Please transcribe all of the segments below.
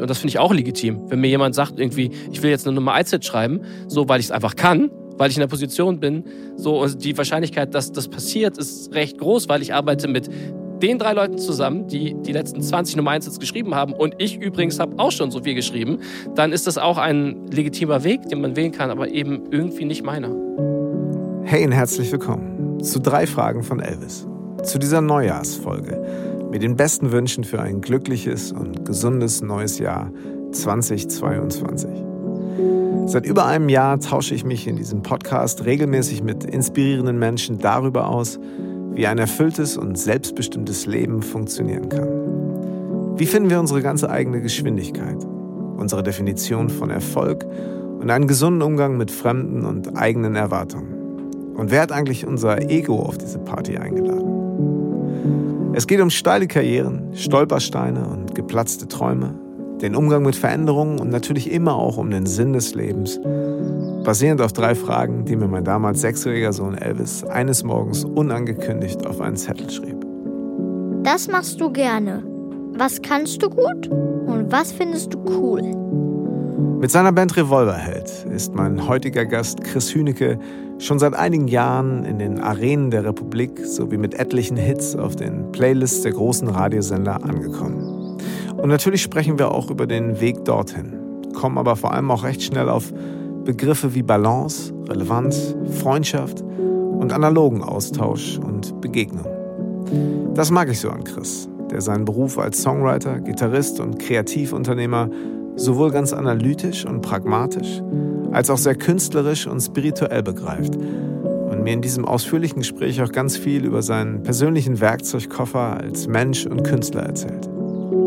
Und das finde ich auch legitim. Wenn mir jemand sagt, irgendwie, ich will jetzt eine Nummer 1 schreiben, so weil ich es einfach kann, weil ich in der Position bin, so und die Wahrscheinlichkeit, dass das passiert, ist recht groß, weil ich arbeite mit den drei Leuten zusammen, die die letzten 20 Nummer 1 jetzt geschrieben haben und ich übrigens habe auch schon so viel geschrieben, dann ist das auch ein legitimer Weg, den man wählen kann, aber eben irgendwie nicht meiner. Hey und herzlich willkommen zu drei Fragen von Elvis. Zu dieser Neujahrsfolge mit den besten Wünschen für ein glückliches und gesundes neues Jahr 2022. Seit über einem Jahr tausche ich mich in diesem Podcast regelmäßig mit inspirierenden Menschen darüber aus, wie ein erfülltes und selbstbestimmtes Leben funktionieren kann. Wie finden wir unsere ganze eigene Geschwindigkeit, unsere Definition von Erfolg und einen gesunden Umgang mit fremden und eigenen Erwartungen? Und wer hat eigentlich unser Ego auf diese Party eingeladen? Es geht um steile Karrieren, Stolpersteine und geplatzte Träume, den Umgang mit Veränderungen und natürlich immer auch um den Sinn des Lebens, basierend auf drei Fragen, die mir mein damals sechsjähriger Sohn Elvis eines Morgens unangekündigt auf einen Zettel schrieb. Das machst du gerne. Was kannst du gut und was findest du cool? Mit seiner Band Revolverheld ist mein heutiger Gast Chris Hünecke schon seit einigen Jahren in den Arenen der Republik sowie mit etlichen Hits auf den Playlists der großen Radiosender angekommen. Und natürlich sprechen wir auch über den Weg dorthin, kommen aber vor allem auch recht schnell auf Begriffe wie Balance, Relevanz, Freundschaft und analogen Austausch und Begegnung. Das mag ich so an Chris, der seinen Beruf als Songwriter, Gitarrist und Kreativunternehmer sowohl ganz analytisch und pragmatisch, als auch sehr künstlerisch und spirituell begreift und mir in diesem ausführlichen Gespräch auch ganz viel über seinen persönlichen Werkzeugkoffer als Mensch und Künstler erzählt,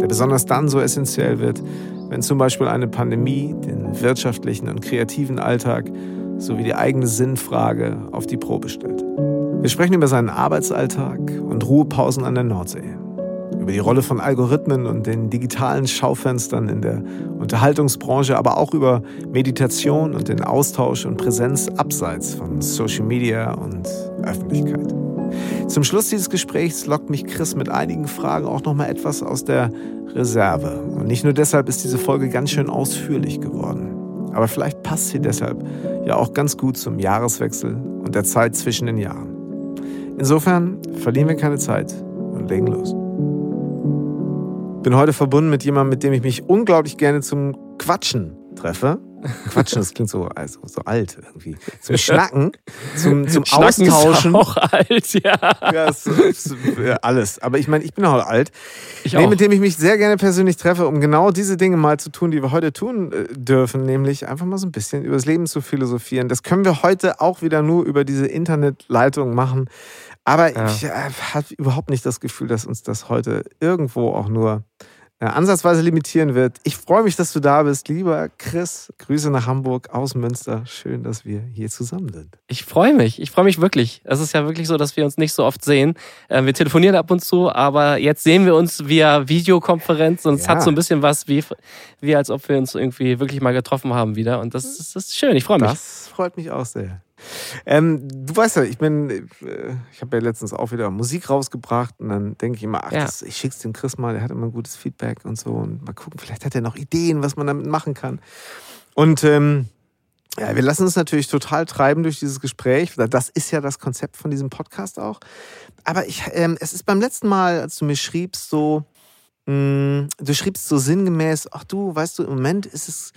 der besonders dann so essentiell wird, wenn zum Beispiel eine Pandemie den wirtschaftlichen und kreativen Alltag sowie die eigene Sinnfrage auf die Probe stellt. Wir sprechen über seinen Arbeitsalltag und Ruhepausen an der Nordsee, über die Rolle von Algorithmen und den digitalen Schaufenstern in der Unterhaltungsbranche, aber auch über Meditation und den Austausch und Präsenz abseits von Social Media und Öffentlichkeit. Zum Schluss dieses Gesprächs lockt mich Chris mit einigen Fragen auch noch mal etwas aus der Reserve. Und nicht nur deshalb ist diese Folge ganz schön ausführlich geworden. Aber vielleicht passt sie deshalb ja auch ganz gut zum Jahreswechsel und der Zeit zwischen den Jahren. Insofern verlieren wir keine Zeit und legen los. Bin heute verbunden mit jemandem, mit dem ich mich unglaublich gerne zum Quatschen treffe. Quatschen, das klingt so, also, so alt irgendwie. Zum Schnacken, zum, zum Schnacken Austauschen. Ist auch alt, ja. Ja, ist, ist, ja, alles. Aber ich meine, ich bin auch alt. Ich nee, auch. mit dem ich mich sehr gerne persönlich treffe, um genau diese Dinge mal zu tun, die wir heute tun äh, dürfen, nämlich einfach mal so ein bisschen über das Leben zu philosophieren. Das können wir heute auch wieder nur über diese Internetleitung machen. Aber Ja. ich äh, habe überhaupt nicht das Gefühl, dass uns das heute irgendwo auch nur äh, ansatzweise limitieren wird. Ich freue mich, dass du da bist, lieber Chris. Grüße nach Hamburg aus Münster. Schön, dass wir hier zusammen sind. Ich freue mich. Ich freue mich wirklich. Es ist ja wirklich so, dass wir uns nicht so oft sehen. Äh, Wir telefonieren ab und zu, aber jetzt sehen wir uns via Videokonferenz und es Ja. hat so ein bisschen was wie, wie als ob wir uns irgendwie wirklich mal getroffen haben wieder. Und das, ist- das ist schön. Ich freue mich. Das freut mich auch sehr. Ähm, du weißt ja, ich bin, äh, ich habe ja letztens auch wieder Musik rausgebracht und dann denke ich immer, ach, Ja. das, ich schick's dem Chris mal, der hat immer ein gutes Feedback und so und mal gucken, vielleicht hat er noch Ideen, was man damit machen kann. Und ähm, ja, wir lassen uns natürlich total treiben durch dieses Gespräch. Das ist ja das Konzept von diesem Podcast auch. Aber ich, ähm, es ist beim letzten Mal, als du mir schriebst, so, mh, du schriebst so sinngemäß, ach du, weißt du, im Moment ist es,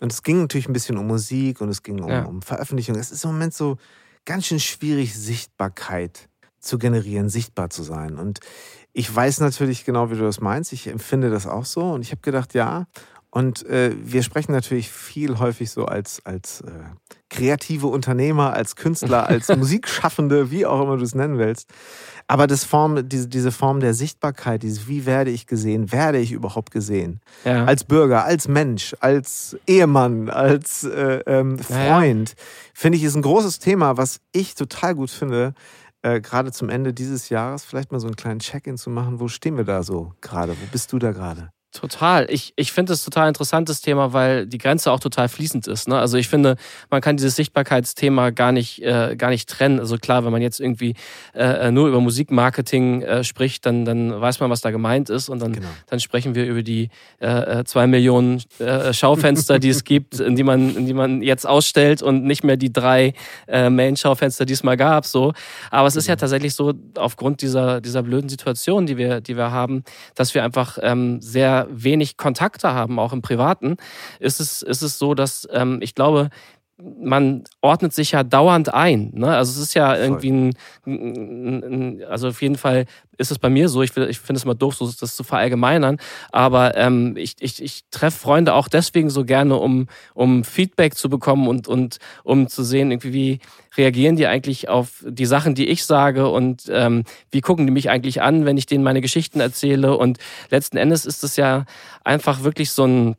und es ging natürlich ein bisschen um Musik und es ging um, Ja. um Veröffentlichung. Es ist im Moment so ganz schön schwierig, Sichtbarkeit zu generieren, sichtbar zu sein. Und ich weiß natürlich genau, wie du das meinst. Ich empfinde das auch so. Und ich habe gedacht, ja. Und äh, wir sprechen natürlich viel häufig so als, als äh, kreative Unternehmer, als Künstler, als Musikschaffende, wie auch immer du es nennen willst. Aber das Form, diese, diese Form der Sichtbarkeit, dieses Wie werde ich gesehen, werde ich überhaupt gesehen? Ja. Als Bürger, als Mensch, als Ehemann, als äh, ähm, Ja, ja. Freund, finde ich, ist ein großes Thema, was ich total gut finde, äh, gerade zum Ende dieses Jahres vielleicht mal so einen kleinen Check-in zu machen. Wo stehen wir da so gerade? Wo bist du da gerade? Total. Ich, ich finde es total interessantes Thema, weil die Grenze auch total fließend ist. Ne? Also ich finde, man kann dieses Sichtbarkeitsthema gar nicht, äh, gar nicht trennen. Also klar, wenn man jetzt irgendwie äh, nur über Musikmarketing äh, spricht, dann, dann weiß man, was da gemeint ist. Und dann, genau. dann sprechen wir über die äh, äh zwei Millionen äh, Schaufenster, die es gibt, in die, man, in die man jetzt ausstellt und nicht mehr die drei äh, Main-Schaufenster, die es mal gab. So. Aber es ist ja genau. tatsächlich so, aufgrund dieser, dieser blöden Situation, die wir, die wir haben, dass wir einfach ähm, sehr wenig Kontakte haben, auch im Privaten, ist es, ist es so, dass ähm, ich glaube, man ordnet sich ja dauernd ein. Ne? Also es ist ja irgendwie ein, ein, ein, also auf jeden Fall ist es bei mir so, ich, ich finde es mal doof, so das zu verallgemeinern, aber ähm, ich, ich, ich treffe Freunde auch deswegen so gerne, um, um Feedback zu bekommen und, und um zu sehen, irgendwie, wie reagieren die eigentlich auf die Sachen, die ich sage und ähm, wie gucken die mich eigentlich an, wenn ich denen meine Geschichten erzähle. Und letzten Endes ist es ja einfach wirklich so ein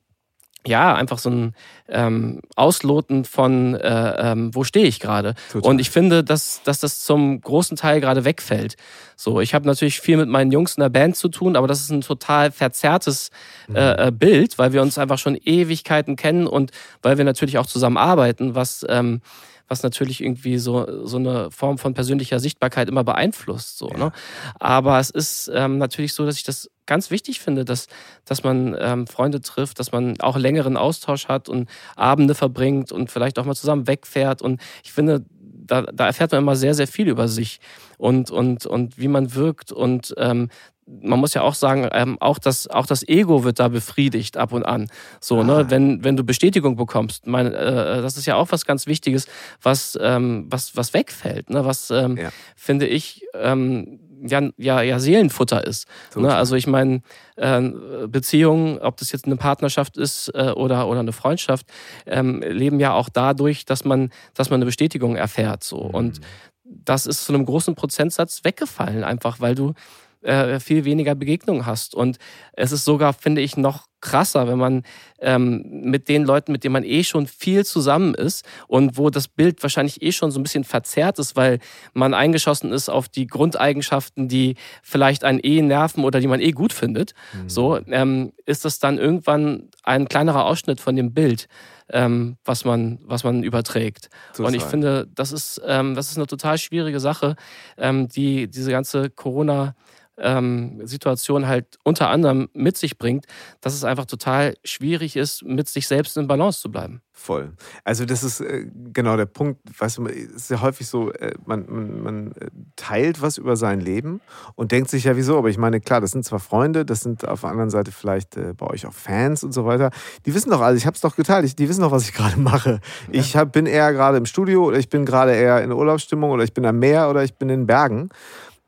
ja, einfach so ein ähm, Ausloten von, äh, ähm, wo stehe ich gerade. Und ich finde, dass, dass das zum großen Teil gerade wegfällt. So, ich habe natürlich viel mit meinen Jungs in der Band zu tun, aber das ist ein total verzerrtes mhm. äh, äh, Bild, weil wir uns einfach schon Ewigkeiten kennen und weil wir natürlich auch zusammen arbeiten, was ähm, was natürlich irgendwie so, so eine Form von persönlicher Sichtbarkeit immer beeinflusst. So, ja. ne? Aber es ist ähm, natürlich so, dass ich das ganz wichtig finde, dass, dass man ähm, Freunde trifft, dass man auch längeren Austausch hat und Abende verbringt und vielleicht auch mal zusammen wegfährt. Und ich finde, da, da erfährt man immer sehr, sehr viel über sich und, und, und wie man wirkt. Und ähm, man muss ja auch sagen, ähm, auch, das, auch das Ego wird da befriedigt ab und an. So, ne? ah. ne, wenn, wenn du Bestätigung bekommst, mein, äh, das ist ja auch was ganz Wichtiges, was, ähm, was, was wegfällt, ne? was ähm, ja. finde ich ähm, ja, ja, ja Seelenfutter ist. Ne? Also ich meine, äh, Beziehungen, ob das jetzt eine Partnerschaft ist äh, oder, oder eine Freundschaft, ähm, leben ja auch dadurch, dass man, dass man eine Bestätigung erfährt. So. Mhm. Und das ist zu einem großen Prozentsatz weggefallen, einfach weil du äh, viel weniger Begegnungen hast. Und es ist sogar, finde ich, noch krasser, wenn man ähm, mit den Leuten, mit denen man eh schon viel zusammen ist und wo das Bild wahrscheinlich eh schon so ein bisschen verzerrt ist, weil man eingeschossen ist auf die Grundeigenschaften, die vielleicht einen eh nerven oder die man eh gut findet. Mhm. So ähm, ist das dann irgendwann ein kleinerer Ausschnitt von dem Bild. Ähm, was man was man überträgt Total. und ich finde das ist ähm, das ist eine total schwierige Sache ähm, die diese ganze Corona ähm, Situation halt unter anderem mit sich bringt, dass es einfach total schwierig ist, mit sich selbst in Balance zu bleiben. Voll. Also das ist äh, genau der Punkt, weißt du, es ist ja häufig so, äh, man, man, man, äh, teilt was über sein Leben und denkt sich ja, wieso, aber ich meine, klar, das sind zwar Freunde, das sind auf der anderen Seite vielleicht äh, bei euch auch Fans und so weiter, die wissen doch alles, ich habe es doch geteilt, die wissen doch, was ich gerade mache. Ja. Ich hab, bin eher gerade im Studio oder ich bin gerade eher in Urlaubsstimmung oder ich bin am Meer oder ich bin in Bergen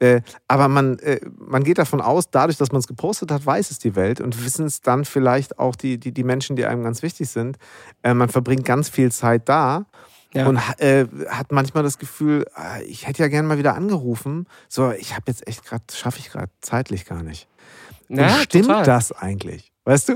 äh, aber man, äh, man geht davon aus, dadurch, dass man es gepostet hat, weiß es die Welt und wissen es dann vielleicht auch die, die, die Menschen, die einem ganz wichtig sind. Äh, man verbringt ganz viel Zeit da. Ja. Und äh, hat manchmal das Gefühl, äh, ich hätte ja gerne mal wieder angerufen. So, ich habe jetzt echt gerade, schaffe ich gerade zeitlich gar nicht. Ja, stimmt total. das eigentlich? Weißt du?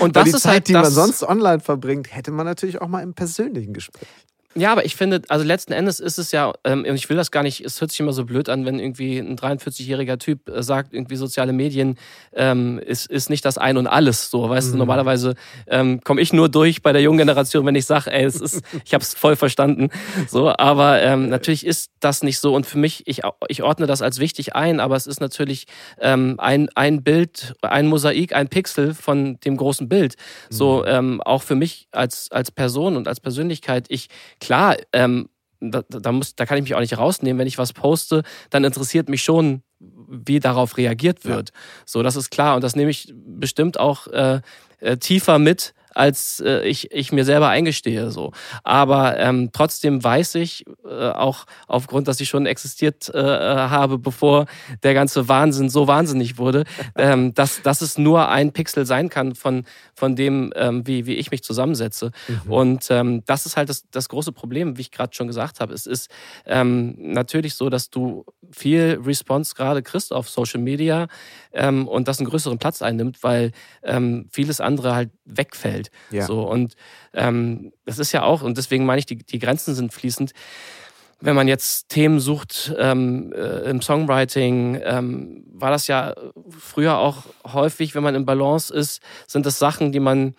Und das die ist Zeit, halt die man sonst online verbringt, hätte man natürlich auch mal im persönlichen Gespräch. Ja, aber ich finde, also letzten Endes ist es ja, ähm, ich will das gar nicht, es hört sich immer so blöd an, wenn irgendwie ein 43-jähriger Typ äh, sagt, irgendwie soziale Medien ähm, ist, ist nicht das Ein und Alles. So, weißt mhm. du, normalerweise ähm, komme ich nur durch bei der jungen Generation, wenn ich sage, ey, es ist, ich habe es voll verstanden. So, aber ähm, natürlich ist das nicht so. Und für mich, ich, ich ordne das als wichtig ein, aber es ist natürlich ähm, ein, ein Bild, ein Mosaik, ein Pixel von dem großen Bild. So, mhm. ähm, auch für mich als, als Person und als Persönlichkeit, ich klar, ähm, da, da, muss, da kann ich mich auch nicht rausnehmen. Wenn ich was poste, dann interessiert mich schon, wie darauf reagiert wird. Ja. So, das ist klar. Und das nehme ich bestimmt auch äh, äh, tiefer mit, als äh, ich, ich mir selber eingestehe. So. Aber ähm, trotzdem weiß ich, äh, auch aufgrund, dass ich schon existiert äh, äh habe, bevor der ganze Wahnsinn so wahnsinnig wurde, ähm, dass, dass es nur ein Pixel sein kann von, von dem, ähm, wie, wie ich mich zusammensetze. Mhm. Und ähm, das ist halt das, das große Problem, wie ich gerade schon gesagt habe. Es ist ähm, natürlich so, dass du viel Response gerade kriegst auf Social Media ähm, und das einen größeren Platz einnimmt, weil ähm, vieles andere halt wegfällt. Ja. So, und ähm, das ist ja auch, und deswegen meine ich, die, die Grenzen sind fließend wenn man jetzt Themen sucht ähm, äh, im Songwriting, ähm, war das ja früher auch häufig, wenn man im Balance ist, sind das Sachen, die man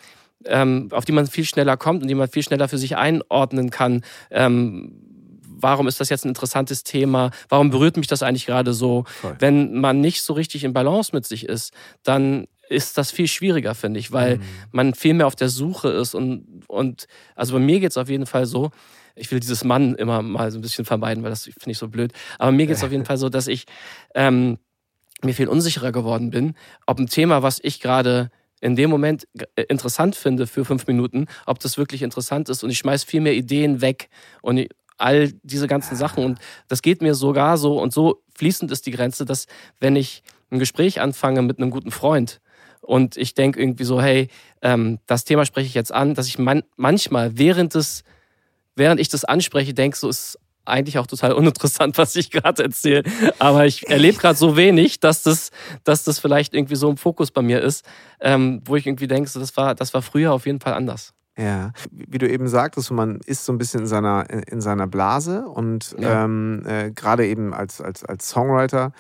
ähm, auf die man viel schneller kommt und die man viel schneller für sich einordnen kann. Ähm, warum ist das jetzt ein interessantes Thema? Warum berührt mich das eigentlich gerade so? Voll. Wenn man nicht so richtig in Balance mit sich ist, dann ist das viel schwieriger, finde ich, weil mhm. man viel mehr auf der Suche ist. Und, und also bei mir geht es auf jeden Fall so, ich will dieses Mann immer mal so ein bisschen vermeiden, weil das finde ich so blöd. Aber mir geht es auf jeden Fall so, dass ich ähm, mir viel unsicherer geworden bin, ob ein Thema, was ich gerade in dem Moment äh, interessant finde für fünf Minuten, ob das wirklich interessant ist. Und ich schmeiß viel mehr Ideen weg und all diese ganzen Sachen. Und das geht mir sogar so und so fließend ist die Grenze, dass wenn ich ein Gespräch anfange mit einem guten Freund und ich denke irgendwie so, hey, ähm, das Thema spreche ich jetzt an, dass ich man manchmal während des, während ich das anspreche, denke, so ist eigentlich auch total uninteressant, was ich gerade erzähle. Aber ich erlebe gerade so wenig, dass das, dass das vielleicht irgendwie so im Fokus bei mir ist, ähm, wo ich irgendwie denke, so, das, war, das war früher auf jeden Fall anders. Ja, wie du eben sagtest, man ist so ein bisschen in seiner, in seiner Blase und ja. ähm, äh, gerade eben als, als, als Songwriter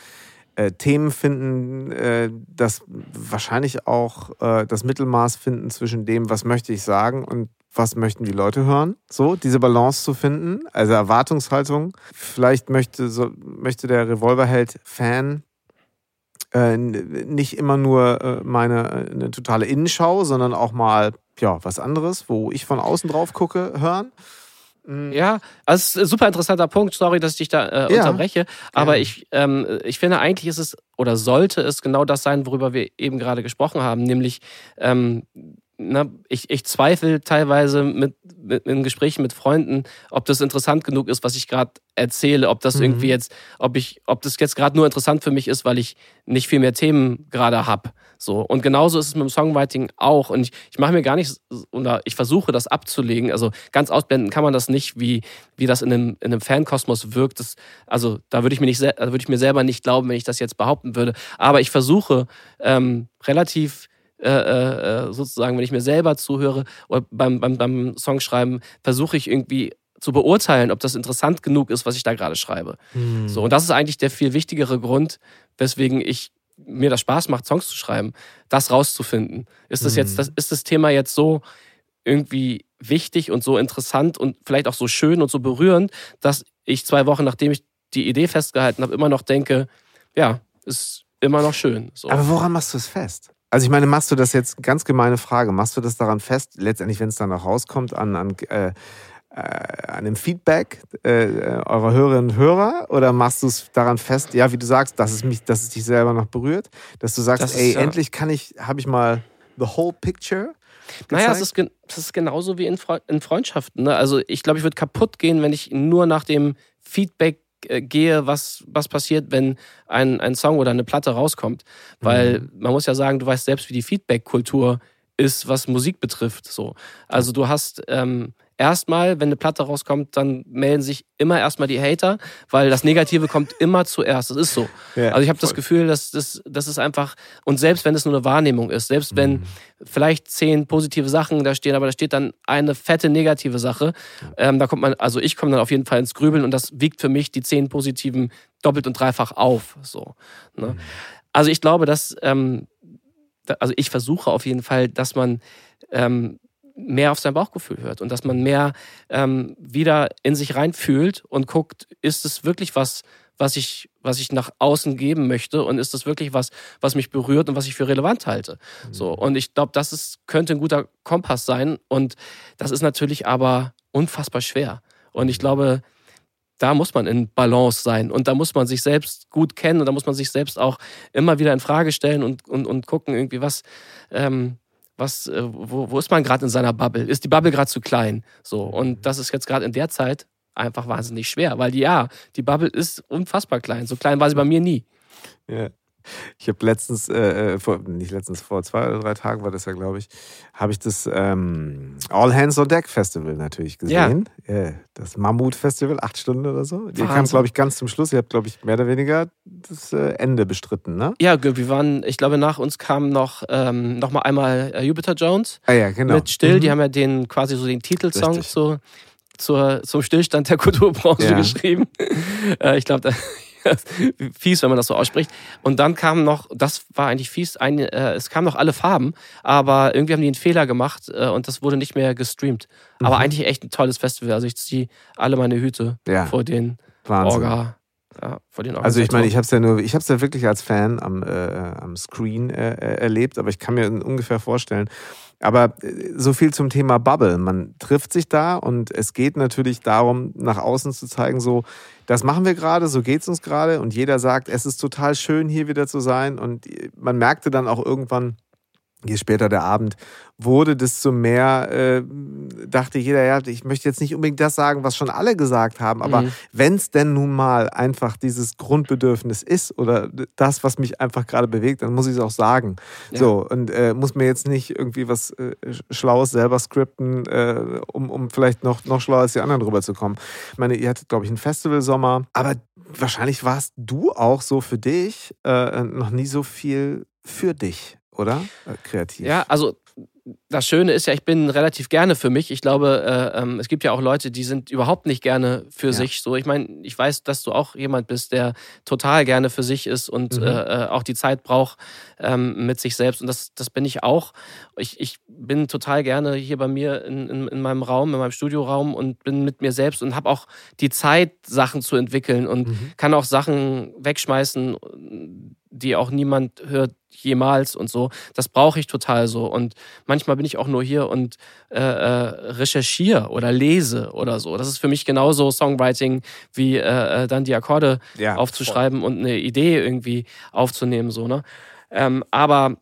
äh, Themen finden, äh, das wahrscheinlich auch äh, das Mittelmaß finden zwischen dem, was möchte ich sagen und was möchten die Leute hören? So, diese Balance zu finden, also Erwartungshaltung. Vielleicht möchte, so, möchte der Revolverheld-Fan äh, nicht immer nur äh, meine eine totale Innenschau, sondern auch mal ja was anderes, wo ich von außen drauf gucke, hören. Mhm. Ja, also es ist ein super interessanter Punkt. Sorry, dass ich dich da äh, ja. unterbreche. Aber ja. ich, ähm, ich finde, eigentlich ist es oder sollte es genau das sein, worüber wir eben gerade gesprochen haben, nämlich ähm, na, ich, ich zweifle teilweise mit, mit, in Gesprächen mit Freunden, ob das interessant genug ist, was ich gerade erzähle, ob das mhm. irgendwie jetzt, ob ich, ob das jetzt gerade nur interessant für mich ist, weil ich nicht viel mehr Themen gerade habe. So. Und genauso ist es mit dem Songwriting auch. Und ich, ich mache mir gar nicht, oder ich versuche das abzulegen. Also ganz ausblenden kann man das nicht, wie, wie das in einem, in einem Fankosmos wirkt. Das, also da würde ich mir nicht, würde ich mir selber nicht glauben, wenn ich das jetzt behaupten würde. Aber ich versuche ähm, relativ äh, äh, sozusagen, wenn ich mir selber zuhöre oder beim, beim, beim Songschreiben, versuche ich irgendwie zu beurteilen, ob das interessant genug ist, was ich da gerade schreibe. Hm. So, und das ist eigentlich der viel wichtigere Grund, weswegen ich mir das Spaß macht, Songs zu schreiben, das rauszufinden. Ist das jetzt, hm. das, ist das Thema jetzt so irgendwie wichtig und so interessant und vielleicht auch so schön und so berührend, dass ich zwei Wochen, nachdem ich die Idee festgehalten habe, immer noch denke, ja, ist immer noch schön. So. Aber woran machst du es fest? Also ich meine, machst du das jetzt, ganz gemeine Frage, machst du das daran fest, letztendlich, wenn es dann noch rauskommt, an, an, äh, äh, an dem Feedback äh, eurer Hörerinnen und Hörer? Oder machst du es daran fest, ja, wie du sagst, dass es mich, dass es dich selber noch berührt? Dass du sagst, das ey, ist, ja. endlich kann ich, habe ich mal the whole picture? Gezeigt? Naja, es ist, es ist genauso wie in, Fre in Freundschaften. Ne? Also ich glaube, ich würde kaputt gehen, wenn ich nur nach dem Feedback äh, gehe, was, was passiert, wenn ein, ein Song oder eine Platte rauskommt. Weil mhm. man muss ja sagen, du weißt selbst, wie die Feedback-Kultur ist, was Musik betrifft. So. Also du hast ähm, erstmal, wenn eine Platte rauskommt, dann melden sich immer erstmal die Hater, weil das Negative kommt immer zuerst. Das ist so. Ja, also ich habe das Gefühl, dass das, das ist einfach, und selbst wenn es nur eine Wahrnehmung ist, selbst wenn mhm. vielleicht zehn positive Sachen da stehen, aber da steht dann eine fette negative Sache, ähm, da kommt man, also ich komme dann auf jeden Fall ins Grübeln und das wiegt für mich die zehn positiven doppelt und dreifach auf. So, ne? Mhm. Also ich glaube, dass, ähm, also ich versuche auf jeden Fall, dass man ähm, mehr auf sein Bauchgefühl hört und dass man mehr ähm, wieder in sich reinfühlt und guckt, ist es wirklich was, was ich, was ich nach außen geben möchte und ist das wirklich was, was mich berührt und was ich für relevant halte. Mhm. So und ich glaube, das ist, könnte ein guter Kompass sein und das ist natürlich aber unfassbar schwer. Und ich mhm. glaube, da muss man in Balance sein und da muss man sich selbst gut kennen und da muss man sich selbst auch immer wieder in Frage stellen und, und, und gucken irgendwie, was, ähm, was, äh, wo, wo ist man gerade in seiner Bubble? Ist die Bubble gerade zu klein? So. Und das ist jetzt gerade in der Zeit einfach wahnsinnig schwer, weil ja, die Bubble ist unfassbar klein. So klein war sie bei mir nie. Ja. Ich habe letztens, äh, äh, vor, nicht letztens, vor zwei oder drei Tagen war das ja, glaube ich, habe ich das ähm, All Hands on Deck Festival natürlich gesehen. Ja. Yeah, das Mammut Festival, acht Stunden oder so. Die kam, glaube ich, ganz zum Schluss. Ihr habt, glaube ich, mehr oder weniger das äh, Ende bestritten, ne? Ja, wir waren, ich glaube, nach uns kam noch, ähm, noch mal einmal äh, Jupiter Jones ah, ja, genau. mit Still. Mhm. Die haben ja den quasi so den Titelsong so zur, zum Stillstand der Kulturbranche Ja. geschrieben. Äh, ich glaube, fies, wenn man das so ausspricht. Und dann kam noch, das war eigentlich fies, ein, äh, es kamen noch alle Farben, aber irgendwie haben die einen Fehler gemacht äh, und das wurde nicht mehr gestreamt. Aber Mhm. eigentlich echt ein tolles Festival. Also ich ziehe alle meine Hüte Ja, vor den Wahnsinn. Orga. Ja, Also ich meine, ich habe es ja nur, ich habe es ja wirklich als Fan am, äh, am Screen äh, äh, erlebt, aber ich kann mir ungefähr vorstellen. Aber äh, so viel zum Thema Bubble. Man trifft sich da und es geht natürlich darum, nach außen zu zeigen, so, das machen wir gerade, so geht's uns gerade und jeder sagt, es ist total schön, hier wieder zu sein. Und man merkte dann auch irgendwann, je später der Abend wurde, desto mehr äh, dachte jeder, ja, ich möchte jetzt nicht unbedingt das sagen, was schon alle gesagt haben, aber Mhm. wenn es denn nun mal einfach dieses Grundbedürfnis ist oder das, was mich einfach gerade bewegt, dann muss ich es auch sagen. Ja. So, und äh, muss mir jetzt nicht irgendwie was äh, Schlaues selber skripten, äh, um, um vielleicht noch, noch schlauer als die anderen drüber zu kommen. Ich meine, ihr hattet, glaube ich, einen Festivalsommer, aber wahrscheinlich warst du auch so für dich äh, noch nie so viel für dich, oder? Äh, kreativ. Ja, also das Schöne ist ja, ich bin relativ gerne für mich. Ich glaube, äh, ähm, es gibt ja auch Leute, die sind überhaupt nicht gerne für Ja. sich. So, ich meine, ich weiß, dass du auch jemand bist, der total gerne für sich ist und Mhm. äh, äh, auch die Zeit braucht ähm, mit sich selbst. Und das, das bin ich auch. Ich, ich bin total gerne hier bei mir in, in, in meinem Raum, in meinem Studioraum und bin mit mir selbst und habe auch die Zeit, Sachen zu entwickeln und Mhm. kann auch Sachen wegschmeißen, die auch niemand hört jemals und so. Das brauche ich total so. Und manchmal bin ich auch nur hier und äh, äh, recherchiere oder lese oder so. Das ist für mich genauso Songwriting wie äh, äh, dann die Akkorde Ja, aufzuschreiben und eine Idee irgendwie aufzunehmen. So, ne? ähm, aber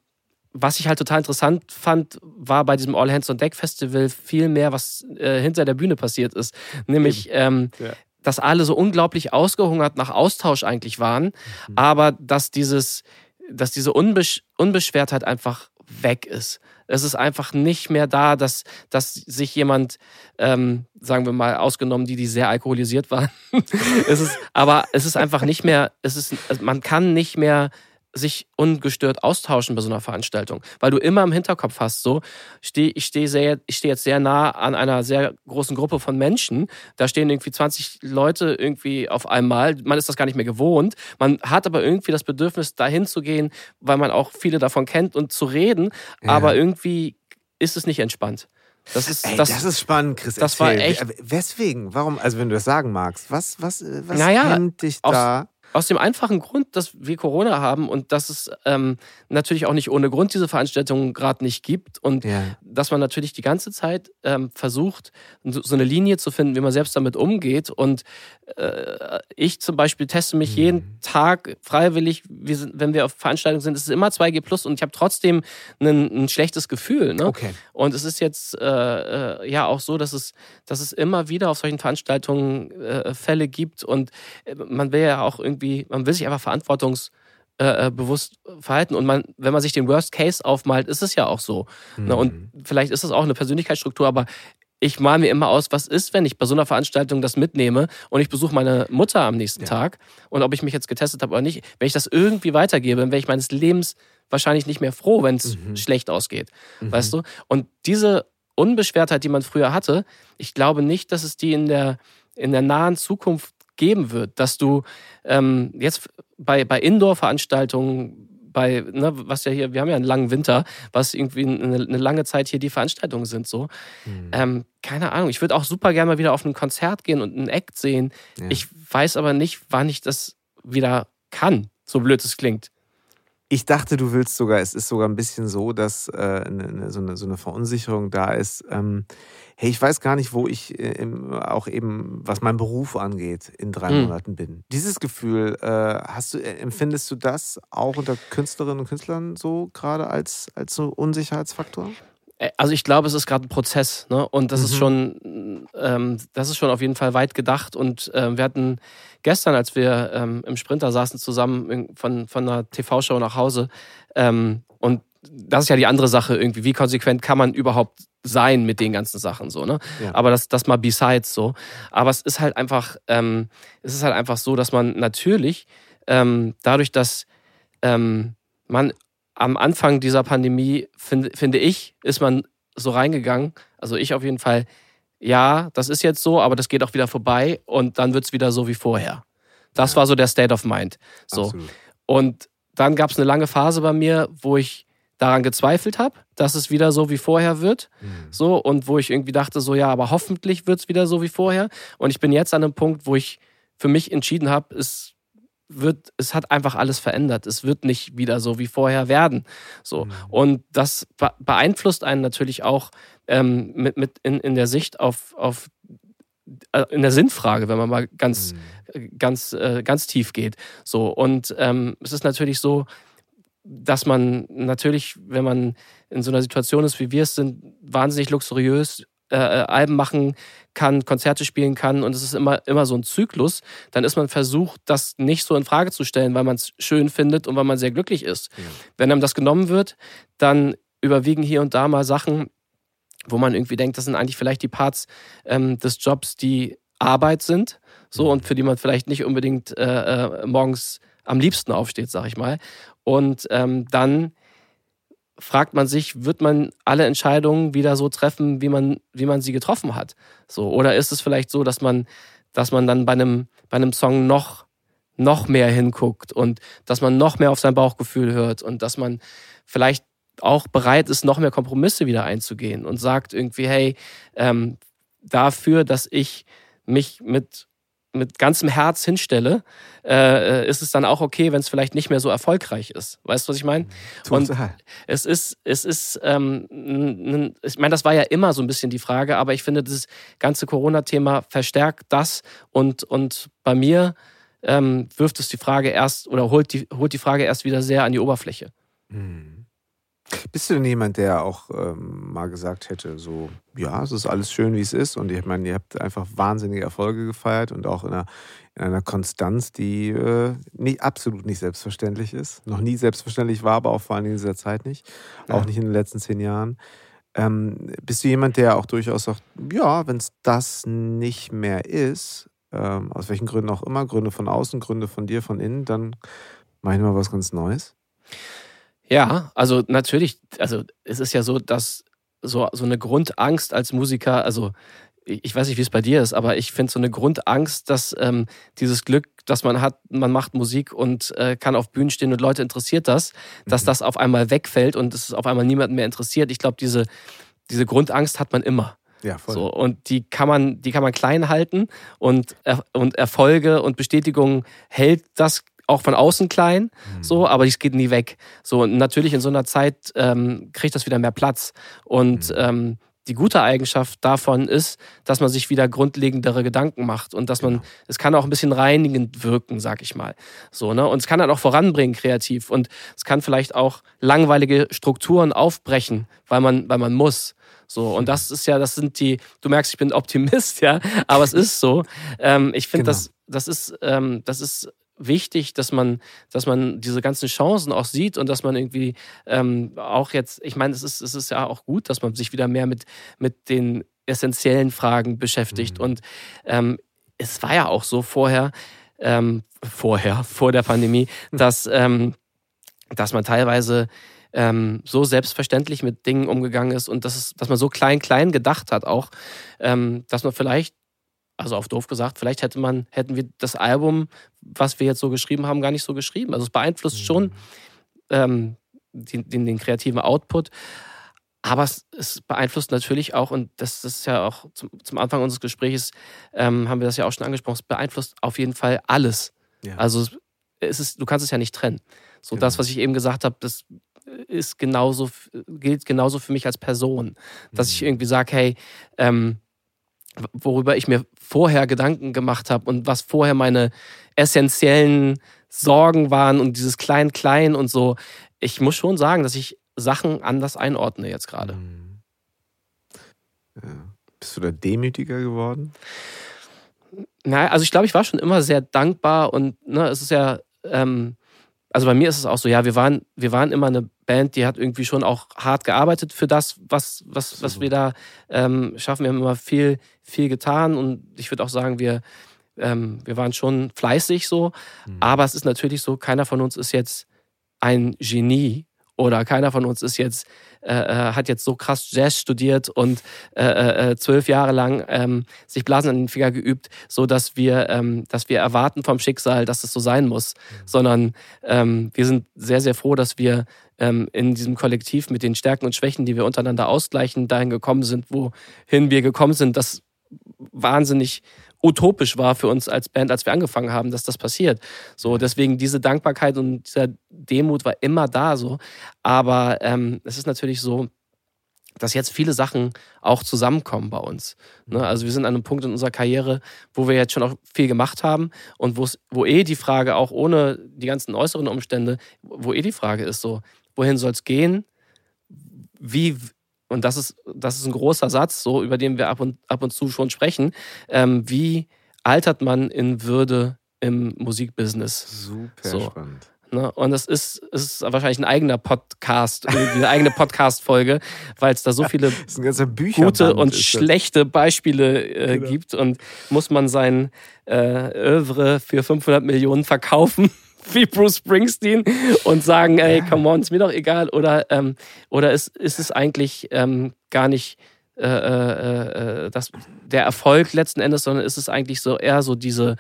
was ich halt total interessant fand, war bei diesem All Hands on Deck Festival viel mehr, was äh, hinter der Bühne passiert ist. Nämlich, ähm, Ja. Dass alle so unglaublich ausgehungert nach Austausch eigentlich waren, aber dass dieses, dass diese Unbesch Unbeschwertheit einfach weg ist. Es ist einfach nicht mehr da, dass, dass sich jemand, ähm, sagen wir mal, ausgenommen die, die sehr alkoholisiert waren, es ist, aber es ist einfach nicht mehr, es ist, man kann nicht mehr sich ungestört austauschen bei so einer Veranstaltung, weil du immer im Hinterkopf hast, so, steh, ich stehe sehr, ich stehe jetzt sehr nah an einer sehr großen Gruppe von Menschen, da stehen irgendwie 20 Leute irgendwie auf einmal, man ist das gar nicht mehr gewohnt, man hat aber irgendwie das Bedürfnis, dahin zu gehen, weil man auch viele davon kennt und zu reden, Ja. aber irgendwie ist es nicht entspannt. Das ist, Ey, das, das, ist spannend, Chris. das war erzähl. echt- Wie- Weswegen? Warum? Also, wenn du das sagen magst, was, was, äh, was Naja, dich da? Aus dem einfachen Grund, dass wir Corona haben und dass es ähm, natürlich auch nicht ohne Grund diese Veranstaltungen gerade nicht gibt und Ja. dass man natürlich die ganze Zeit ähm, versucht, so eine Linie zu finden, wie man selbst damit umgeht. Und äh, ich zum Beispiel teste mich Mhm. jeden Tag freiwillig, wir sind, wenn wir auf Veranstaltungen sind, es ist immer 2G plus und ich habe trotzdem ein, ein schlechtes Gefühl. Ne? Okay. Und es ist jetzt äh, äh, ja auch so, dass es, dass es immer wieder auf solchen Veranstaltungen äh, Fälle gibt und äh, man will ja auch irgendwie, man will sich einfach verantwortungs äh, äh, verhalten und man, wenn man sich den Worst Case aufmalt, ist es ja auch so. Ne? Mhm. Und vielleicht ist es auch eine Persönlichkeitsstruktur, aber ich male mir immer aus, was ist, wenn ich bei so einer Veranstaltung das mitnehme und ich besuche meine Mutter am nächsten Ja. Tag und ob ich mich jetzt getestet habe oder nicht, wenn ich das irgendwie weitergebe, dann wäre ich meines Lebens wahrscheinlich nicht mehr froh, wenn es Mhm. schlecht ausgeht. Mhm. Weißt du? Und diese Unbeschwertheit, die man früher hatte, ich glaube nicht, dass es die in der, in der nahen Zukunft geben wird, dass du ähm, jetzt bei, bei Indoor-Veranstaltungen, bei, ne, was ja hier, wir haben ja einen langen Winter, was irgendwie eine, eine lange Zeit hier die Veranstaltungen sind, so. Mhm. Ähm, keine Ahnung, ich würde auch super gerne mal wieder auf ein Konzert gehen und einen Act sehen. Ja. Ich weiß aber nicht, wann ich das wieder kann, so blöd es klingt. Ich dachte, du willst sogar, es ist sogar ein bisschen so, dass äh, eine, eine, so, eine, so eine Verunsicherung da ist. Ähm, hey, ich weiß gar nicht, wo ich äh, im, auch eben, was mein Beruf angeht, in drei Hm. Monaten bin. Dieses Gefühl, äh, hast du, äh, empfindest du das auch unter Künstlerinnen und Künstlern so gerade als, als so Unsicherheitsfaktor? Äh, Also ich glaube, es ist gerade ein Prozess, ne? Und das ist Mhm. schon, ähm, das ist schon auf jeden Fall weit gedacht. Und ähm, wir hatten gestern, als wir ähm, im Sprinter saßen zusammen von, von einer TV-Show nach Hause, ähm, und das ist ja die andere Sache irgendwie, wie konsequent kann man überhaupt sein mit den ganzen Sachen so, ne? Ja. Aber das, das mal besides so. Aber es ist halt einfach, ähm, es ist halt einfach so, dass man natürlich ähm, dadurch, dass ähm, man am Anfang dieser Pandemie, find, finde ich, ist man so reingegangen, also ich auf jeden Fall, ja, das ist jetzt so, aber das geht auch wieder vorbei und dann wird es wieder so wie vorher. Das ja. war so der State of Mind. So. Absolut. Und dann gab es eine lange Phase bei mir, wo ich daran gezweifelt habe, dass es wieder so wie vorher wird. Mhm. So, und wo ich irgendwie dachte, so ja, aber hoffentlich wird es wieder so wie vorher. Und ich bin jetzt an einem Punkt, wo ich für mich entschieden habe, es wird, es hat einfach alles verändert. Es wird nicht wieder so wie vorher werden. So. Mhm. Und das beeinflusst einen natürlich auch ähm, mit, mit in, in der Sicht auf, auf äh, in der Sinnfrage, wenn man mal ganz, mhm. ganz, äh, ganz tief geht. So. Und ähm, es ist natürlich so, dass man natürlich, wenn man in so einer Situation ist, wie wir es sind, wahnsinnig luxuriös äh, Alben machen kann, Konzerte spielen kann und es ist immer, immer so ein Zyklus, dann ist man versucht, das nicht so in Frage zu stellen, weil man es schön findet und weil man sehr glücklich ist. Ja. Wenn einem das genommen wird, dann überwiegen hier und da mal Sachen, wo man irgendwie denkt, das sind eigentlich vielleicht die Parts ähm, des Jobs, die Arbeit sind, so mhm. und für die man vielleicht nicht unbedingt äh, äh, morgens am liebsten aufsteht, sag ich mal. Und ähm, dann fragt man sich, wird man alle Entscheidungen wieder so treffen, wie man, wie man sie getroffen hat? So, oder ist es vielleicht so, dass man, dass man dann bei einem, bei einem Song noch, noch mehr hinguckt und dass man noch mehr auf sein Bauchgefühl hört und dass man vielleicht auch bereit ist, noch mehr Kompromisse wieder einzugehen und sagt irgendwie, hey, ähm, dafür, dass ich mich mit mit ganzem Herz hinstelle, äh, ist es dann auch okay, wenn es vielleicht nicht mehr so erfolgreich ist. Weißt du, was ich meine? Und es ist, es ist, ähm, ich meine, das war ja immer so ein bisschen die Frage, aber ich finde, das ganze Corona-Thema verstärkt das und, und bei mir ähm, wirft es die Frage erst oder holt die, holt die Frage erst wieder sehr an die Oberfläche. Mhm. Bist du denn jemand, der auch ähm, mal gesagt hätte, so, ja, es ist alles schön, wie es ist? Und ich meine, ihr habt einfach wahnsinnige Erfolge gefeiert und auch in einer, in einer Konstanz, die äh, nicht, absolut nicht selbstverständlich ist. Noch nie selbstverständlich war, aber auch vor allem in dieser Zeit nicht. Ja. Auch nicht in den letzten zehn Jahren. Ähm, bist du jemand, der auch durchaus sagt, ja, wenn es das nicht mehr ist, ähm, aus welchen Gründen auch immer, Gründe von außen, Gründe von dir, von innen, dann mach ich mal was ganz Neues? Ja, also natürlich, also es ist ja so, dass so, so eine Grundangst als Musiker, also ich weiß nicht, wie es bei dir ist, aber ich finde so eine Grundangst, dass ähm, dieses Glück, das man hat, man macht Musik und äh, kann auf Bühnen stehen und Leute interessiert das, dass mhm. das auf einmal wegfällt und es auf einmal niemanden mehr interessiert. Ich glaube, diese, diese Grundangst hat man immer. Ja, voll. So, und die kann man, die kann man klein halten und, und Erfolge und Bestätigungen hält das auch von außen klein, mhm. so, aber es geht nie weg. So, natürlich in so einer Zeit ähm, kriegt das wieder mehr Platz. Und mhm. ähm, die gute Eigenschaft davon ist, dass man sich wieder grundlegendere Gedanken macht und dass man, genau. es kann auch ein bisschen reinigend wirken, sag ich mal. So, ne? Und es kann dann auch voranbringen, kreativ. Und es kann vielleicht auch langweilige Strukturen aufbrechen, weil man, weil man muss. So, und das ist ja, das sind die, du merkst, ich bin Optimist, ja, aber es ist so. Ähm, ich finde, genau. das, das ist, ähm, das ist wichtig, dass man, dass man diese ganzen Chancen auch sieht und dass man irgendwie ähm, auch jetzt, ich meine, es ist, es ist ja auch gut, dass man sich wieder mehr mit, mit den essentiellen Fragen beschäftigt. Mhm. Und ähm, es war ja auch so vorher, ähm, vorher, vor der Pandemie, dass, ähm, dass man teilweise ähm, so selbstverständlich mit Dingen umgegangen ist und dass, es, dass man so klein, klein gedacht hat auch, ähm, dass man vielleicht also auf doof gesagt, vielleicht hätte man, hätten wir das Album, was wir jetzt so geschrieben haben, gar nicht so geschrieben. Also es beeinflusst mhm. schon ähm, den, den, den, kreativen Output. Aber es, es, beeinflusst natürlich auch, und das, das ist ja auch zum, zum Anfang unseres Gesprächs, ähm, haben wir das ja auch schon angesprochen, es beeinflusst auf jeden Fall alles. Ja. Also es ist, du kannst es ja nicht trennen. So genau. das, was ich eben gesagt habe, das ist genauso, gilt genauso für mich als Person. Dass mhm. ich irgendwie sage, hey, ähm, worüber ich mir vorher Gedanken gemacht habe und was vorher meine essentiellen Sorgen waren und dieses Klein-Klein und so. Ich muss schon sagen, dass ich Sachen anders einordne jetzt gerade. Mhm. Ja. Bist du da demütiger geworden? Naja, also ich glaube, ich war schon immer sehr dankbar und ne, es ist ja, ähm, also bei mir ist es auch so, ja, wir waren, wir waren immer eine Band, die hat irgendwie schon auch hart gearbeitet für das, was, was, was wir da ähm, schaffen. Wir haben immer viel, viel getan und ich würde auch sagen, wir, ähm, wir waren schon fleißig so. Mhm. Aber es ist natürlich so, keiner von uns ist jetzt ein Genie oder keiner von uns ist jetzt äh, äh hat jetzt so krass Jazz studiert und äh, äh, äh, zwölf Jahre lang ähm, sich Blasen an den Finger geübt, so dass wir, ähm, dass wir erwarten vom Schicksal, dass es so sein muss, mhm. sondern ähm, wir sind sehr, sehr froh, dass wir ähm, in diesem Kollektiv mit den Stärken und Schwächen, die wir untereinander ausgleichen, dahin gekommen sind, wohin wir gekommen sind. Das wahnsinnig utopisch war für uns als Band, als wir angefangen haben, dass das passiert. So, deswegen diese Dankbarkeit und dieser Demut war immer da so. Aber ähm, es ist natürlich so, dass jetzt viele Sachen auch zusammenkommen bei uns. Ne? Also wir sind an einem Punkt in unserer Karriere, wo wir jetzt schon auch viel gemacht haben und wo eh die Frage, auch ohne die ganzen äußeren Umstände, wo eh die Frage ist so, wohin soll es gehen? Wie, und das ist, das ist ein großer Satz, so über den wir ab und, ab und zu schon sprechen. Ähm, wie altert man in Würde im Musikbusiness? Super so. spannend. Ne? Und das ist, ist wahrscheinlich ein eigener Podcast, eine eigene Podcast-Folge, weil es da so viele gute und schlechte Beispiele äh, genau. gibt und muss man sein äh, Övre für 500 Millionen verkaufen wie Bruce Springsteen und sagen, ey, come on, ist mir doch egal. Oder, ähm, oder ist, ist es eigentlich ähm, gar nicht äh, äh, äh, das, der Erfolg letzten Endes, sondern ist es eigentlich so eher so diese,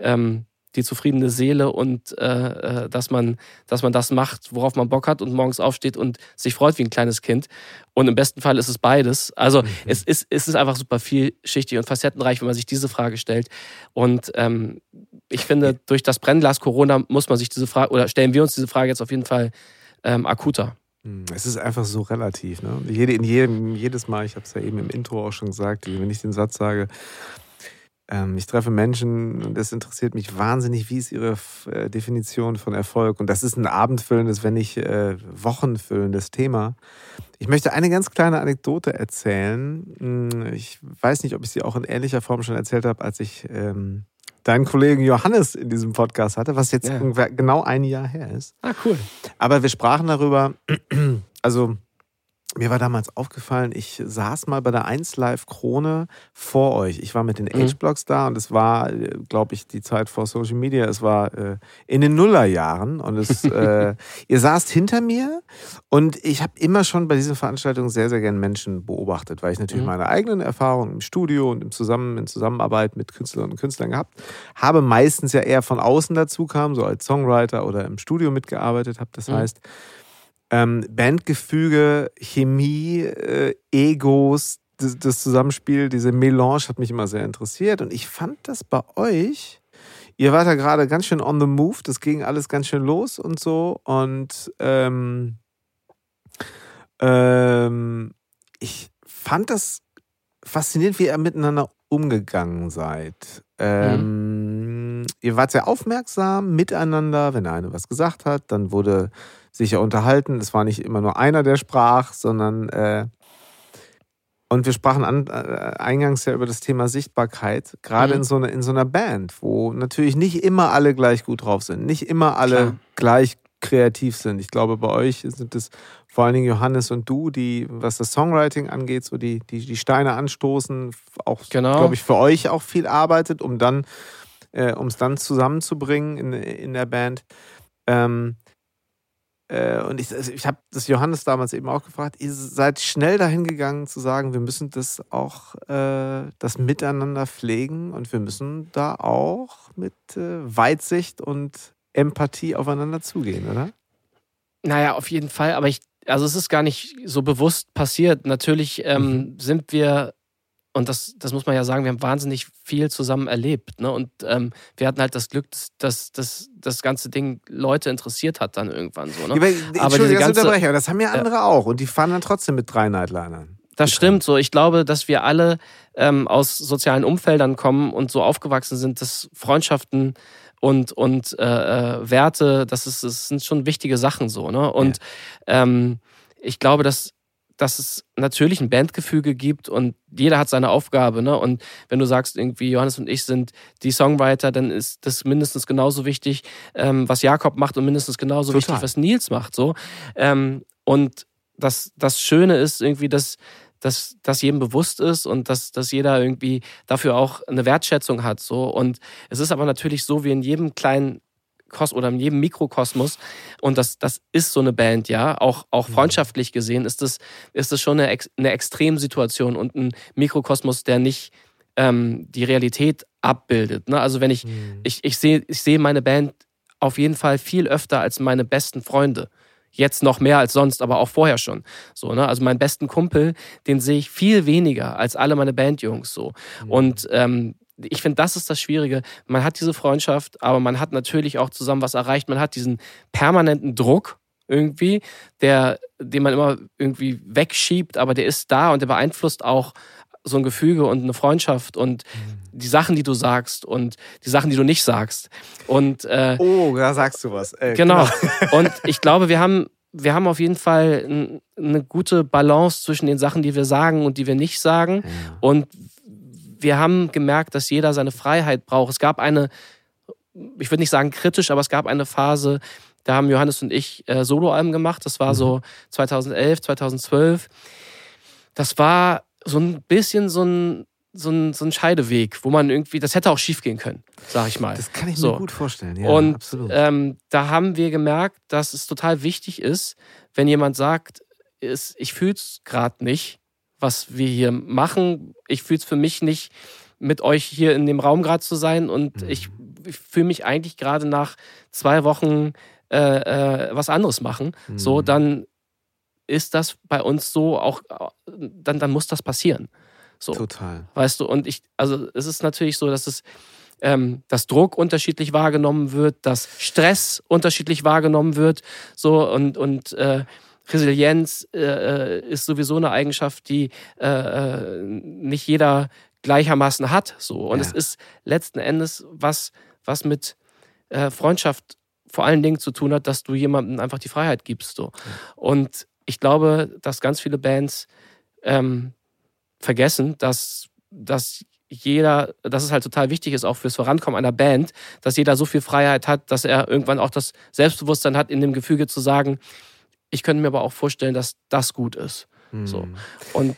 ähm, die zufriedene Seele und äh, äh, dass, man, dass man das macht, worauf man Bock hat und morgens aufsteht und sich freut wie ein kleines Kind. Und im besten Fall ist es beides. Also mhm. es, ist, es ist einfach super vielschichtig und facettenreich, wenn man sich diese Frage stellt. Und ähm, ich finde, durch das Brennglas Corona muss man sich diese Frage, oder stellen wir uns diese Frage jetzt auf jeden Fall ähm, akuter. Hm, es ist einfach so relativ. Ne? Jede, in jedem, jedes Mal, ich habe es ja eben im Intro auch schon gesagt, wenn ich den Satz sage, ähm, ich treffe Menschen und es interessiert mich wahnsinnig, wie ist ihre äh, Definition von Erfolg. Und das ist ein abendfüllendes, wenn nicht äh, wochenfüllendes Thema. Ich möchte eine ganz kleine Anekdote erzählen. Hm, ich weiß nicht, ob ich sie auch in ähnlicher Form schon erzählt habe, als ich ähm, deinen Kollegen Johannes in diesem Podcast hatte, was jetzt ja. genau ein Jahr her ist. Ah, cool. Aber wir sprachen darüber, also mir war damals aufgefallen, ich saß mal bei der 1 Live Krone vor euch. Ich war mit den mhm. Age-Blocks da und es war, glaube ich, die Zeit vor Social Media. Es war äh, in den Nullerjahren und es, äh, ihr saßt hinter mir und ich habe immer schon bei diesen Veranstaltungen sehr, sehr gern Menschen beobachtet, weil ich natürlich mhm. meine eigenen Erfahrungen im Studio und im Zusammen, in Zusammenarbeit mit Künstlerinnen und Künstlern gehabt habe. Meistens ja eher von außen dazu kam, so als Songwriter oder im Studio mitgearbeitet habe. Das mhm. heißt, ähm, Bandgefüge, Chemie, äh, Egos, das, das, Zusammenspiel, diese Melange hat mich immer sehr interessiert. Und ich fand das bei euch, ihr wart ja gerade ganz schön on the move, das ging alles ganz schön los und so. Und ähm, ähm, ich fand das faszinierend, wie ihr miteinander umgegangen seid. Ähm, mhm. Ihr wart sehr aufmerksam miteinander, wenn der eine was gesagt hat, dann wurde sicher unterhalten. Es war nicht immer nur einer, der sprach, sondern äh, und wir sprachen an, äh, eingangs ja über das Thema Sichtbarkeit, gerade mhm. in, so eine, in so einer Band, wo natürlich nicht immer alle gleich gut drauf sind, nicht immer alle Klar. gleich kreativ sind. Ich glaube, bei euch sind es vor allen Dingen Johannes und du, die, was das Songwriting angeht, so die, die, die Steine anstoßen, auch, genau. glaube ich, für euch auch viel arbeitet, um dann, äh, um es dann zusammenzubringen in, in der Band. Ähm, äh, und ich, also ich habe das Johannes damals eben auch gefragt, ihr seid schnell dahin gegangen zu sagen, wir müssen das auch, äh, das Miteinander pflegen und wir müssen da auch mit äh, Weitsicht und Empathie aufeinander zugehen, oder? Naja, auf jeden Fall, aber ich, also es ist gar nicht so bewusst passiert. Natürlich ähm, mhm. sind wir und das, das muss man ja sagen, wir haben wahnsinnig viel zusammen erlebt. Ne? Und ähm, wir hatten halt das Glück, dass, dass, das ganze Ding Leute interessiert hat dann irgendwann so. Ne? Aber, diese ganze, Unterbrecher, das haben ja andere äh, auch. Und die fahren dann trotzdem mit drei Nightlinern. Das stimmt so. Ich glaube, dass wir alle ähm, aus sozialen Umfeldern kommen und so aufgewachsen sind, dass Freundschaften und, und äh, äh Werte, das, ist, das sind schon wichtige Sachen so. Ne? Und ja. ähm, ich glaube, dass dass es natürlich ein Bandgefüge gibt und jeder hat seine Aufgabe. Ne? Und wenn du sagst, irgendwie Johannes und ich sind die Songwriter, dann ist das mindestens genauso wichtig, ähm, was Jakob macht und mindestens genauso Total. wichtig, was Nils macht. So. Ähm, und das, das Schöne ist irgendwie, dass, dass, dass jedem bewusst ist und dass, dass jeder irgendwie dafür auch eine Wertschätzung hat. So. Und es ist aber natürlich so, wie in jedem kleinen Kos oder in jedem Mikrokosmos. Und das, das ist so eine Band, ja. Auch, auch mhm. freundschaftlich gesehen ist das, ist das schon eine, eine Extremsituation und ein Mikrokosmos, der nicht ähm, die Realität abbildet. Ne? Also wenn ich, mhm. ich, ich sehe ich seh meine Band auf jeden Fall viel öfter als meine besten Freunde. Jetzt noch mehr als sonst, aber auch vorher schon. So, ne? Also meinen besten Kumpel, den sehe ich viel weniger als alle meine Bandjungs so. Mhm. Und ähm, ich finde, das ist das Schwierige. Man hat diese Freundschaft, aber man hat natürlich auch zusammen was erreicht. Man hat diesen permanenten Druck irgendwie, der, den man immer irgendwie wegschiebt, aber der ist da und der beeinflusst auch so ein Gefüge und eine Freundschaft und mhm. die Sachen, die du sagst und die Sachen, die du nicht sagst. Und äh, oh, da sagst du was. Äh, genau. genau. und ich glaube, wir haben wir haben auf jeden Fall eine gute Balance zwischen den Sachen, die wir sagen und die wir nicht sagen. Ja. Und wir haben gemerkt, dass jeder seine Freiheit braucht. Es gab eine, ich würde nicht sagen kritisch, aber es gab eine Phase, da haben Johannes und ich äh, Soloalben gemacht. Das war mhm. so 2011, 2012. Das war so ein bisschen so ein, so ein, so ein Scheideweg, wo man irgendwie, das hätte auch schief gehen können, sag ich mal. Das kann ich so. mir gut vorstellen, ja. Und ähm, da haben wir gemerkt, dass es total wichtig ist, wenn jemand sagt, ich fühle es gerade nicht, was wir hier machen. Ich fühle es für mich nicht, mit euch hier in dem Raum gerade zu sein. Und mhm. ich, ich fühle mich eigentlich gerade nach zwei Wochen äh, äh, was anderes machen. Mhm. So, dann ist das bei uns so auch, dann, dann muss das passieren. So, Total. Weißt du, und ich, also es ist natürlich so, dass es, ähm, dass Druck unterschiedlich wahrgenommen wird, dass Stress unterschiedlich wahrgenommen wird, so und, und äh, Resilienz äh, äh ist sowieso eine Eigenschaft, die äh, äh, nicht jeder gleichermaßen hat. So. Und ja. es ist letzten Endes was, was mit äh, Freundschaft vor allen Dingen zu tun hat, dass du jemandem einfach die Freiheit gibst. So. Und ich glaube, dass ganz viele Bands ähm, vergessen, dass, dass jeder, dass es halt total wichtig ist, auch fürs Vorankommen einer Band, dass jeder so viel Freiheit hat, dass er irgendwann auch das Selbstbewusstsein hat, in dem Gefüge zu sagen, ich könnte mir aber auch vorstellen, dass das gut ist. Hm. So. Und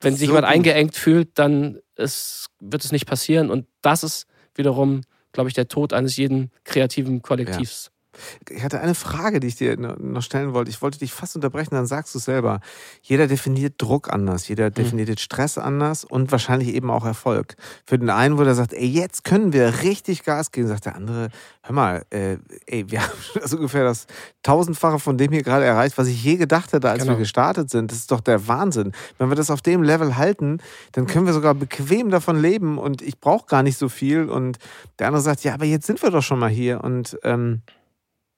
wenn sich so jemand gut. eingeengt fühlt, dann ist, wird es nicht passieren. Und das ist wiederum, glaube ich, der Tod eines jeden kreativen Kollektivs. Ich hatte eine Frage, die ich dir noch stellen wollte. Ich wollte dich fast unterbrechen, dann sagst du es selber. Jeder definiert Druck anders, jeder mhm. definiert Stress anders und wahrscheinlich eben auch Erfolg. Für den einen, wo der sagt, ey, jetzt können wir richtig Gas geben, sagt der andere, hör mal, äh, ey, wir haben das ungefähr das tausendfache von dem hier gerade erreicht, was ich je gedacht hätte, als genau. wir gestartet sind. Das ist doch der Wahnsinn. Wenn wir das auf dem Level halten, dann können wir sogar bequem davon leben und ich brauche gar nicht so viel. Und der andere sagt, ja, aber jetzt sind wir doch schon mal hier und ähm,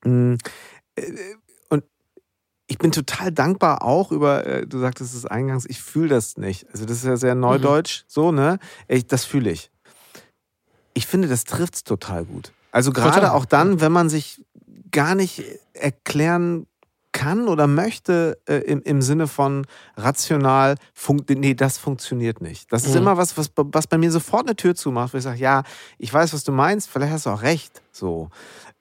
und ich bin total dankbar auch über, äh, du sagtest es eingangs, ich fühle das nicht. Also das ist ja sehr neudeutsch, mhm. so, ne? Ich, das fühle ich. Ich finde, das trifft es total gut. Also gerade auch dann, wenn man sich gar nicht erklären kann oder möchte äh, im, im Sinne von rational, nee, das funktioniert nicht. Das ist mhm. immer was, was, was bei mir sofort eine Tür zumacht, wo ich sage, ja, ich weiß, was du meinst, vielleicht hast du auch recht. So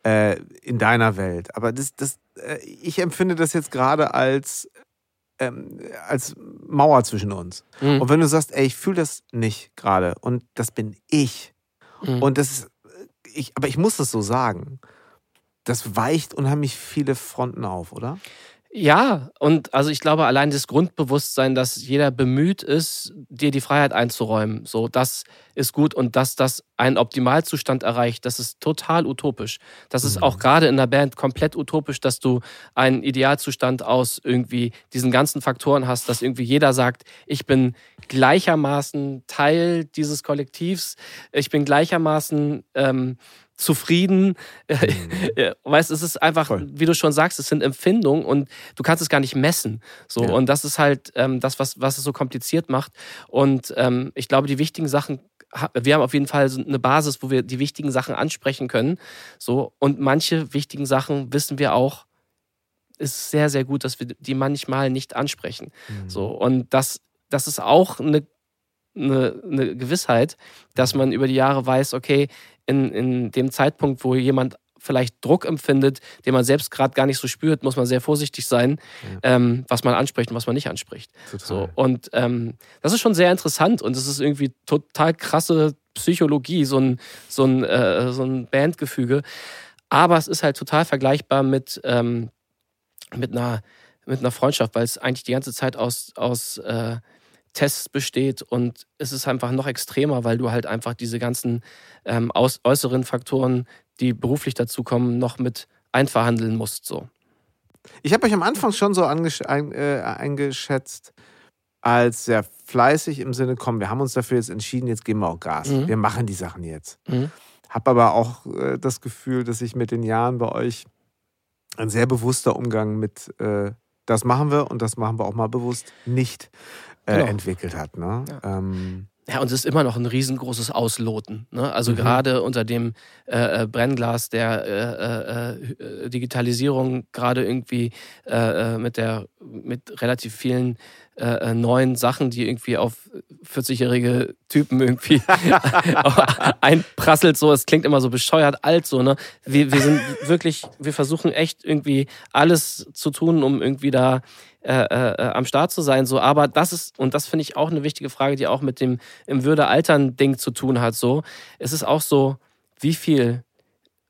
äh, in deiner Welt. Aber das, das, äh, ich empfinde das jetzt gerade als, ähm, als Mauer zwischen uns. Mhm. Und wenn du sagst, ey, ich fühle das nicht gerade und das bin ich. Mhm. Und das ist, ich, aber ich muss das so sagen. Das weicht unheimlich viele Fronten auf, oder? Ja, und also ich glaube, allein das Grundbewusstsein, dass jeder bemüht ist, dir die Freiheit einzuräumen, so, das ist gut und dass das einen Optimalzustand erreicht, das ist total utopisch. Das ist auch mhm. gerade in der Band komplett utopisch, dass du einen Idealzustand aus irgendwie diesen ganzen Faktoren hast, dass irgendwie jeder sagt, ich bin gleichermaßen Teil dieses Kollektivs, ich bin gleichermaßen ähm, zufrieden. Mhm. weißt, es ist einfach, Voll. wie du schon sagst, es sind Empfindungen und du kannst es gar nicht messen. So ja. und das ist halt ähm, das, was was es so kompliziert macht. Und ähm, ich glaube, die wichtigen Sachen wir haben auf jeden Fall eine Basis, wo wir die wichtigen Sachen ansprechen können. So, und manche wichtigen Sachen wissen wir auch, ist sehr, sehr gut, dass wir die manchmal nicht ansprechen. Mhm. So, und das, das ist auch eine, eine, eine Gewissheit, dass man über die Jahre weiß, okay, in, in dem Zeitpunkt, wo jemand vielleicht Druck empfindet, den man selbst gerade gar nicht so spürt, muss man sehr vorsichtig sein, ja. ähm, was man anspricht und was man nicht anspricht. Total. So, und ähm, das ist schon sehr interessant und es ist irgendwie total krasse Psychologie, so ein, so ein, äh, so ein Bandgefüge. Aber es ist halt total vergleichbar mit, ähm, mit, einer, mit einer Freundschaft, weil es eigentlich die ganze Zeit aus, aus äh, Tests besteht und es ist einfach noch extremer, weil du halt einfach diese ganzen ähm, aus, äußeren Faktoren, die beruflich dazukommen, noch mit einverhandeln musst. So. Ich habe euch am Anfang schon so ein, äh, eingeschätzt als sehr fleißig im Sinne, komm, wir haben uns dafür jetzt entschieden, jetzt geben wir auch Gas. Mhm. Wir machen die Sachen jetzt. Mhm. Habe aber auch äh, das Gefühl, dass sich mit den Jahren bei euch ein sehr bewusster Umgang mit äh, das machen wir und das machen wir auch mal bewusst nicht äh, genau. entwickelt hat. Ne? Ja. Ähm, ja, und es ist immer noch ein riesengroßes Ausloten. Ne? Also mhm. gerade unter dem äh, äh Brennglas der äh, äh, äh Digitalisierung, gerade irgendwie äh, mit der mit relativ vielen neuen Sachen, die irgendwie auf 40-jährige Typen irgendwie einprasselt. So, es klingt immer so bescheuert alt so. Ne? Wir, wir sind wirklich, wir versuchen echt irgendwie alles zu tun, um irgendwie da äh, äh, am Start zu sein. So, aber das ist, und das finde ich auch eine wichtige Frage, die auch mit dem im Würde-Altern-Ding zu tun hat. So, es ist auch so, wie viel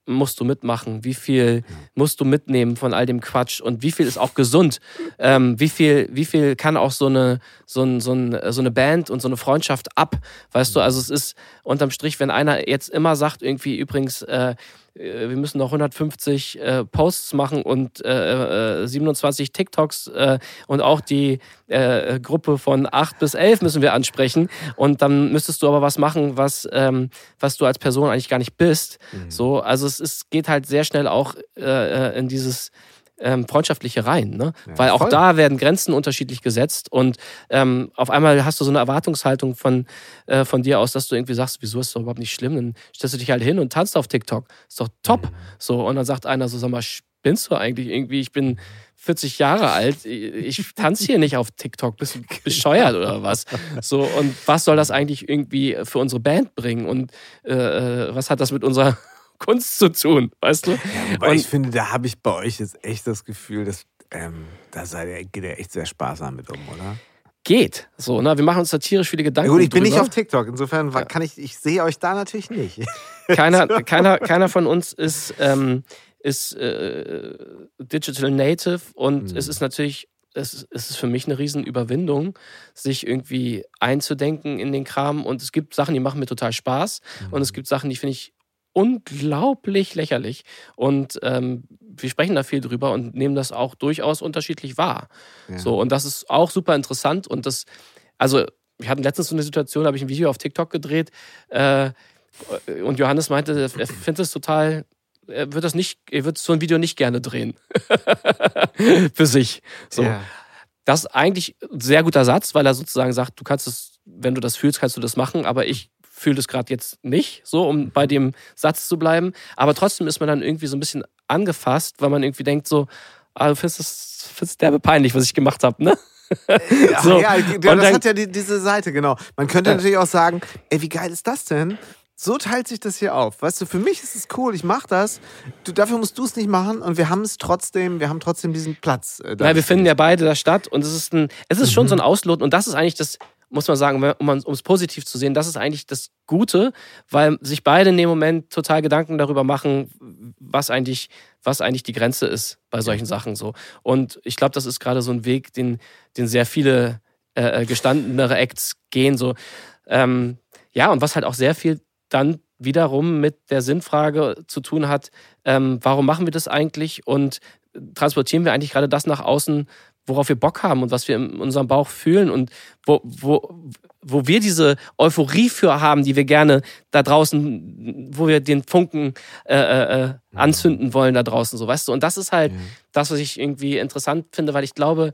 musst du mitmachen? Wie viel musst du mitnehmen von all dem Quatsch? Und wie viel ist auch gesund? Ähm, wie, viel, wie viel kann auch so eine, so, ein, so, ein, so eine Band und so eine Freundschaft ab? Weißt du, also es ist unterm Strich, wenn einer jetzt immer sagt, irgendwie übrigens, äh, äh, wir müssen noch 150 äh, Posts machen und äh, 27 äh, TikToks äh, und auch die äh, Gruppe von 8 bis 11 müssen wir ansprechen. Und dann müsstest du aber was machen, was, ähm, was du als Person eigentlich gar nicht bist. Mhm. So, also es ist, geht halt sehr schnell auch in dieses ähm, freundschaftliche rein, ne? Ja, Weil auch voll. da werden Grenzen unterschiedlich gesetzt und ähm, auf einmal hast du so eine Erwartungshaltung von, äh, von dir aus, dass du irgendwie sagst, wieso ist das überhaupt nicht schlimm? Dann stellst du dich halt hin und tanzt auf TikTok. Ist doch top. Mhm. So, und dann sagt einer so, sag mal, spinnst du eigentlich irgendwie? Ich bin 40 Jahre alt, ich tanze hier nicht auf TikTok, bist du bescheuert oder was? So, und was soll das eigentlich irgendwie für unsere Band bringen? Und äh, äh was hat das mit unserer Kunst zu tun, weißt du? Ja, und ich finde, da habe ich bei euch jetzt echt das Gefühl, dass ähm, da seid ihr, geht ihr echt sehr sparsam mit um, oder? Geht. So, ne? Wir machen uns da tierisch viele Gedanken. Ja, gut, ich bin drüber. nicht auf TikTok, insofern ja. kann ich, ich sehe euch da natürlich nicht. Keiner, keiner, keiner von uns ist, ähm, ist äh, Digital Native und mhm. es ist natürlich es, ist für mich eine Riesenüberwindung, sich irgendwie einzudenken in den Kram. Und es gibt Sachen, die machen mir total Spaß. Mhm. Und es mhm. gibt Sachen, die finde ich unglaublich lächerlich. Und ähm, wir sprechen da viel drüber und nehmen das auch durchaus unterschiedlich wahr. Ja. So, und das ist auch super interessant. Und das, also, wir hatten letztens so eine Situation, da habe ich ein Video auf TikTok gedreht äh, und Johannes meinte, er findet es total er wird das nicht, er wird so ein Video nicht gerne drehen. Für sich. So. Ja. Das ist eigentlich ein sehr guter Satz, weil er sozusagen sagt, du kannst es, wenn du das fühlst, kannst du das machen, aber ich fühle das gerade jetzt nicht, so um bei dem Satz zu bleiben. Aber trotzdem ist man dann irgendwie so ein bisschen angefasst, weil man irgendwie denkt so, ah, du findest das, findest derbe peinlich, was ich gemacht habe, ne? Ja, so. ja, das dann, hat ja die, diese Seite, genau. Man könnte ja. natürlich auch sagen, ey, wie geil ist das denn? So teilt sich das hier auf. Weißt du, für mich ist es cool, ich mache das. Du, dafür musst du es nicht machen und wir haben es trotzdem, wir haben trotzdem diesen Platz. Äh, ja, wir finden ja beide da statt und es ist ein, es ist mhm. schon so ein Ausloten und das ist eigentlich das, muss man sagen, um es positiv zu sehen, das ist eigentlich das Gute, weil sich beide in dem Moment total Gedanken darüber machen, was eigentlich, was eigentlich die Grenze ist bei solchen Sachen so. Und ich glaube, das ist gerade so ein Weg, den, den sehr viele äh, äh, gestandenere Acts gehen. So. Ähm, ja, und was halt auch sehr viel dann wiederum mit der Sinnfrage zu tun hat, ähm, warum machen wir das eigentlich und transportieren wir eigentlich gerade das nach außen, worauf wir Bock haben und was wir in unserem Bauch fühlen und wo, wo, wo wir diese Euphorie für haben, die wir gerne da draußen, wo wir den Funken äh, äh, äh anzünden wollen da draußen, so weißt du. Und das ist halt ja. das, was ich irgendwie interessant finde, weil ich glaube,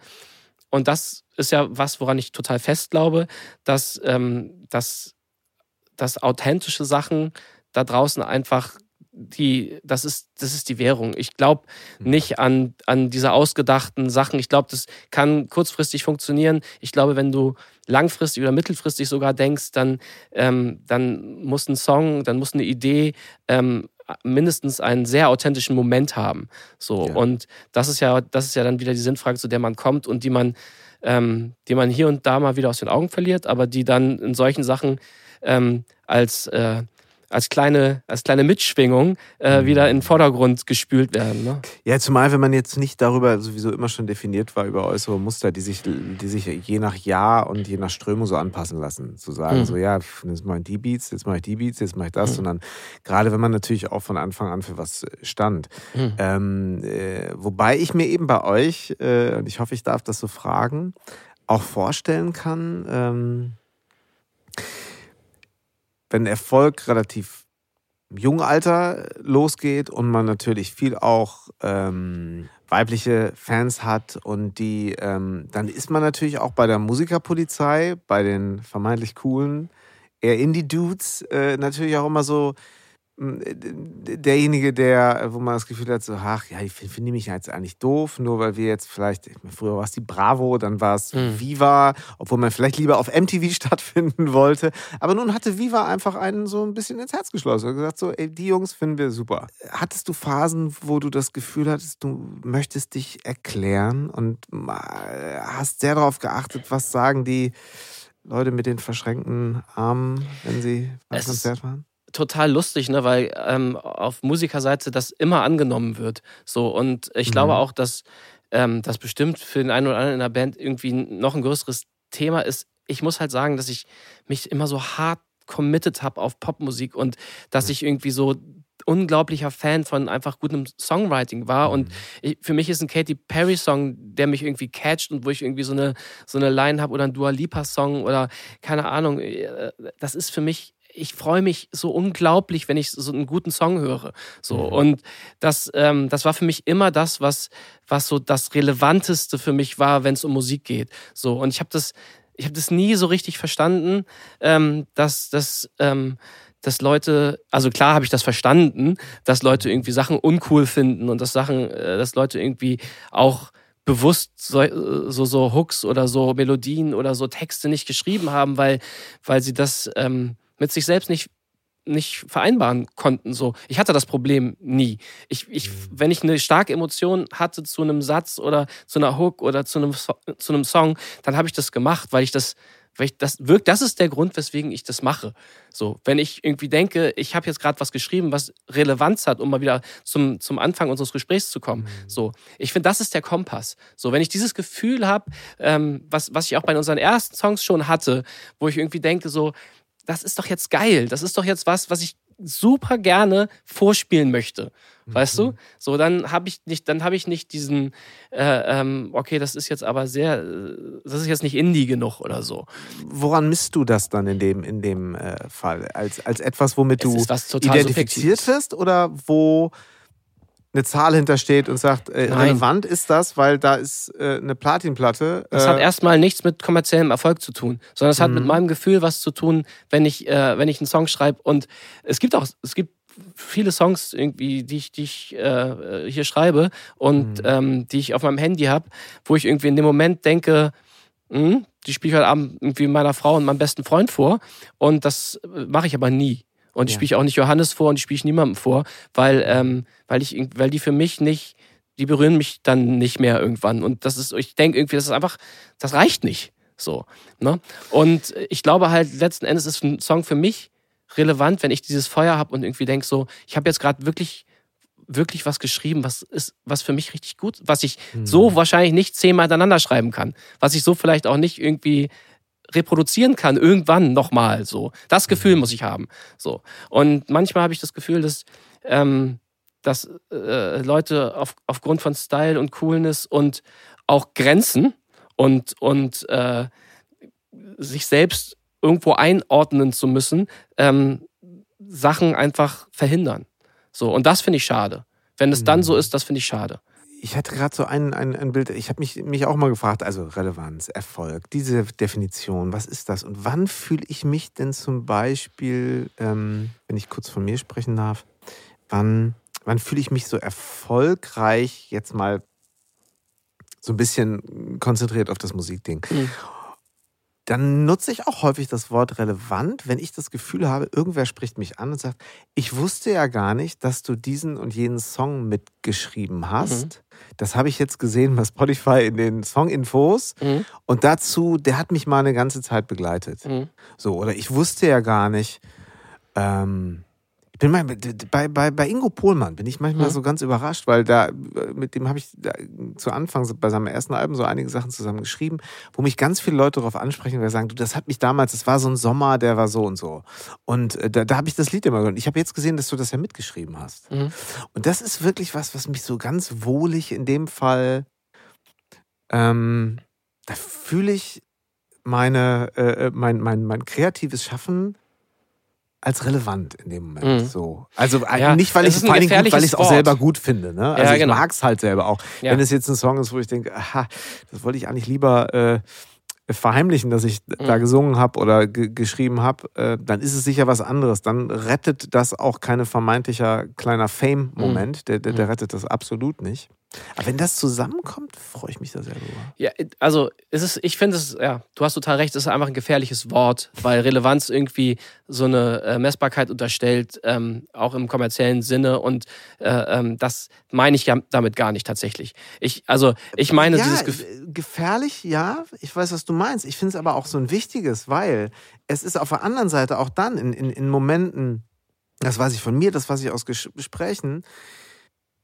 und das ist ja was, woran ich total fest glaube, dass, ähm, dass, dass authentische Sachen da draußen einfach die, das ist, das ist die Währung. Ich glaube mhm. nicht an, an diese ausgedachten Sachen. Ich glaube, das kann kurzfristig funktionieren. Ich glaube, wenn du langfristig oder mittelfristig sogar denkst, dann, ähm, dann muss ein Song, dann muss eine Idee ähm, mindestens einen sehr authentischen Moment haben. So. Ja. Und das ist ja, das ist ja dann wieder die Sinnfrage, zu der man kommt und die man, ähm, die man hier und da mal wieder aus den Augen verliert, aber die dann in solchen Sachen ähm, als äh, als kleine, als kleine Mitschwingung äh, wieder in den Vordergrund gespült werden. Ne? Ja, zumal wenn man jetzt nicht darüber sowieso immer schon definiert war, über äußere Muster, die sich, die sich je nach Jahr und je nach Strömung so anpassen lassen. Zu sagen, mhm. so ja, jetzt mache ich die Beats, jetzt mache ich die Beats, jetzt mache ich das. Mhm. Sondern gerade wenn man natürlich auch von Anfang an für was stand. Mhm. Ähm, äh, wobei ich mir eben bei euch, äh, und ich hoffe, ich darf das so fragen, auch vorstellen kann, ähm, wenn Erfolg relativ im jungen Alter losgeht und man natürlich viel auch ähm, weibliche Fans hat und die, ähm, dann ist man natürlich auch bei der Musikerpolizei, bei den vermeintlich coolen, eher Indie-Dudes äh, natürlich auch immer so derjenige, der, wo man das Gefühl hat, so, ach ja, ich finde find mich jetzt eigentlich doof, nur weil wir jetzt vielleicht, früher war es die Bravo, dann war es mhm. Viva, obwohl man vielleicht lieber auf MTV stattfinden wollte. Aber nun hatte Viva einfach einen so ein bisschen ins Herz geschlossen und gesagt, so, ey, die Jungs finden wir super. Hattest du Phasen, wo du das Gefühl hattest, du möchtest dich erklären und hast sehr darauf geachtet, was sagen die Leute mit den verschränkten Armen, wenn sie beim Konzert waren? Total lustig, ne, weil ähm, auf Musikerseite das immer angenommen wird. So und ich mhm. glaube auch, dass ähm, das bestimmt für den einen oder anderen in der Band irgendwie noch ein größeres Thema ist. Ich muss halt sagen, dass ich mich immer so hart committed habe auf Popmusik und dass mhm. ich irgendwie so unglaublicher Fan von einfach gutem Songwriting war. Mhm. Und ich, für mich ist ein Katy Perry-Song, der mich irgendwie catcht und wo ich irgendwie so eine, so eine Line habe oder ein Dua Lipa-Song oder keine Ahnung. Äh, das ist für mich ich freue mich so unglaublich, wenn ich so einen guten Song höre. So mhm. und das, ähm, das war für mich immer das, was was so das relevanteste für mich war, wenn es um Musik geht. So und ich habe das, ich habe das nie so richtig verstanden, ähm, dass das ähm, dass Leute, also klar habe ich das verstanden, dass Leute irgendwie Sachen uncool finden und dass Sachen, äh, dass Leute irgendwie auch bewusst so, so, so Hooks oder so Melodien oder so Texte nicht geschrieben haben, weil, weil sie das ähm, mit sich selbst nicht nicht vereinbaren konnten. So, ich hatte das Problem nie. Ich, ich, mhm. wenn ich eine starke Emotion hatte zu einem Satz oder zu einer Hook oder zu einem, zu einem Song, dann habe ich das gemacht, weil ich das, weil ich das wirkt. Das ist der Grund, weswegen ich das mache. So, wenn ich irgendwie denke, ich habe jetzt gerade was geschrieben, was Relevanz hat, um mal wieder zum, zum Anfang unseres Gesprächs zu kommen. Mhm. So, ich finde, das ist der Kompass. So, wenn ich dieses Gefühl habe, ähm, was, was ich auch bei unseren ersten Songs schon hatte, wo ich irgendwie denke, so, das ist doch jetzt geil. Das ist doch jetzt was, was ich super gerne vorspielen möchte. Weißt mhm. du? So, dann habe ich nicht, dann habe ich nicht diesen, äh, ähm, okay, das ist jetzt aber sehr, das ist jetzt nicht Indie genug oder so. Woran misst du das dann in dem, in dem äh, Fall? Als, als etwas, womit du identifiziert wirst oder wo eine Zahl hintersteht und sagt, äh, relevant ist das, weil da ist äh, eine Platinplatte. Das hat äh, erstmal nichts mit kommerziellem Erfolg zu tun, sondern es hat mit mhm. meinem Gefühl was zu tun, wenn ich, äh, wenn ich einen Song schreibe. Und es gibt auch, es gibt viele Songs irgendwie, die ich, die ich äh, hier schreibe und mhm. ähm, die ich auf meinem Handy habe, wo ich irgendwie in dem Moment denke, mh, hm, die spiele ich heute Abend irgendwie meiner Frau und meinem besten Freund vor. Und das äh, mache ich aber nie. Und ich ja. spiele auch nicht Johannes vor und ich spiele niemandem vor, weil, ähm, weil, ich, weil die für mich nicht, die berühren mich dann nicht mehr irgendwann. Und das ist, ich denke irgendwie, das ist einfach, das reicht nicht. So. Ne? Und ich glaube halt, letzten Endes ist ein Song für mich relevant, wenn ich dieses Feuer habe und irgendwie denke, so, ich habe jetzt gerade wirklich wirklich was geschrieben, was ist, was für mich richtig gut, was ich mhm. so wahrscheinlich nicht zehnmal hintereinander schreiben kann, was ich so vielleicht auch nicht irgendwie reproduzieren kann, irgendwann nochmal so. Das Gefühl mhm. muss ich haben. So. Und manchmal habe ich das Gefühl, dass, ähm, dass äh, Leute auf, aufgrund von Style und Coolness und auch Grenzen und, und äh, sich selbst irgendwo einordnen zu müssen, ähm, Sachen einfach verhindern. So, und das finde ich schade. Wenn es dann so mhm. ist, das finde ich schade ich hatte gerade so ein, ein, ein Bild, ich habe mich, mich auch mal gefragt, also Relevanz, Erfolg, diese Definition, was ist das? Und wann fühle ich mich denn zum Beispiel, ähm, wenn ich kurz von mir sprechen darf, wann, wann fühle ich mich so erfolgreich, jetzt mal so ein bisschen konzentriert auf das Musikding? Mhm dann nutze ich auch häufig das Wort relevant, wenn ich das Gefühl habe, irgendwer spricht mich an und sagt, ich wusste ja gar nicht, dass du diesen und jenen Song mitgeschrieben hast. Mhm. Das habe ich jetzt gesehen bei Spotify in den Song-Infos. Mhm. Und dazu, der hat mich mal eine ganze Zeit begleitet. Mhm. So, oder ich wusste ja gar nicht, ähm, bin mal, bei, bei, bei Ingo Pohlmann bin ich manchmal hm. so ganz überrascht, weil da mit dem habe ich zu Anfang bei seinem ersten Album so einige Sachen zusammen geschrieben, wo mich ganz viele Leute darauf ansprechen, weil sagen, du, das hat mich damals, es war so ein Sommer, der war so und so. Und äh, da, da habe ich das Lied immer gehört. Ich habe jetzt gesehen, dass du das ja mitgeschrieben hast. Mhm. Und das ist wirklich was, was mich so ganz wohlig in dem Fall, ähm, da fühle ich meine, äh, äh mein, mein, mein kreatives Schaffen als relevant in dem Moment. Mhm. So. Also äh, ja, nicht, weil ich es vor allem gut, weil ich es auch selber gut finde. Ne? Also ja, ich genau. mag es halt selber auch. Ja. Wenn es jetzt ein Song ist, wo ich denke, aha, das wollte ich eigentlich lieber äh, verheimlichen, dass ich mhm. da gesungen habe oder geschrieben habe, äh, dann ist es sicher was anderes. Dann rettet das auch keine vermeintlicher kleiner Fame-Moment. Mhm. Der, der, der, mhm. rettet das absolut nicht. Aber wenn das zusammenkommt, freue ich mich da sehr drüber. Ja, also es ist, ich finde es, ja, du hast total recht, es ist einfach ein gefährliches Wort, weil Relevanz irgendwie so eine äh, Messbarkeit unterstellt, ähm, auch im kommerziellen Sinne. Und äh, ähm, das meine ich ja damit gar nicht tatsächlich. Ich, also ich meine ja, dieses Gefühl. Gefährlich, ja, ich weiß, was du meinst. Ich finde es aber auch so ein wichtiges, weil es ist auf der anderen Seite auch dann in, in, in Momenten, das weiß ich von mir, das weiß ich aus Gesprächen,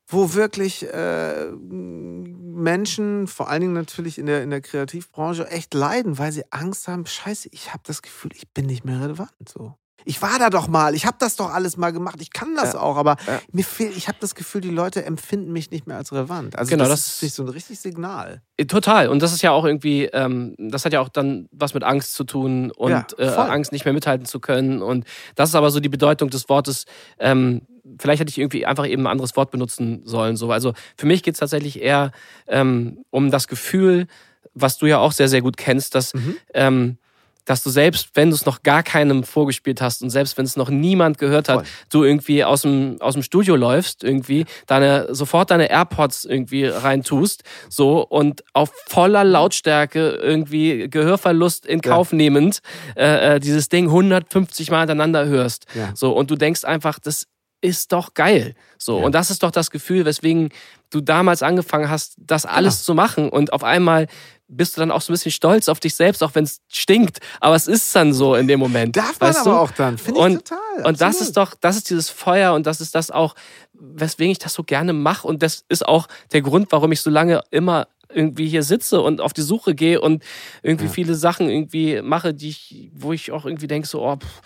wo wirklich äh, Menschen, vor allen Dingen natürlich in der, in der Kreativbranche, echt leiden, weil sie Angst haben, scheiße, ich habe das Gefühl, ich bin nicht mehr relevant. So. Ich war da doch mal, ich habe das doch alles mal gemacht, ich kann das ja. auch, aber ja. mir fehlt, ich habe das Gefühl, die Leute empfinden mich nicht mehr als relevant. Also genau, das, das ist so ein richtiges Signal. Äh, total. Und das ist ja auch irgendwie, ähm, das hat ja auch dann was mit Angst zu tun und ja, äh, Angst nicht mehr mithalten zu können. Und das ist aber so die Bedeutung des Wortes. Ähm, vielleicht hätte ich irgendwie einfach eben ein anderes Wort benutzen sollen. So. Also für mich geht es tatsächlich eher ähm, um das Gefühl, was du ja auch sehr, sehr gut kennst, dass, mhm. ähm, dass du selbst, wenn du es noch gar keinem vorgespielt hast und selbst wenn es noch niemand gehört hat, Voll. du irgendwie aus dem, aus dem Studio läufst, irgendwie, deine, sofort deine AirPods irgendwie reintust, so und auf voller Lautstärke irgendwie Gehörverlust in Kauf ja. nehmend äh, äh dieses Ding 150 Mal hintereinander hörst. Ja. So, und du denkst einfach, das ist doch geil. So. Ja. Und das ist doch das Gefühl, weswegen du damals angefangen hast, das alles ja. zu machen. Und auf einmal bist du dann auch so ein bisschen stolz auf dich selbst, auch wenn es stinkt. Aber es ist dann so in dem Moment. Darf man aber du? auch dann, finde ich und, total. Absolut. Und das ist doch, das ist dieses Feuer und das ist das auch, weswegen ich das so gerne mache. Und das ist auch der Grund, warum ich so lange immer irgendwie hier sitze und auf die Suche gehe und irgendwie ja. viele Sachen irgendwie mache, die ich, wo ich auch irgendwie denke, so, oh, pff,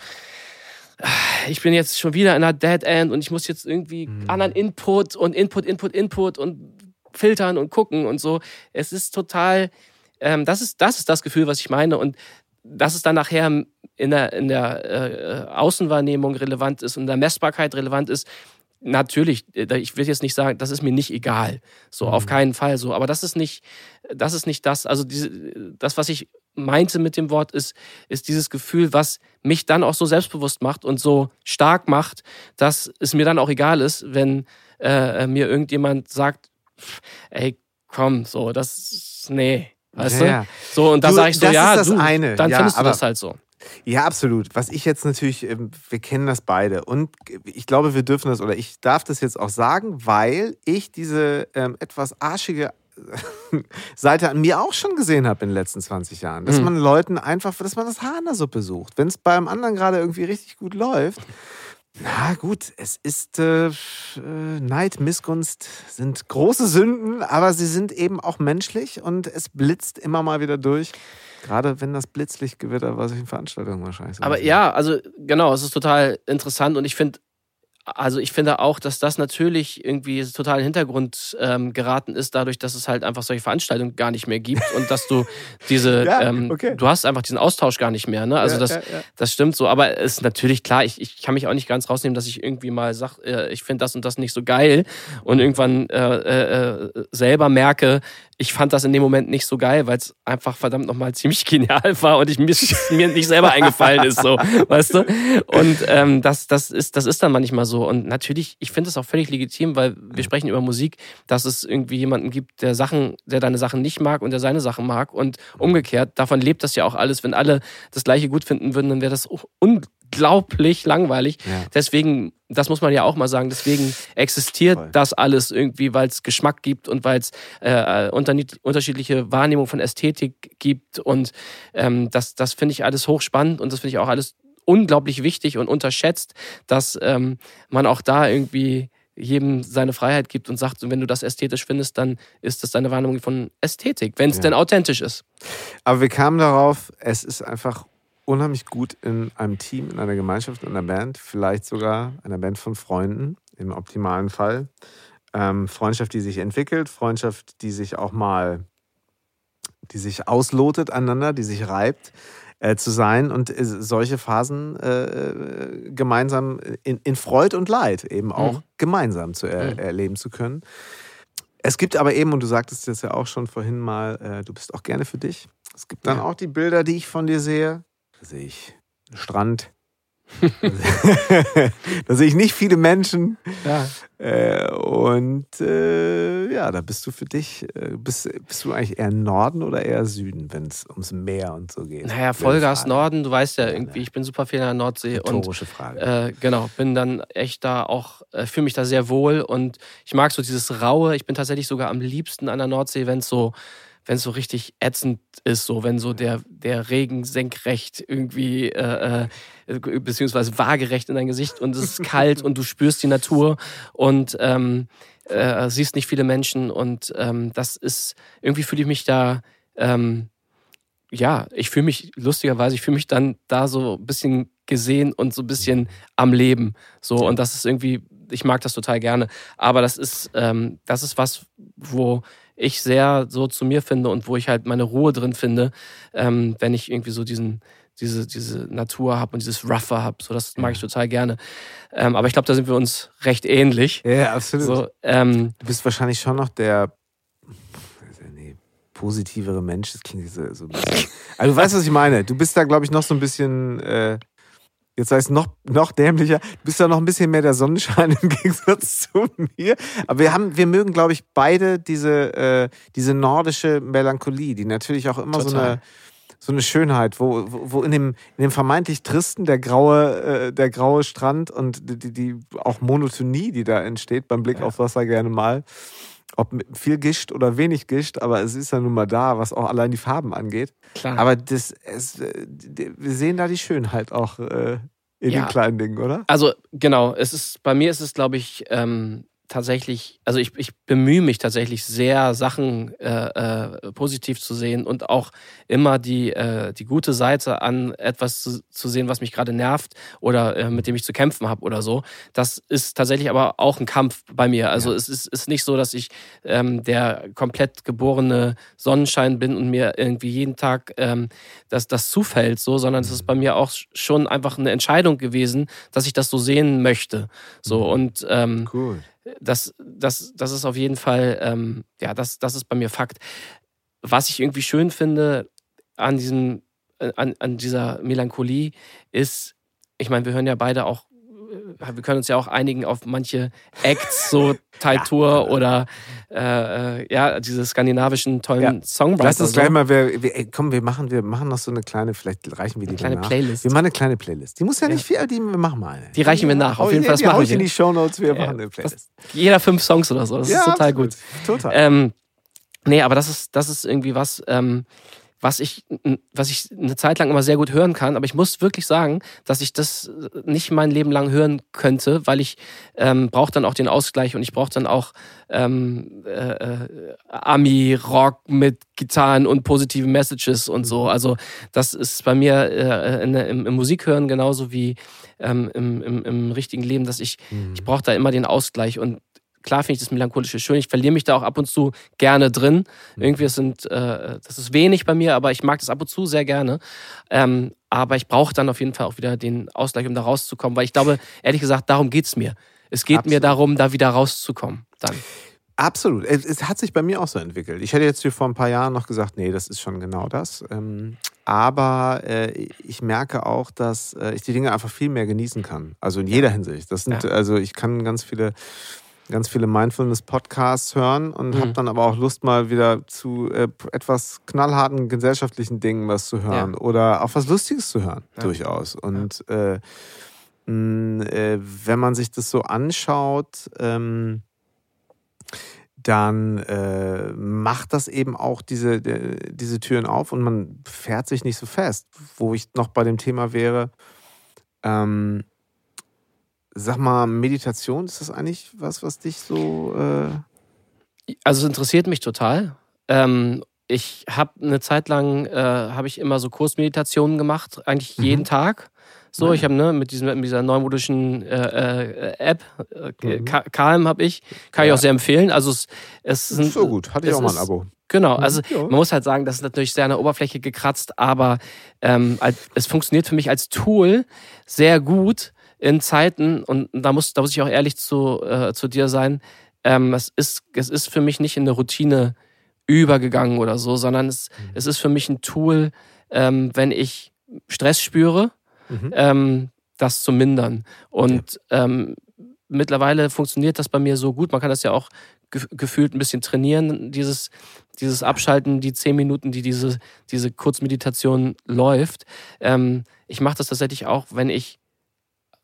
ich bin jetzt schon wieder in einer Dead End und ich muss jetzt irgendwie mhm. anderen Input und Input, Input, Input und filtern und gucken und so. Es ist total, ähm, das, ist, das ist das Gefühl, was ich meine. Und dass es dann nachher in der, in der äh, Außenwahrnehmung relevant ist und in der Messbarkeit relevant ist, natürlich, äh, ich will jetzt nicht sagen, das ist mir nicht egal. So, mhm. auf keinen Fall so. Aber das ist nicht, das ist nicht das. Also diese, das, was ich meinte mit dem Wort, ist, ist dieses Gefühl, was mich dann auch so selbstbewusst macht und so stark macht, dass es mir dann auch egal ist, wenn äh, mir irgendjemand sagt, ey, komm, so, das, nee, weißt ja, du? So, und da sage ich so, ja, du, eine. dann ja, findest du das halt so. Ja, absolut. Was ich jetzt natürlich, ähm, wir kennen das beide und ich glaube, wir dürfen das oder ich darf das jetzt auch sagen, weil ich diese ähm, etwas arschige Seite an mir auch schon gesehen habe in den letzten 20 Jahren. Dass mhm. man Leuten einfach, dass man das Haar in der Suppe sucht. Wenn es beim anderen gerade irgendwie richtig gut läuft, na gut, es ist äh, äh, Neid, Missgunst sind große Sünden, aber sie sind eben auch menschlich und es blitzt immer mal wieder durch. Gerade wenn das Blitzlichtgewitter bei solchen Veranstaltungen wahrscheinlich so Aber ja, also genau, es ist total interessant und ich finde also ich finde auch, dass das natürlich irgendwie total in den Hintergrund ähm, geraten ist, dadurch, dass es halt einfach solche Veranstaltungen gar nicht mehr gibt und dass du diese, ja, ähm, okay. du hast einfach diesen Austausch gar nicht mehr. Ne? Also ja, das, ja, das stimmt so. Aber es ist natürlich klar, ich, ich kann mich auch nicht ganz rausnehmen, dass ich irgendwie mal sage, äh, ich finde das und das nicht so geil und irgendwann äh, äh, äh selber merke, ich fand das in dem Moment nicht so geil, weil es einfach verdammt nochmal ziemlich genial war und ich mir, mir nicht selber eingefallen ist, so, weißt du? Und ähm, das, das, ist, das ist dann manchmal so. Und natürlich, ich finde es auch völlig legitim, weil wir sprechen über Musik, dass es irgendwie jemanden gibt, der Sachen, der deine Sachen nicht mag und der seine Sachen mag. Und umgekehrt, davon lebt das ja auch alles. Wenn alle das Gleiche gut finden würden, dann wäre das unglaublich langweilig. Ja. Deswegen das muss man ja auch mal sagen. Deswegen existiert Voll. das alles irgendwie, weil es Geschmack gibt und weil es äh, unterschiedliche Wahrnehmung von Ästhetik gibt. Und ähm, das, das finde ich alles hochspannend und das finde ich auch alles unglaublich wichtig und unterschätzt, dass ähm, man auch da irgendwie jedem seine Freiheit gibt und sagt, wenn du das ästhetisch findest, dann ist das deine Wahrnehmung von Ästhetik, wenn es ja. denn authentisch ist. Aber wir kamen darauf, es ist einfach unheimlich gut in einem Team, in einer Gemeinschaft, in einer Band, vielleicht sogar einer Band von Freunden im optimalen Fall. Ähm, Freundschaft, die sich entwickelt, Freundschaft, die sich auch mal, die sich auslotet aneinander, die sich reibt äh, zu sein und äh, solche Phasen äh, äh, gemeinsam in, in Freud und Leid eben auch mhm. gemeinsam zu er, mhm. erleben zu können. Es gibt aber eben, und du sagtest das ja auch schon vorhin mal, äh, du bist auch gerne für dich. Es gibt dann ja. auch die Bilder, die ich von dir sehe. Da sehe ich einen Strand, da sehe ich nicht viele Menschen. Ja. Äh, und äh, ja, da bist du für dich, äh, bist, bist du eigentlich eher Norden oder eher Süden, wenn es ums Meer und so geht? Naja, Vollgas Norden, du weißt ja irgendwie, ich bin super viel in der Nordsee. Rhetorische Frage. Äh, genau, bin dann echt da auch, äh, fühle mich da sehr wohl und ich mag so dieses Raue. Ich bin tatsächlich sogar am liebsten an der Nordsee, wenn es so wenn es so richtig ätzend ist, so wenn so der, der Regen senkrecht irgendwie, äh, äh, beziehungsweise waagerecht in dein Gesicht und es ist kalt und du spürst die Natur und ähm, äh, siehst nicht viele Menschen und ähm, das ist, irgendwie fühle ich mich da, ähm, ja, ich fühle mich, lustigerweise, ich fühle mich dann da so ein bisschen gesehen und so ein bisschen am Leben. So, und das ist irgendwie, ich mag das total gerne. Aber das ist, ähm, das ist was, wo ich sehr so zu mir finde und wo ich halt meine Ruhe drin finde, ähm, wenn ich irgendwie so diesen, diese, diese Natur habe und dieses Rougher habe. So, das mag ich total gerne. Ähm, aber ich glaube, da sind wir uns recht ähnlich. Ja, absolut. So, ähm, du bist wahrscheinlich schon noch der nee, positivere Mensch. Das klingt so, so ein bisschen. Also, du weißt, was ich meine. Du bist da, glaube ich, noch so ein bisschen. Äh, Jetzt heißt noch, noch dämlicher, du bist ja noch ein bisschen mehr der Sonnenschein im Gegensatz zu mir. Aber wir haben, wir mögen, glaube ich, beide diese, äh, diese nordische Melancholie, die natürlich auch immer Total. so eine, so eine Schönheit, wo, wo in, dem, in dem vermeintlich tristen der graue, äh, der graue Strand und die, die auch Monotonie, die da entsteht beim Blick ja. auf Wasser gerne mal. Ob viel Gischt oder wenig Gischt, aber es ist ja nun mal da, was auch allein die Farben angeht. Klar. Aber das, es, äh, wir sehen da die Schönheit auch äh, in ja. den kleinen Dingen, oder? Also genau, es ist bei mir ist es, glaube ich, ähm, tatsächlich, also ich, ich bemühe mich tatsächlich sehr, Sachen äh, äh, positiv zu sehen und auch immer die, äh, die gute Seite an etwas zu, zu sehen, was mich gerade nervt oder äh, mit dem ich zu kämpfen habe oder so. Das ist tatsächlich aber auch ein Kampf bei mir. Also ja. es ist, ist nicht so, dass ich ähm, der komplett geborene Sonnenschein bin und mir irgendwie jeden Tag ähm, das, das zufällt, so, sondern es ist bei mir auch schon einfach eine Entscheidung gewesen, dass ich das so sehen möchte. So mhm. und ähm, cool das, das, das ist auf jeden Fall, ähm, ja, das, das ist bei mir Fakt. Was ich irgendwie schön finde an diesem, äh, an, an dieser Melancholie ist, ich meine, wir hören ja beide auch wir können uns ja auch einigen auf manche Acts, so Taitur ja. oder äh, äh, ja, diese skandinavischen tollen ja. Songwriter. Lass uns gleich mal, wir, wir, komm, wir machen, wir machen noch so eine kleine, vielleicht reichen wir die eine kleine nach. Playlist. Wir machen eine kleine Playlist. Die muss ja nicht viel, die, wir machen mal eine. Die reichen wir nach, auf jeden Fall. Das machen wir in die Shownotes, wir machen eine Playlist. Jeder fünf Songs oder so, das ist total absolut. gut. Total. Ähm, nee, aber das ist, das ist irgendwie was, ähm, was ich, was ich eine Zeit lang immer sehr gut hören kann. Aber ich muss wirklich sagen, dass ich das nicht mein Leben lang hören könnte, weil ich ähm, brauche dann auch den Ausgleich und ich brauche dann auch ähm, äh, äh, Ami-Rock mit Gitarren und positiven Messages und so. Also das ist bei mir äh, in, im, im Musikhören genauso wie ähm, im, im, im richtigen Leben, dass ich, mhm. ich brauche da immer den Ausgleich und klar finde ich das Melancholische schön. Ich verliere mich da auch ab und zu gerne drin. Mhm. Irgendwie sind, äh, das ist wenig bei mir, aber ich mag das ab und zu sehr gerne. Ähm, aber ich brauche dann auf jeden Fall auch wieder den Ausgleich, um da rauszukommen, weil ich glaube, ehrlich gesagt, darum geht es mir. Es geht Absolut. mir darum, da wieder rauszukommen. Dann. Absolut. Es, hat sich bei mir auch so entwickelt. Ich hätte jetzt vor ein paar Jahren noch gesagt, nee, das ist schon genau das. Ähm, aber äh, ich merke auch, dass äh, ich die Dinge einfach viel mehr genießen kann. Also in jeder Hinsicht. Das sind, ja. also ich kann ganz viele ganz viele Mindfulness-Podcasts hören und mhm. habe dann aber auch Lust, mal wieder zu äh, etwas knallharten gesellschaftlichen Dingen was zu hören ja. oder auch was Lustiges zu hören, ja. durchaus. Und ja. äh, mh, äh, wenn man sich das so anschaut, ähm, dann äh, macht das eben auch diese, diese Türen auf und man fährt sich nicht so fest. Wo ich noch bei dem Thema wäre, Ähm, sag mal, Meditation, ist das eigentlich was, was dich so. Äh also es interessiert mich total. Ähm, ich habe eine Zeit lang äh, habe ich immer so Kursmeditationen gemacht, eigentlich mhm. jeden Tag. So, ja. ich habe ne, mit, diesem, mit dieser neumodischen äh, äh, App, äh, mhm. Calm habe ich, kann ja. ich auch sehr empfehlen. Also es, es sind, so gut, hatte ich auch mal ein Abo. Genau, mhm. also ja. man muss halt sagen, das ist natürlich sehr an der Oberfläche gekratzt, aber ähm, es funktioniert für mich als Tool sehr gut in Zeiten, und da muss, da muss ich auch ehrlich zu, äh, zu dir sein, ähm, es, ist, es ist für mich nicht in eine Routine übergegangen oder so, sondern es, mhm. es ist für mich ein Tool, ähm, wenn ich Stress spüre, mhm. ähm, das zu mindern. Und ja. ähm, mittlerweile funktioniert das bei mir so gut. Man kann das ja auch ge gefühlt ein bisschen trainieren, dieses, dieses Abschalten, die zehn Minuten, die diese, diese Kurzmeditation läuft. Ähm, ich mache das tatsächlich auch, wenn ich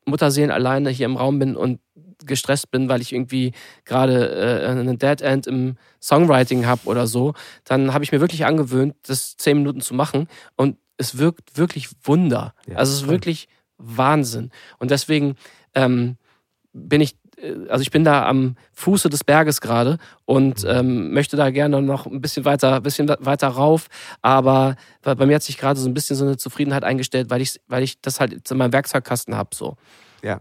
Mutterseelen alleine hier im Raum bin und gestresst bin, weil ich irgendwie gerade äh, einen Dead End im Songwriting habe oder so, dann habe ich mir wirklich angewöhnt, das zehn Minuten zu machen und es wirkt wirklich Wunder. Ja, also es ist wirklich Wahnsinn. Und deswegen ähm, bin ich, also ich bin da am Fuße des Berges gerade und mhm. ähm, möchte da gerne noch ein bisschen weiter, bisschen weiter rauf. Aber bei mir hat sich gerade so ein bisschen so eine Zufriedenheit eingestellt, weil ich, weil ich das halt in meinem Werkzeugkasten habe. So. Ja.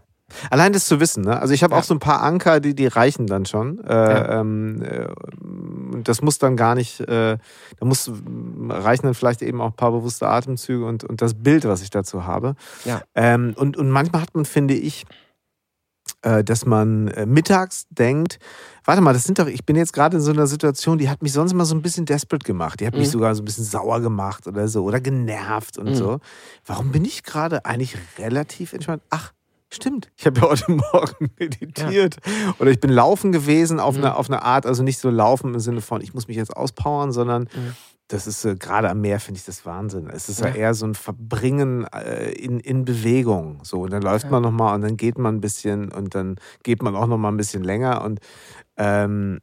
Allein das zu wissen, ne? Also ich habe ja. auch so ein paar Anker, die, die reichen dann schon. Äh, ja. ähm, äh, das muss dann gar nicht, äh, da muss reichen dann vielleicht eben auch ein paar bewusste Atemzüge und, und das Bild, was ich dazu habe. Ja. Ähm, und, und manchmal hat man, finde ich, äh, dass man äh, mittags denkt, warte mal, das sind doch, ich bin jetzt gerade in so einer Situation, die hat mich sonst immer so ein bisschen desperate gemacht. Die hat mhm. mich sogar so ein bisschen sauer gemacht oder so oder genervt und mhm. so. Warum bin ich gerade eigentlich relativ entspannt? Ach, Stimmt, ich habe ja heute Morgen meditiert. Ja. Oder ich bin laufen gewesen auf, mhm. eine, auf eine Art, also nicht so laufen im Sinne von, ich muss mich jetzt auspowern, sondern mhm. Das ist äh, gerade am Meer, finde ich das Wahnsinn. Es ist ja. eher so ein Verbringen äh, in, in Bewegung. So, und dann läuft ja. man nochmal und dann geht man ein bisschen und dann geht man auch nochmal ein bisschen länger. Und ähm,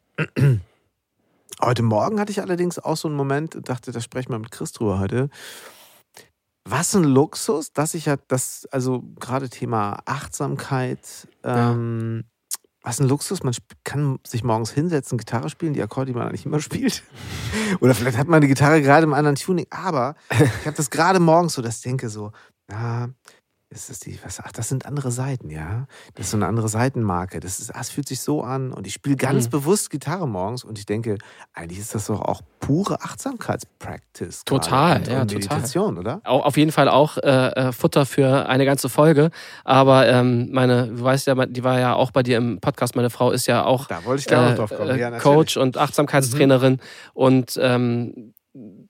heute Morgen hatte ich allerdings auch so einen Moment, dachte, da spreche ich mal mit Chris drüber heute was ein Luxus, dass ich ja das, also gerade Thema Achtsamkeit, ähm. Was ein Luxus, man kann sich morgens hinsetzen, Gitarre spielen, die Akkorde, die man eigentlich immer spielt. Oder vielleicht hat man die Gitarre gerade im anderen Tuning, aber ich habe das gerade morgens so, dass ich denke so, na, ist das die, was, ach, das sind andere Seiten, ja. Das ist so eine andere Seitenmarke. Das, ist, das fühlt sich so an. Und ich spiele ganz mhm. bewusst Gitarre morgens und ich denke, eigentlich ist das doch auch pure Achtsamkeitspractice. Total, und, ja, und Meditation, total. oder? Auf jeden Fall auch äh, äh, Futter für eine ganze Folge. Aber ähm, meine, du weißt ja, die war ja auch bei dir im Podcast. Meine Frau ist ja auch da wollte ich äh, drauf kommen. Ja, Coach und Achtsamkeitstrainerin. Mhm. Und ähm,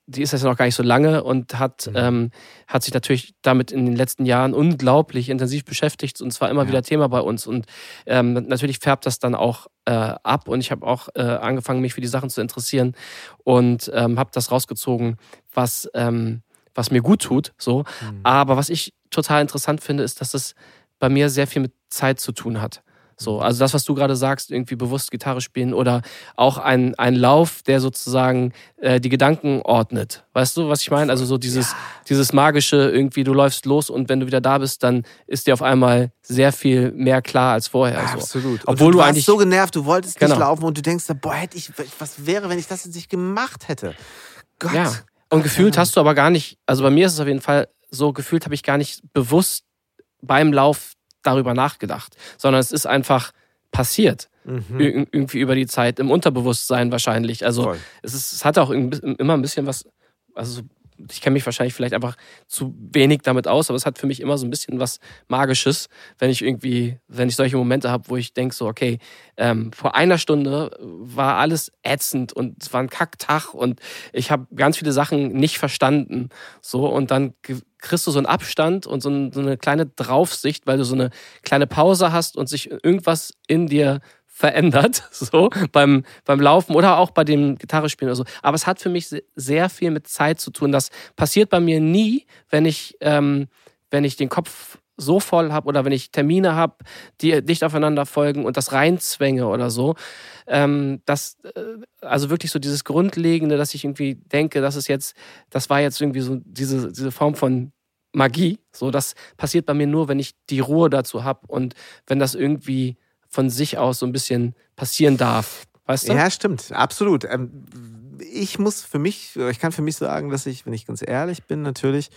die ist jetzt noch gar nicht so lange und hat, mhm. ähm, hat sich natürlich damit in den letzten Jahren unglaublich intensiv beschäftigt und zwar immer ja. wieder Thema bei uns. Und ähm, natürlich färbt das dann auch äh, ab und ich habe auch äh, angefangen, mich für die Sachen zu interessieren und ähm, habe das rausgezogen, was, ähm, was mir gut tut. So. Mhm. Aber was ich total interessant finde, ist, dass es bei mir sehr viel mit Zeit zu tun hat. So, also das, was du gerade sagst, irgendwie bewusst Gitarre spielen oder auch ein, ein Lauf, der sozusagen äh, die Gedanken ordnet. Weißt du, was ich meine? Also so dieses, ja. dieses magische, irgendwie, du läufst los und wenn du wieder da bist, dann ist dir auf einmal sehr viel mehr klar als vorher. Ja, so. Absolut. Obwohl du, du eigentlich so genervt, du wolltest genau. nicht laufen und du denkst, boah, hätte ich, was wäre, wenn ich das jetzt nicht gemacht hätte? Gott. Ja. Und gefühlt hast du aber gar nicht, also bei mir ist es auf jeden Fall so, gefühlt habe ich gar nicht bewusst beim Lauf darüber nachgedacht, sondern es ist einfach passiert. Mhm. Irgendwie über die Zeit, im Unterbewusstsein wahrscheinlich. Also es, ist, es hat auch immer ein bisschen was, also ich kenne mich wahrscheinlich vielleicht einfach zu wenig damit aus, aber es hat für mich immer so ein bisschen was Magisches, wenn ich irgendwie, wenn ich solche Momente habe, wo ich denke so, okay, ähm, vor einer Stunde war alles ätzend und es war ein Kacktag und ich habe ganz viele Sachen nicht verstanden. So, und dann kriegst du so einen Abstand und so, eine kleine Draufsicht, weil du so eine kleine Pause hast und sich irgendwas in dir verändert, so beim, beim Laufen oder auch bei dem Gitarrespielen oder so. Aber es hat für mich sehr viel mit Zeit zu tun. Das passiert bei mir nie, wenn ich, ähm, wenn ich den Kopf so voll habe oder wenn ich Termine habe, die dicht aufeinander folgen und das reinzwänge oder so. Ähm, das, äh, also wirklich so dieses Grundlegende, dass ich irgendwie denke, das ist jetzt, das war jetzt irgendwie so diese, diese Form von Magie. So, das passiert bei mir nur, wenn ich die Ruhe dazu habe und wenn das irgendwie von sich aus so ein bisschen passieren darf. Weißt du? Ja, stimmt, absolut. Ähm, ich muss für mich, ich kann für mich sagen, dass ich, wenn ich ganz ehrlich bin, natürlich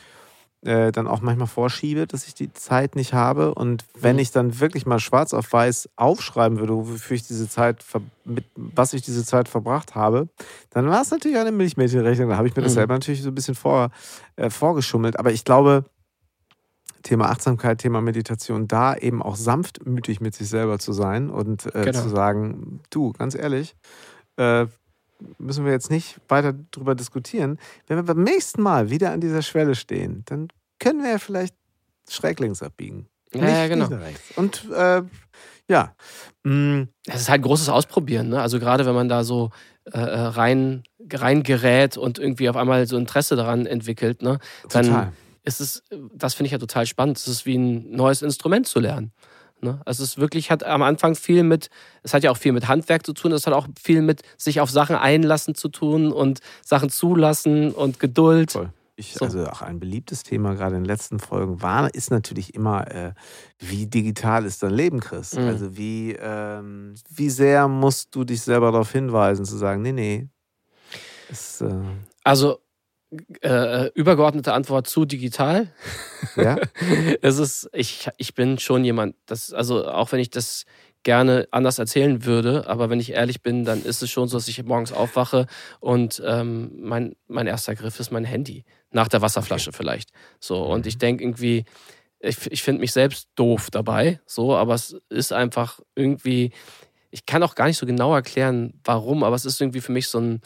äh, dann auch manchmal vorschiebe, dass ich die Zeit nicht habe. Und wenn mhm. ich dann wirklich mal schwarz auf weiß aufschreiben würde, wofür ich diese Zeit, mit was ich diese Zeit verbracht habe, dann war es natürlich eine Milchmädchenrechnung. Da habe ich mir das mhm. selber natürlich so ein bisschen vor, äh, vorgeschummelt. Aber ich glaube, Thema Achtsamkeit, Thema Meditation, da eben auch sanftmütig mit sich selber zu sein und äh, genau. zu sagen, du, ganz ehrlich, äh, müssen wir jetzt nicht weiter darüber diskutieren. Wenn wir beim nächsten Mal wieder an dieser Schwelle stehen, dann können wir ja vielleicht schräg links abbiegen. Ja, nicht, ja genau. Und äh, ja. Mm. Es ist halt großes Ausprobieren. Ne? Also gerade wenn man da so äh, äh rein, rein gerät und irgendwie auf einmal so Interesse daran entwickelt, ne? dann Total. ist es, das finde ich ja total spannend. Es ist wie ein neues Instrument zu lernen. Ne? Also es wirklich, hat am Anfang viel mit, es hat ja auch viel mit Handwerk zu tun, es hat auch viel mit sich auf Sachen einlassen zu tun und Sachen zulassen und Geduld. Voll. Ich, so. Also auch ein beliebtes Thema gerade in den letzten Folgen war, ist natürlich immer, äh, wie digital ist dein Leben, Chris? Mhm. Also wie, ähm, wie sehr musst du dich selber darauf hinweisen, zu sagen, nee, nee. Ist, äh also äh, übergeordnete Antwort zu digital. Ja. es ist, ich, ich bin schon jemand, das, also auch wenn ich das gerne anders erzählen würde, aber wenn ich ehrlich bin, dann ist es schon so, dass ich morgens aufwache und ähm, mein, mein erster Griff ist mein Handy. Nach der Wasserflasche okay. vielleicht. So, und mhm. ich denke irgendwie, ich, ich finde mich selbst doof dabei, so, aber es ist einfach irgendwie, ich kann auch gar nicht so genau erklären, warum, aber es ist irgendwie für mich so ein,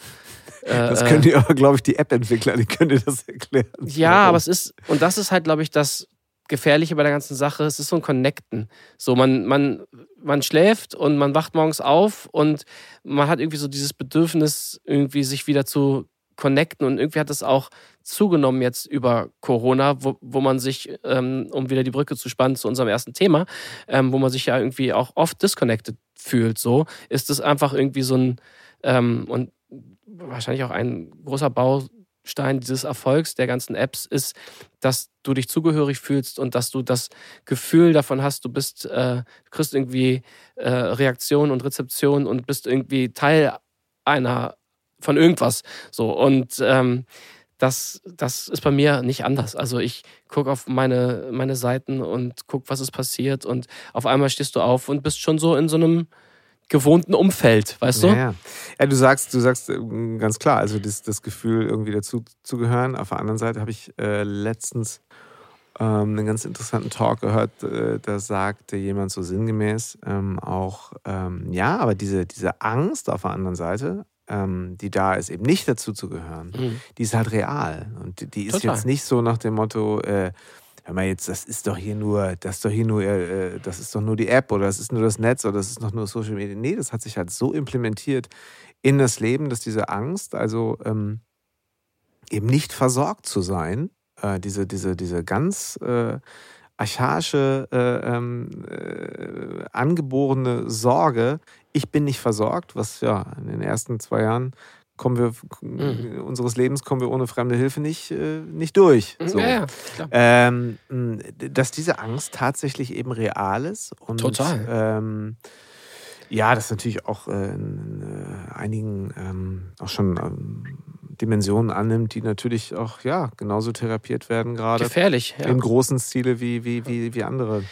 das können dir aber, glaube ich, die App-Entwickler, die können dir das erklären. Ja, aber es ist, und das ist halt, glaube ich, das Gefährliche bei der ganzen Sache. Es ist so ein Connecten. So, man, man, man schläft und man wacht morgens auf und man hat irgendwie so dieses Bedürfnis, irgendwie sich wieder zu connecten. Und irgendwie hat das auch zugenommen jetzt über Corona, wo, wo man sich, ähm, um wieder die Brücke zu spannen zu unserem ersten Thema, ähm, wo man sich ja irgendwie auch oft disconnected fühlt. So ist es einfach irgendwie so ein, ähm, und wahrscheinlich auch ein großer Baustein dieses Erfolgs der ganzen Apps ist, dass du dich zugehörig fühlst und dass du das Gefühl davon hast, du bist, äh, kriegst irgendwie äh, Reaktion und Rezeption und bist irgendwie Teil einer von irgendwas. So und ähm, das, das ist bei mir nicht anders. Also ich gucke auf meine, meine Seiten und gucke, was ist passiert und auf einmal stehst du auf und bist schon so in so einem gewohnten Umfeld, weißt du? Ja, ja. ja du sagst, du sagst äh, ganz klar, also das, das Gefühl, irgendwie dazu zu gehören. Auf der anderen Seite habe ich äh, letztens ähm, einen ganz interessanten Talk gehört, äh, da sagte jemand so sinngemäß ähm, auch, ähm, ja, aber diese, diese Angst auf der anderen Seite, ähm, die da ist, eben nicht dazu zu gehören, mhm. die ist halt real. Und die, ist Total. jetzt nicht so nach dem Motto, äh, hör mal jetzt, das ist doch hier nur, das ist doch hier nur, äh, das ist doch nur die App oder das ist nur das Netz oder das ist doch nur Social Media. Nee, das hat sich halt so implementiert in das Leben, dass diese Angst, also ähm, eben nicht versorgt zu sein, äh, diese, diese, diese ganz äh, archaische, äh, ähm, äh, angeborene Sorge, ich bin nicht versorgt, was ja in den ersten zwei Jahren kommen wir mhm. unseres Lebens kommen wir ohne fremde Hilfe nicht, äh, nicht durch. So. Ja, ja, ähm, dass diese Angst tatsächlich eben real ist. Und, Total. Ähm, ja, das natürlich auch äh, in äh, einigen ähm, auch schon ähm, Dimensionen annimmt, die natürlich auch ja genauso therapiert werden gerade. Gefährlich, ja. In großen Stile wie, wie, wie, wie andere.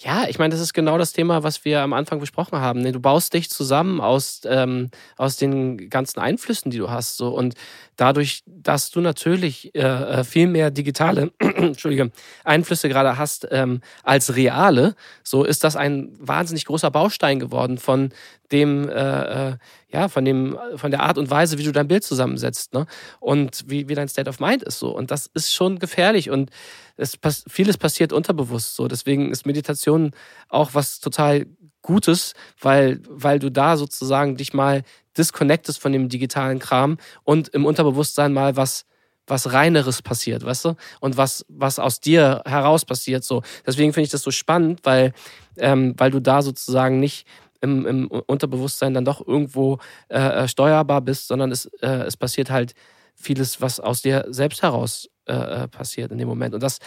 Ja, ich meine, das ist genau das Thema, was wir am Anfang besprochen haben. Du baust dich zusammen aus, ähm, aus den ganzen Einflüssen, die du hast. So. Und dadurch, dass du natürlich äh, äh viel mehr digitale Entschuldige, Einflüsse gerade hast ähm, als reale, so ist das ein wahnsinnig großer Baustein geworden von dem, äh, äh, ja, von dem, von der Art und Weise, wie du dein Bild zusammensetzt, ne? Und wie, wie dein State of Mind ist so. Und das ist schon gefährlich. Und es, vieles passiert unterbewusst so. Deswegen ist Meditation auch was total Gutes, weil, weil du da sozusagen dich mal disconnectest von dem digitalen Kram und im Unterbewusstsein mal was was reineres passiert, weißt du? Und was, was aus dir heraus passiert. So. Deswegen finde ich das so spannend, weil, ähm, weil du da sozusagen nicht im, im Unterbewusstsein dann doch irgendwo äh, äh steuerbar bist, sondern es, äh, es passiert halt vieles, was aus dir selbst heraus äh, äh, passiert in dem Moment. Und das,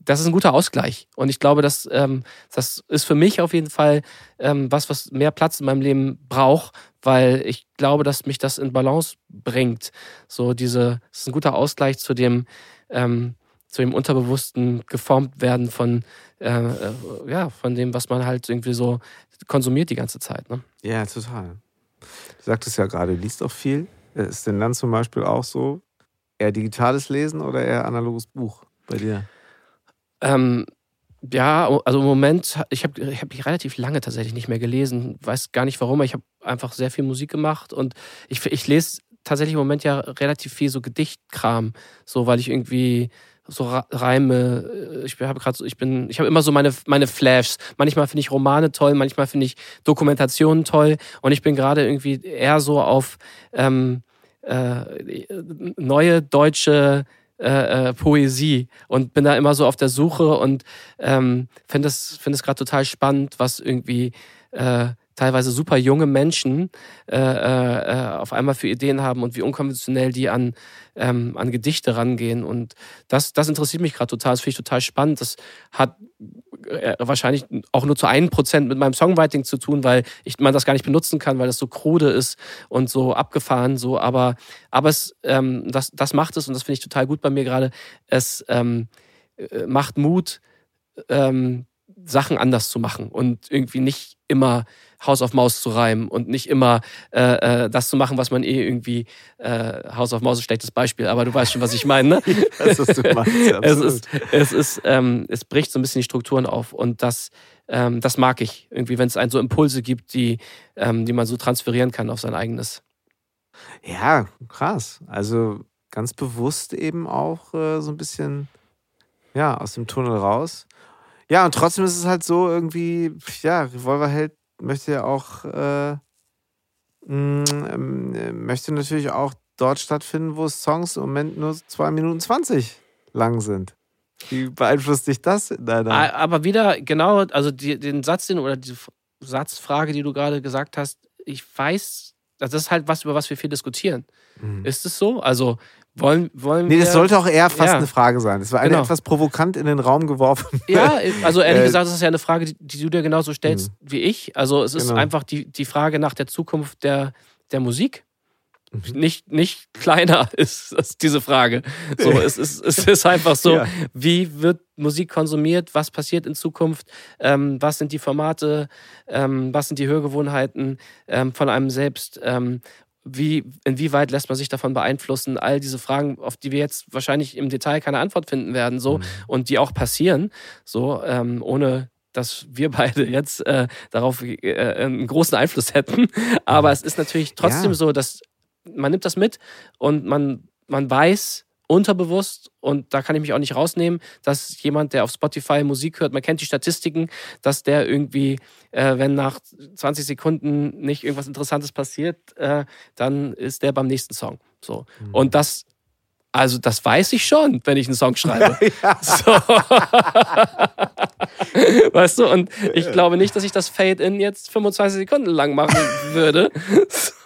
das ist ein guter Ausgleich. Und ich glaube, dass, ähm, das ist für mich auf jeden Fall ähm, was, was mehr Platz in meinem Leben braucht, weil ich glaube, dass mich das in Balance bringt. So diese, das ist ein guter Ausgleich zu dem, ähm, zu dem Unterbewussten geformt werden von, äh, äh, ja, von dem, was man halt irgendwie so konsumiert die ganze Zeit. Ne? Ja, total. Du sagtest ja gerade, du liest auch viel. Ist denn dann zum Beispiel auch so eher digitales Lesen oder eher analoges Buch bei dir? Ähm, ja, also im Moment, ich habe ich hab relativ lange tatsächlich nicht mehr gelesen. Weiß gar nicht warum, aber ich habe einfach sehr viel Musik gemacht und ich, ich lese tatsächlich im Moment ja relativ viel so Gedichtkram, so weil ich irgendwie so Reime, ich habe gerade so, ich bin, ich habe immer so meine, meine Flashs. Manchmal finde ich Romane toll, manchmal finde ich Dokumentationen toll und ich bin gerade irgendwie eher so auf ähm, äh, neue deutsche äh, äh, Poesie und bin da immer so auf der Suche und ähm, finde es find gerade total spannend, was irgendwie äh, teilweise super junge Menschen äh, äh, äh, auf einmal für Ideen haben und wie unkonventionell die an, ähm, an Gedichte rangehen. Und das, das interessiert mich gerade total. Das finde ich total spannend. Das hat äh, wahrscheinlich auch nur zu einem Prozent mit meinem Songwriting zu tun, weil ich man das gar nicht benutzen kann, weil das so krude ist und so abgefahren. So, aber, aber es, ähm, das, das macht es und das finde ich total gut bei mir gerade. Es ähm, äh, macht Mut, ähm, Sachen anders zu machen und irgendwie nicht immer Haus auf Maus zu reimen und nicht immer äh, äh, das zu machen, was man eh irgendwie äh, Haus auf Maus ist ein schlechtes Beispiel, aber du weißt schon, was ich meine. Ne? das, was du meinst, es ist, es ist, ähm, es bricht so ein bisschen die Strukturen auf und das, ähm, das mag ich irgendwie, wenn es einen so Impulse gibt, die, ähm, die man so transferieren kann auf sein eigenes. Ja, krass. Also ganz bewusst eben auch äh, so ein bisschen ja aus dem Tunnel raus. Ja, und trotzdem ist es halt so irgendwie, ja, Revolverheld möchte ja auch, äh, mh, ähm, möchte natürlich auch dort stattfinden, wo Songs im Moment nur 2 Minuten 20 lang sind. Wie beeinflusst dich das in deiner? Aber wieder, genau, also die, den Satz, den, oder die Satzfrage, die du gerade gesagt hast, ich weiß, das ist halt was, über was wir viel diskutieren. Mhm. Ist es so? Also wollen, wollen nee, das sollte auch eher fast ja. eine Frage sein. Das war eine genau. etwas provokant in den Raum geworfen. Ja, also ehrlich äh, gesagt, das ist ja eine Frage, die, die du dir genauso stellst mhm. wie ich. Also es ist genau. einfach die, die Frage nach der Zukunft der, der Musik. Mhm. Nicht, nicht kleiner ist, ist diese Frage. So, es, ist, es ist einfach so, ja. wie wird Musik konsumiert, was passiert in Zukunft, ähm, was sind die Formate, ähm, was sind die Hörgewohnheiten ähm, von einem selbst ähm, wie, inwieweit lässt man sich davon beeinflussen? All diese Fragen, auf die wir jetzt wahrscheinlich im Detail keine Antwort finden werden, so mhm. und die auch passieren, so ähm, ohne dass wir beide jetzt äh, darauf äh, einen großen Einfluss hätten. Aber mhm. es ist natürlich trotzdem ja. so, dass man nimmt das mit und man, man weiß, unterbewusst und da kann ich mich auch nicht rausnehmen, dass jemand, der auf Spotify Musik hört, man kennt die Statistiken, dass der irgendwie, äh, wenn nach 20 Sekunden nicht irgendwas Interessantes passiert, äh, dann ist der beim nächsten Song. So. Mhm. Und das also das weiß ich schon, wenn ich einen Song schreibe. Ja. So. weißt du, und ich glaube nicht, dass ich das Fade-In jetzt 25 Sekunden lang machen würde.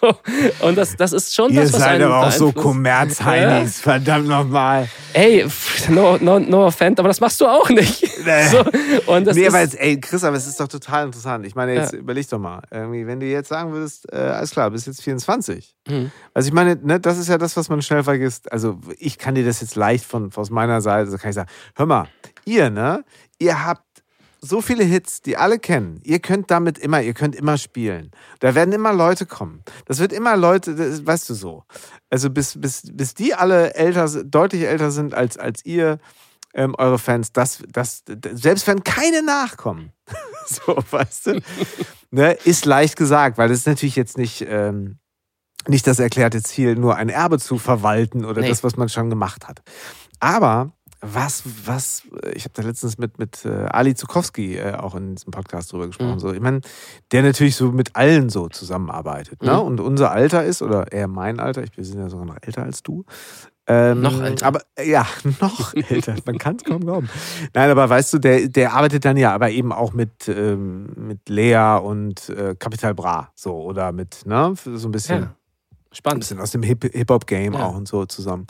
So. Und das, das ist schon Ihr das, was seid aber auch so Kommerz-Heinis, ja. verdammt nochmal. Ey, no, no, no offense, aber das machst du auch nicht. Nee, so. und das nee aber jetzt, ey, Chris, aber es ist doch total interessant. Ich meine, jetzt ja. überleg doch mal. Irgendwie, wenn du jetzt sagen würdest, äh, alles klar, bist jetzt 24. Mhm. Also ich meine, ne, das ist ja das, was man schnell vergisst. Also ich kann dir das jetzt leicht von, aus meiner Seite, so kann ich sagen, hör mal, ihr, ne, ihr habt so viele Hits, die alle kennen. Ihr könnt damit immer, ihr könnt immer spielen. Da werden immer Leute kommen. Das wird immer Leute, das, weißt du so. Also bis, bis, bis die alle älter, deutlich älter sind als, als ihr, ähm, eure Fans, das, das, selbst wenn keine nachkommen, so, weißt du, ne, ist leicht gesagt, weil das ist natürlich jetzt nicht, ähm, nicht das erklärte Ziel, nur ein Erbe zu verwalten oder nee. das, was man schon gemacht hat. Aber was, was, ich habe da letztens mit, mit äh, Ali Zukowski äh, auch in diesem Podcast drüber gesprochen. Mhm. So, ich meine, der natürlich so mit allen so zusammenarbeitet. Ne? Mhm. Ne? Und unser Alter ist, oder eher mein Alter, ich, wir sind ja sogar noch älter als du. Ähm, noch älter. Aber ja, noch älter. Man kann es kaum glauben. Nein, aber weißt du, der, der arbeitet dann ja aber eben auch mit, ähm, mit Lea und äh, Capital Bra. So, oder mit, ne, so ein bisschen. Ja. Spannend. Ein bisschen aus dem Hip-Hop-Game ja. auch und so zusammen.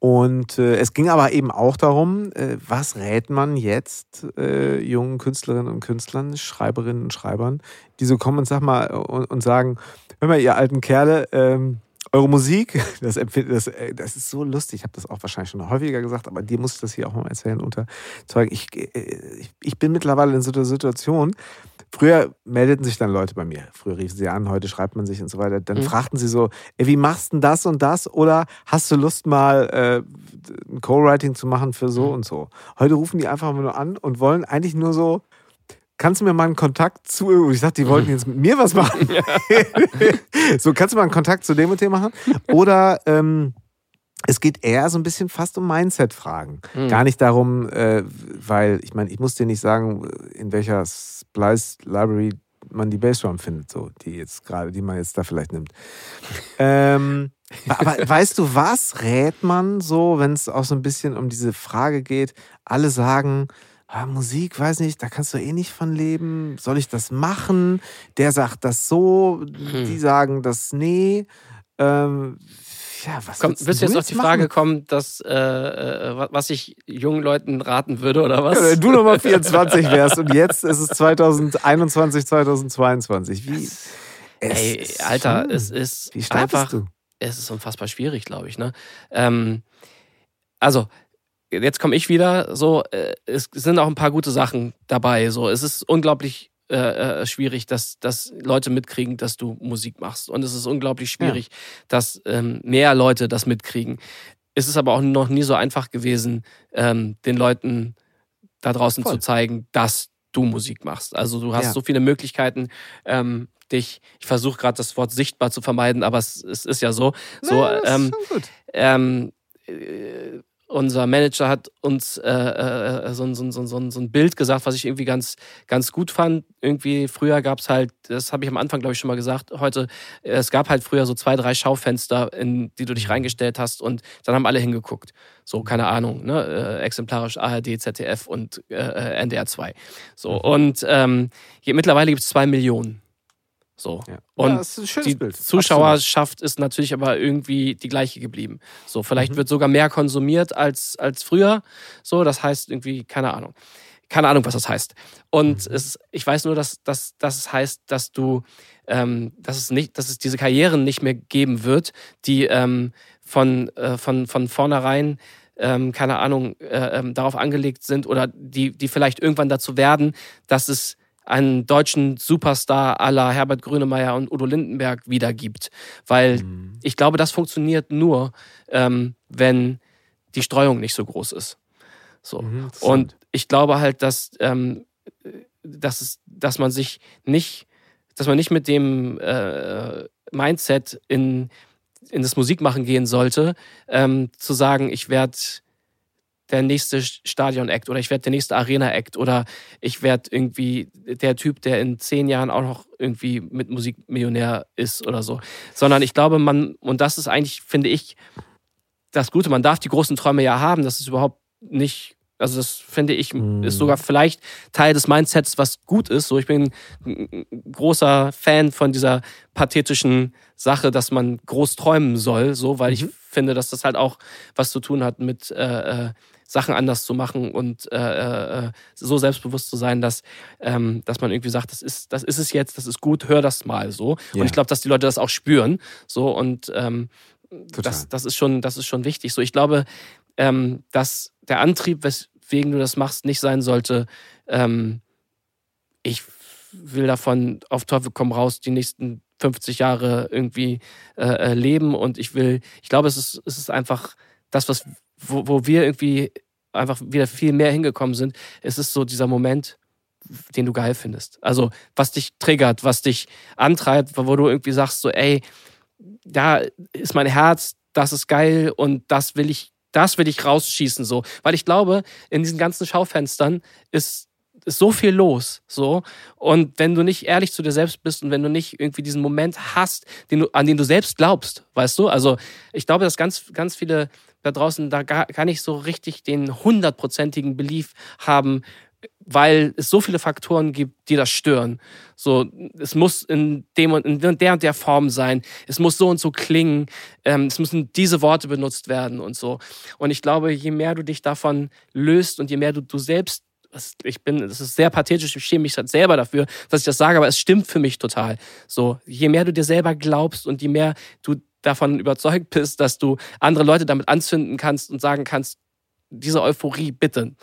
Und äh, es ging aber eben auch darum, äh, was rät man jetzt äh, jungen Künstlerinnen und Künstlern, Schreiberinnen und Schreibern, die so kommen und sag mal und, und sagen, hör mal, ihr alten Kerle, ähm, eure Musik, das, das, äh, das ist so lustig, ich habe das auch wahrscheinlich schon häufiger gesagt, aber dir muss ich das hier auch mal erzählen unter Zeugen. Ich, äh, ich, ich bin mittlerweile in so einer Situation, Früher meldeten sich dann Leute bei mir. Früher riefen sie an, heute schreibt man sich und so weiter. Dann mhm. fragten sie so, ey, wie machst du denn das und das? Oder hast du Lust mal äh, ein Co-Writing zu machen für so mhm. und so? Heute rufen die einfach nur an und wollen eigentlich nur so, kannst du mir mal einen Kontakt zu, ich dachte, die wollten jetzt mit mir was machen. so, kannst du mal einen Kontakt zu dem und dem machen? Oder ähm, es geht eher so ein bisschen fast um Mindset-Fragen. Mhm. Gar nicht darum, äh, weil ich meine, ich muss dir nicht sagen, in welcher Splice Library man die Bassdrum findet, so die jetzt gerade, die man jetzt da vielleicht nimmt. ähm, aber weißt du, was rät man so, wenn es auch so ein bisschen um diese Frage geht? Alle sagen, ah, Musik, weiß nicht, da kannst du eh nicht von leben. Soll ich das machen? Der sagt das so, hm. die sagen das nee. Ähm, ja, was Komm, wirst du jetzt auf die machen? Frage kommen, dass, äh, äh was ich jungen Leuten raten würde oder was? Wenn du Nummer 24 wärst und jetzt ist es 2021, 2022. Wie? Ey, Alter, schon. es ist Wie einfach, du? es ist unfassbar schwierig, glaube ich. Ne? Ähm, also, jetzt komme ich wieder. So, äh, es sind auch ein paar gute Sachen dabei. So, es ist unglaublich äh, äh, schwierig, dass, dass Leute mitkriegen, dass du Musik machst. Und es ist unglaublich schwierig, ja. dass ähm, mehr Leute das mitkriegen. Es ist aber auch noch nie so einfach gewesen, ähm, den Leuten da draußen Voll. zu zeigen, dass du Musik machst. Also du hast ja. so viele Möglichkeiten, ähm, dich, ich versuche gerade das Wort sichtbar zu vermeiden, aber es, es ist ja so. so ja, ähm, ähm, äh, unser Manager hat uns äh, äh, so, so, so, so, ein Bild gesagt, was ich irgendwie ganz, ganz gut fand. Irgendwie früher gab es halt, das habe ich am Anfang, glaube ich, schon mal gesagt, heute, es gab halt früher so zwei, drei Schaufenster, in die du dich reingestellt hast und dann haben alle hingeguckt. So, keine Ahnung, ne? Äh, exemplarisch ARD, ZDF und äh, äh NDR 2. So, mhm. und ähm, hier, mittlerweile gibt es zwei Millionen. So. Ja. Und ja, die Bild. Zuschauerschaft ist natürlich aber irgendwie die gleiche geblieben. So, vielleicht mhm. wird sogar mehr konsumiert als, als früher. So, das heißt irgendwie, keine Ahnung. Keine Ahnung, was das heißt. Und mhm. es, ich weiß nur, dass, dass, dass es heißt, dass du, ähm, dass es nicht, dass es diese Karrieren nicht mehr geben wird, die ähm, von, äh, von, von vornherein ähm, keine Ahnung, äh, ähm, darauf angelegt sind oder die, die vielleicht irgendwann dazu werden, dass es einen deutschen Superstar la Herbert Grönemeyer und Udo Lindenberg wiedergibt. Weil mhm. ich glaube, das funktioniert nur, ähm, wenn die Streuung nicht so groß ist. So. Mhm, und ich glaube halt, dass, ähm, dass, es, dass man sich nicht, dass man nicht mit dem äh, Mindset in, in das Musikmachen gehen sollte, ähm, zu sagen, ich werde der nächste Stadion-Act oder ich werde der nächste Arena-Act oder ich werde irgendwie der Typ, der in zehn Jahren auch noch irgendwie mit Musikmillionär ist oder so. Sondern ich glaube, man, und das ist eigentlich, finde ich, das Gute, man darf die großen Träume ja haben, das ist überhaupt nicht also das finde ich ist mhm. sogar vielleicht Teil des Mindsets, was gut ist. So, ich bin ein großer Fan von dieser pathetischen Sache, dass man groß träumen soll, so, weil mhm. ich finde, dass das halt auch was zu tun hat mit äh, äh, Sachen anders zu machen und äh, äh, äh, so selbstbewusst zu sein, dass, ähm, dass man irgendwie sagt, das ist, das ist es jetzt, das ist gut, hör das mal so. Yeah. Und ich glaube, dass die Leute das auch spüren. So und ähm, das, das ist schon, das ist schon wichtig. So, ich glaube, ähm, dass der Antrieb, weswegen du das machst, nicht sein sollte, ähm, ich will davon auf Teufel komm raus die nächsten 50 Jahre irgendwie äh, äh, leben und ich will, ich glaube, es ist, es ist einfach das, was, wo, wo wir irgendwie einfach wieder viel mehr hingekommen sind. Es ist so dieser Moment, den du geil findest. Also, was dich triggert, was dich antreibt, wo du irgendwie sagst, so, ey, da ist mein Herz, das ist geil und das will ich, das will ich rausschießen, so. Weil ich glaube, in diesen ganzen Schaufenstern ist ist so viel los, so. Und wenn du nicht ehrlich zu dir selbst bist und wenn du nicht irgendwie diesen Moment hast, den du, an den du selbst glaubst, weißt du? Also, ich glaube, dass ganz, ganz viele da draußen da gar, nicht so richtig den hundertprozentigen Belief haben, weil es so viele Faktoren gibt, die das stören. So, es muss in dem und in der und der Form sein. Es muss so und so klingen. Ähm, es müssen diese Worte benutzt werden und so. Und ich glaube, je mehr du dich davon löst und je mehr du du selbst ich bin, das ist sehr pathetisch, ich schäme mich halt selber dafür, dass ich das sage, aber es stimmt für mich total. So, je mehr du dir selber glaubst und je mehr du davon überzeugt bist, dass du andere Leute damit anzünden kannst und sagen kannst, diese Euphorie, bitte,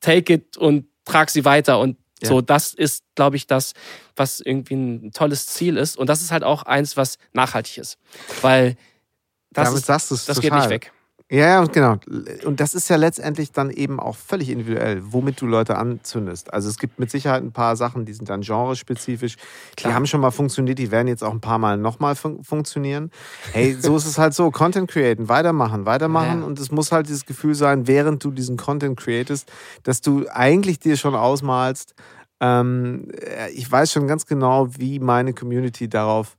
take it und trag sie weiter und ja. so, das ist, glaube ich, das, was irgendwie ein tolles Ziel ist. Und das ist halt auch eins, was nachhaltig ist. Weil das, Damit ist, sagst das total. geht nicht weg. Ja, ja, genau. Und das ist ja letztendlich dann eben auch völlig individuell, womit du Leute anzündest. Also es gibt mit Sicherheit ein paar Sachen, die sind dann genrespezifisch. Klar. Die haben schon mal funktioniert, die werden jetzt auch ein paar Mal nochmal fun funktionieren. Hey, so ist es halt so. Content createn, weitermachen, weitermachen. Ja. Und es muss halt dieses Gefühl sein, während du diesen Content createst, dass du eigentlich dir schon ausmalst, ähm, ich weiß schon ganz genau, wie meine Community darauf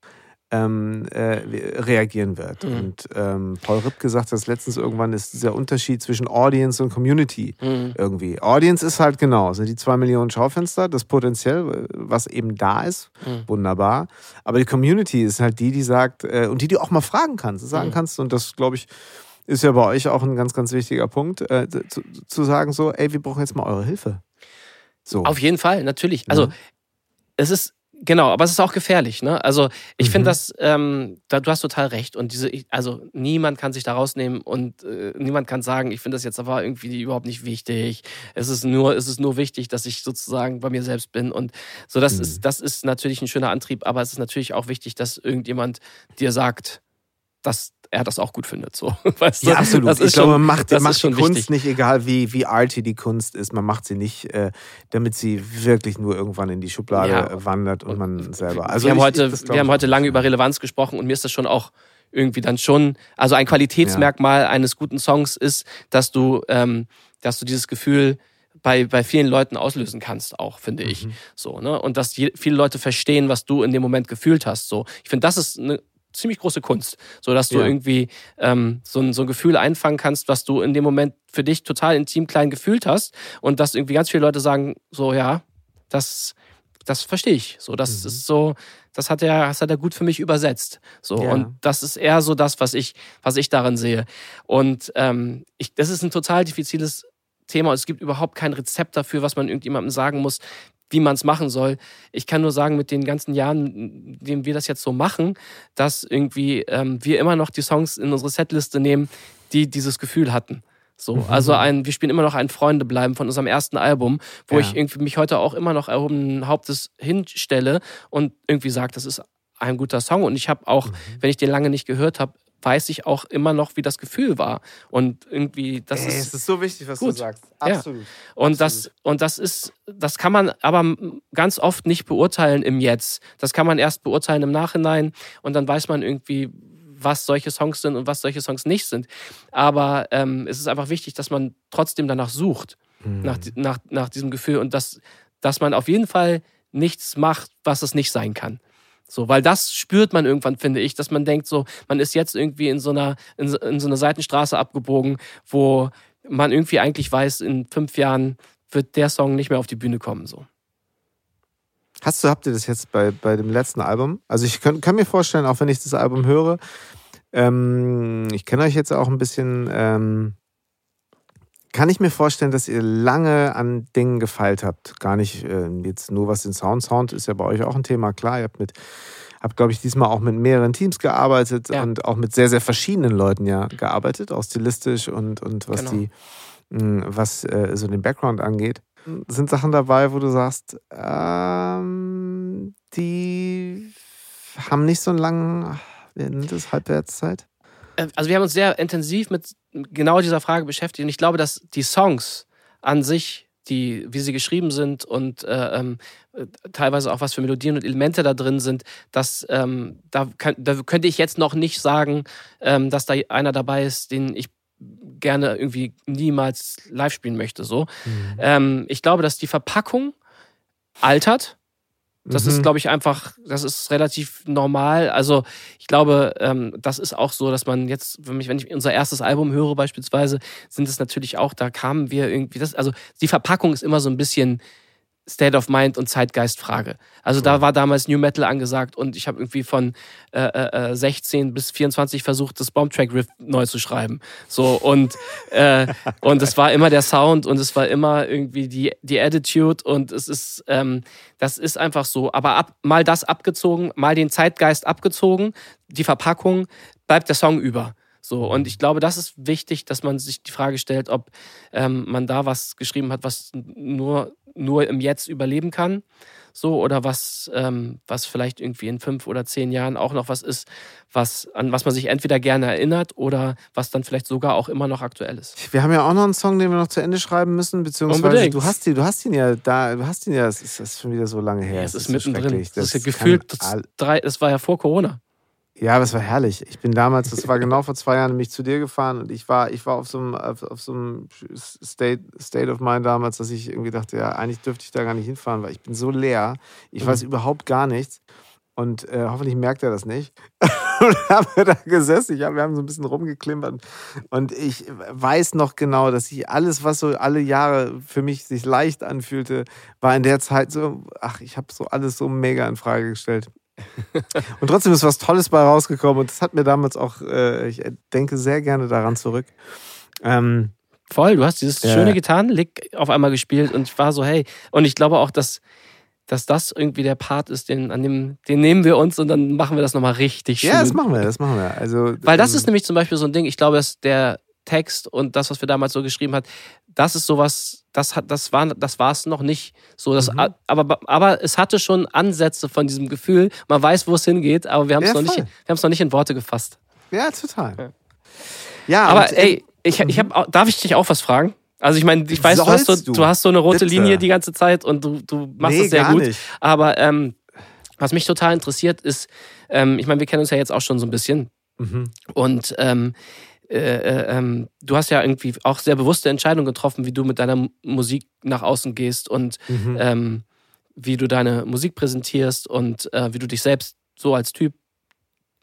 ähm, äh, reagieren wird. Mhm. Und ähm, Paul Ripp gesagt hat letztens irgendwann, ist dieser Unterschied zwischen Audience und Community mhm. irgendwie. Audience ist halt genau, sind die zwei Millionen Schaufenster, das Potenzial, was eben da ist, mhm. wunderbar. Aber die Community ist halt die, die sagt, äh, und die, die auch mal fragen kannst, sagen mhm. kannst, und das glaube ich, ist ja bei euch auch ein ganz, ganz wichtiger Punkt, äh, zu, zu, sagen so, ey, wir brauchen jetzt mal eure Hilfe. So. Auf jeden Fall, natürlich. Also es ist Genau, aber es ist auch gefährlich. Ne? Also ich mhm. finde das, ähm, da, du hast total recht. Und diese, also niemand kann sich da rausnehmen und äh, niemand kann sagen, ich finde das jetzt aber irgendwie überhaupt nicht wichtig. Es ist nur, es ist nur wichtig, dass ich sozusagen bei mir selbst bin. Und so, das mhm. ist, das ist natürlich ein schöner Antrieb, aber es ist natürlich auch wichtig, dass irgendjemand dir sagt, dass er das auch gut findet. So. Weißt du? Ja, absolut. Das ich glaube, man macht, macht die Kunst wichtig. nicht, egal wie, wie arty die Kunst ist, man macht sie nicht, äh, damit sie wirklich nur irgendwann in die Schublade ja. wandert und, man selber. Also wir haben, ich, heute, wir haben heute lange über Relevanz gesprochen und mir ist das schon auch irgendwie dann schon, also ein Qualitätsmerkmal ja. eines guten Songs ist, dass du, ähm, dass du dieses Gefühl bei, bei vielen Leuten auslösen kannst, auch, finde ich. Mhm. So, ne? Und dass die, viele Leute verstehen, was du in dem Moment gefühlt hast. So. Ich finde, das ist eine ziemlich große Kunst, so dass du ja. irgendwie ähm, so, ein, so ein Gefühl einfangen kannst, was du in dem Moment für dich total intim klein gefühlt hast und dass irgendwie ganz viele Leute sagen, so ja, das, das verstehe ich, so das mhm. ist so, das hat er, das hat er gut für mich übersetzt, so ja. und das ist eher so das, was ich, was ich darin sehe und ähm, ich, das ist ein total diffiziles Thema. Es gibt überhaupt kein Rezept dafür, was man irgendjemandem sagen muss wie man es machen soll. Ich kann nur sagen, mit den ganzen Jahren, in denen wir das jetzt so machen, dass irgendwie ähm, wir immer noch die Songs in unsere Setliste nehmen, die dieses Gefühl hatten. So, mhm. also ein, wir spielen immer noch ein Freunde bleiben von unserem ersten Album, wo ja. ich irgendwie mich heute auch immer noch erhobenen Hauptes hinstelle und irgendwie sage, das ist ein guter Song. Und ich habe auch, mhm. wenn ich den lange nicht gehört habe, weiß ich auch immer noch, wie das Gefühl war. Und irgendwie, das Ey, ist. Es ist so wichtig, was gut. du sagst. Absolut. Ja. Und, Absolut. Das, und das ist, das kann man aber ganz oft nicht beurteilen im Jetzt. Das kann man erst beurteilen im Nachhinein und dann weiß man irgendwie, was solche Songs sind und was solche Songs nicht sind. Aber ähm, es ist einfach wichtig, dass man trotzdem danach sucht, mhm. nach, nach, nach diesem Gefühl und dass, dass man auf jeden Fall nichts macht, was es nicht sein kann. So, weil das spürt man irgendwann, finde ich, dass man denkt, so, man ist jetzt irgendwie in so einer, in in so einer Seitenstraße abgebogen, wo man irgendwie eigentlich weiß, in fünf Jahren wird der Song nicht mehr auf die Bühne kommen. So. Hast du, habt ihr das jetzt bei, bei dem letzten Album? Also ich kann, kann mir vorstellen, auch wenn ich das Album höre, ähm, ich kenne euch jetzt auch ein bisschen, ähm, kann ich mir vorstellen, dass ihr lange an Dingen gefeilt habt. Gar nicht äh, jetzt nur was den Sound. Sound ist ja bei euch auch ein Thema. Klar, ihr habt mit, habt, glaube ich, diesmal auch mit mehreren Teams gearbeitet ja. und auch mit sehr, sehr verschiedenen Leuten ja gearbeitet, auch stilistisch und, und was genau. die, mh, hm, was äh, so den Background angeht. Sind Sachen dabei, wo du sagst, ähm, die haben nicht so einen langen, wie nennt das, Halbwertszeit? Äh, also wir haben uns sehr intensiv mit genau dieser Frage beschäftigt und ich glaube, dass die Songs an sich, die, wie sie geschrieben sind und äh, äh, teilweise auch was für Melodien und Elemente da drin sind, dass ähm, da, kann, da, könnte ich jetzt noch nicht sagen, ähm, dass da einer dabei ist, den ich gerne irgendwie niemals live spielen möchte. So. Mhm. Ähm, ich glaube, dass die Verpackung altert Das Mhm. ist, glaube ich, einfach, das ist relativ normal. Also ich glaube, ähm, das ist auch so, dass man jetzt, wenn ich, wenn ich unser erstes Album höre beispielsweise, sind es natürlich auch, da kamen wir irgendwie, das, also die Verpackung ist immer so ein bisschen State of Mind und Zeitgeistfrage. Also da war damals New Metal angesagt und ich habe irgendwie von äh, äh, äh, 16 bis 24 versucht, das Bombtrack-Riff neu zu schreiben. So und äh, und es war immer der Sound und es war immer irgendwie die die Attitude und es ist ähm, das ist einfach so. Aber ab, mal das abgezogen, mal den Zeitgeist abgezogen, die Verpackung bleibt der Song über. So, und ich glaube, das ist wichtig, dass man sich die Frage stellt, ob ähm, man da was geschrieben hat, was nur, nur im Jetzt überleben kann. So, oder was, ähm, was vielleicht irgendwie in fünf oder zehn Jahren auch noch was ist, was, an was man sich entweder gerne erinnert oder was dann vielleicht sogar auch immer noch aktuell ist. Wir haben ja auch noch einen Song, den wir noch zu Ende schreiben müssen, beziehungsweise Unbedingt. du hast ihn, du hast ihn ja da, du hast ihn ja, es ist, das ist schon wieder so lange her. es ist so mittendrin. schrecklich. Das, ist ja gefühlt das drei, das war ja vor Corona. Ja, es war herrlich. Ich bin damals, das war genau vor zwei Jahren, nämlich zu dir gefahren und ich war, ich war auf so einem, auf, auf so einem State, State of Mind damals, dass ich irgendwie dachte, ja, eigentlich dürfte ich da gar nicht hinfahren, weil ich bin so leer. Ich Mhm. weiß überhaupt gar nichts. Und äh, hoffentlich merkt er das nicht. und haben wir da gesessen. Ich hab, wir haben so ein bisschen rumgeklimpert. Und ich weiß noch genau, dass ich alles, was so alle Jahre für mich sich leicht anfühlte, war in der Zeit so, ach, ich habe so alles so mega in Frage gestellt. Und trotzdem ist was Tolles bei rausgekommen und das hat mir damals auch, äh, ich denke sehr gerne daran zurück. Ähm, Voll, du hast dieses Ja. schöne Gitarrenlick auf einmal gespielt und ich war so, hey, und ich glaube auch, dass, dass das irgendwie der Part ist, den, an dem, den nehmen wir uns und dann machen wir das nochmal richtig schön. ja, das machen wir, das machen wir. Also, Weil das ähm, ist nämlich zum Beispiel so ein Ding, ich glaube, dass der Text und das, was wir damals so geschrieben hat, das ist sowas, das hat, das war, das war es noch nicht. So, das, Mhm. aber, aber es hatte schon Ansätze von diesem Gefühl. Man weiß, wo es hingeht, aber wir haben es Ja, noch nicht, voll. wir haben es noch nicht in Worte gefasst. Ja, total. Ja. Ja, Aber äh, ey, ich, ich hab, auch- darf ich dich auch was fragen? Also ich meine, ich weiß, du hast, so, du. du hast so eine rote Bitte. Linie die ganze Zeit und du, du machst nee, das sehr gar gut. Nicht. Aber ähm, was mich total interessiert ist, ähm, ich meine, wir kennen uns ja jetzt auch schon so ein bisschen. Mhm. Und ähm, äh, äh, ähm, du hast ja irgendwie auch sehr bewusste Entscheidungen getroffen, wie du mit deiner Musik nach außen gehst und Mhm. ähm, wie du deine Musik präsentierst und äh, wie du dich selbst so als Typ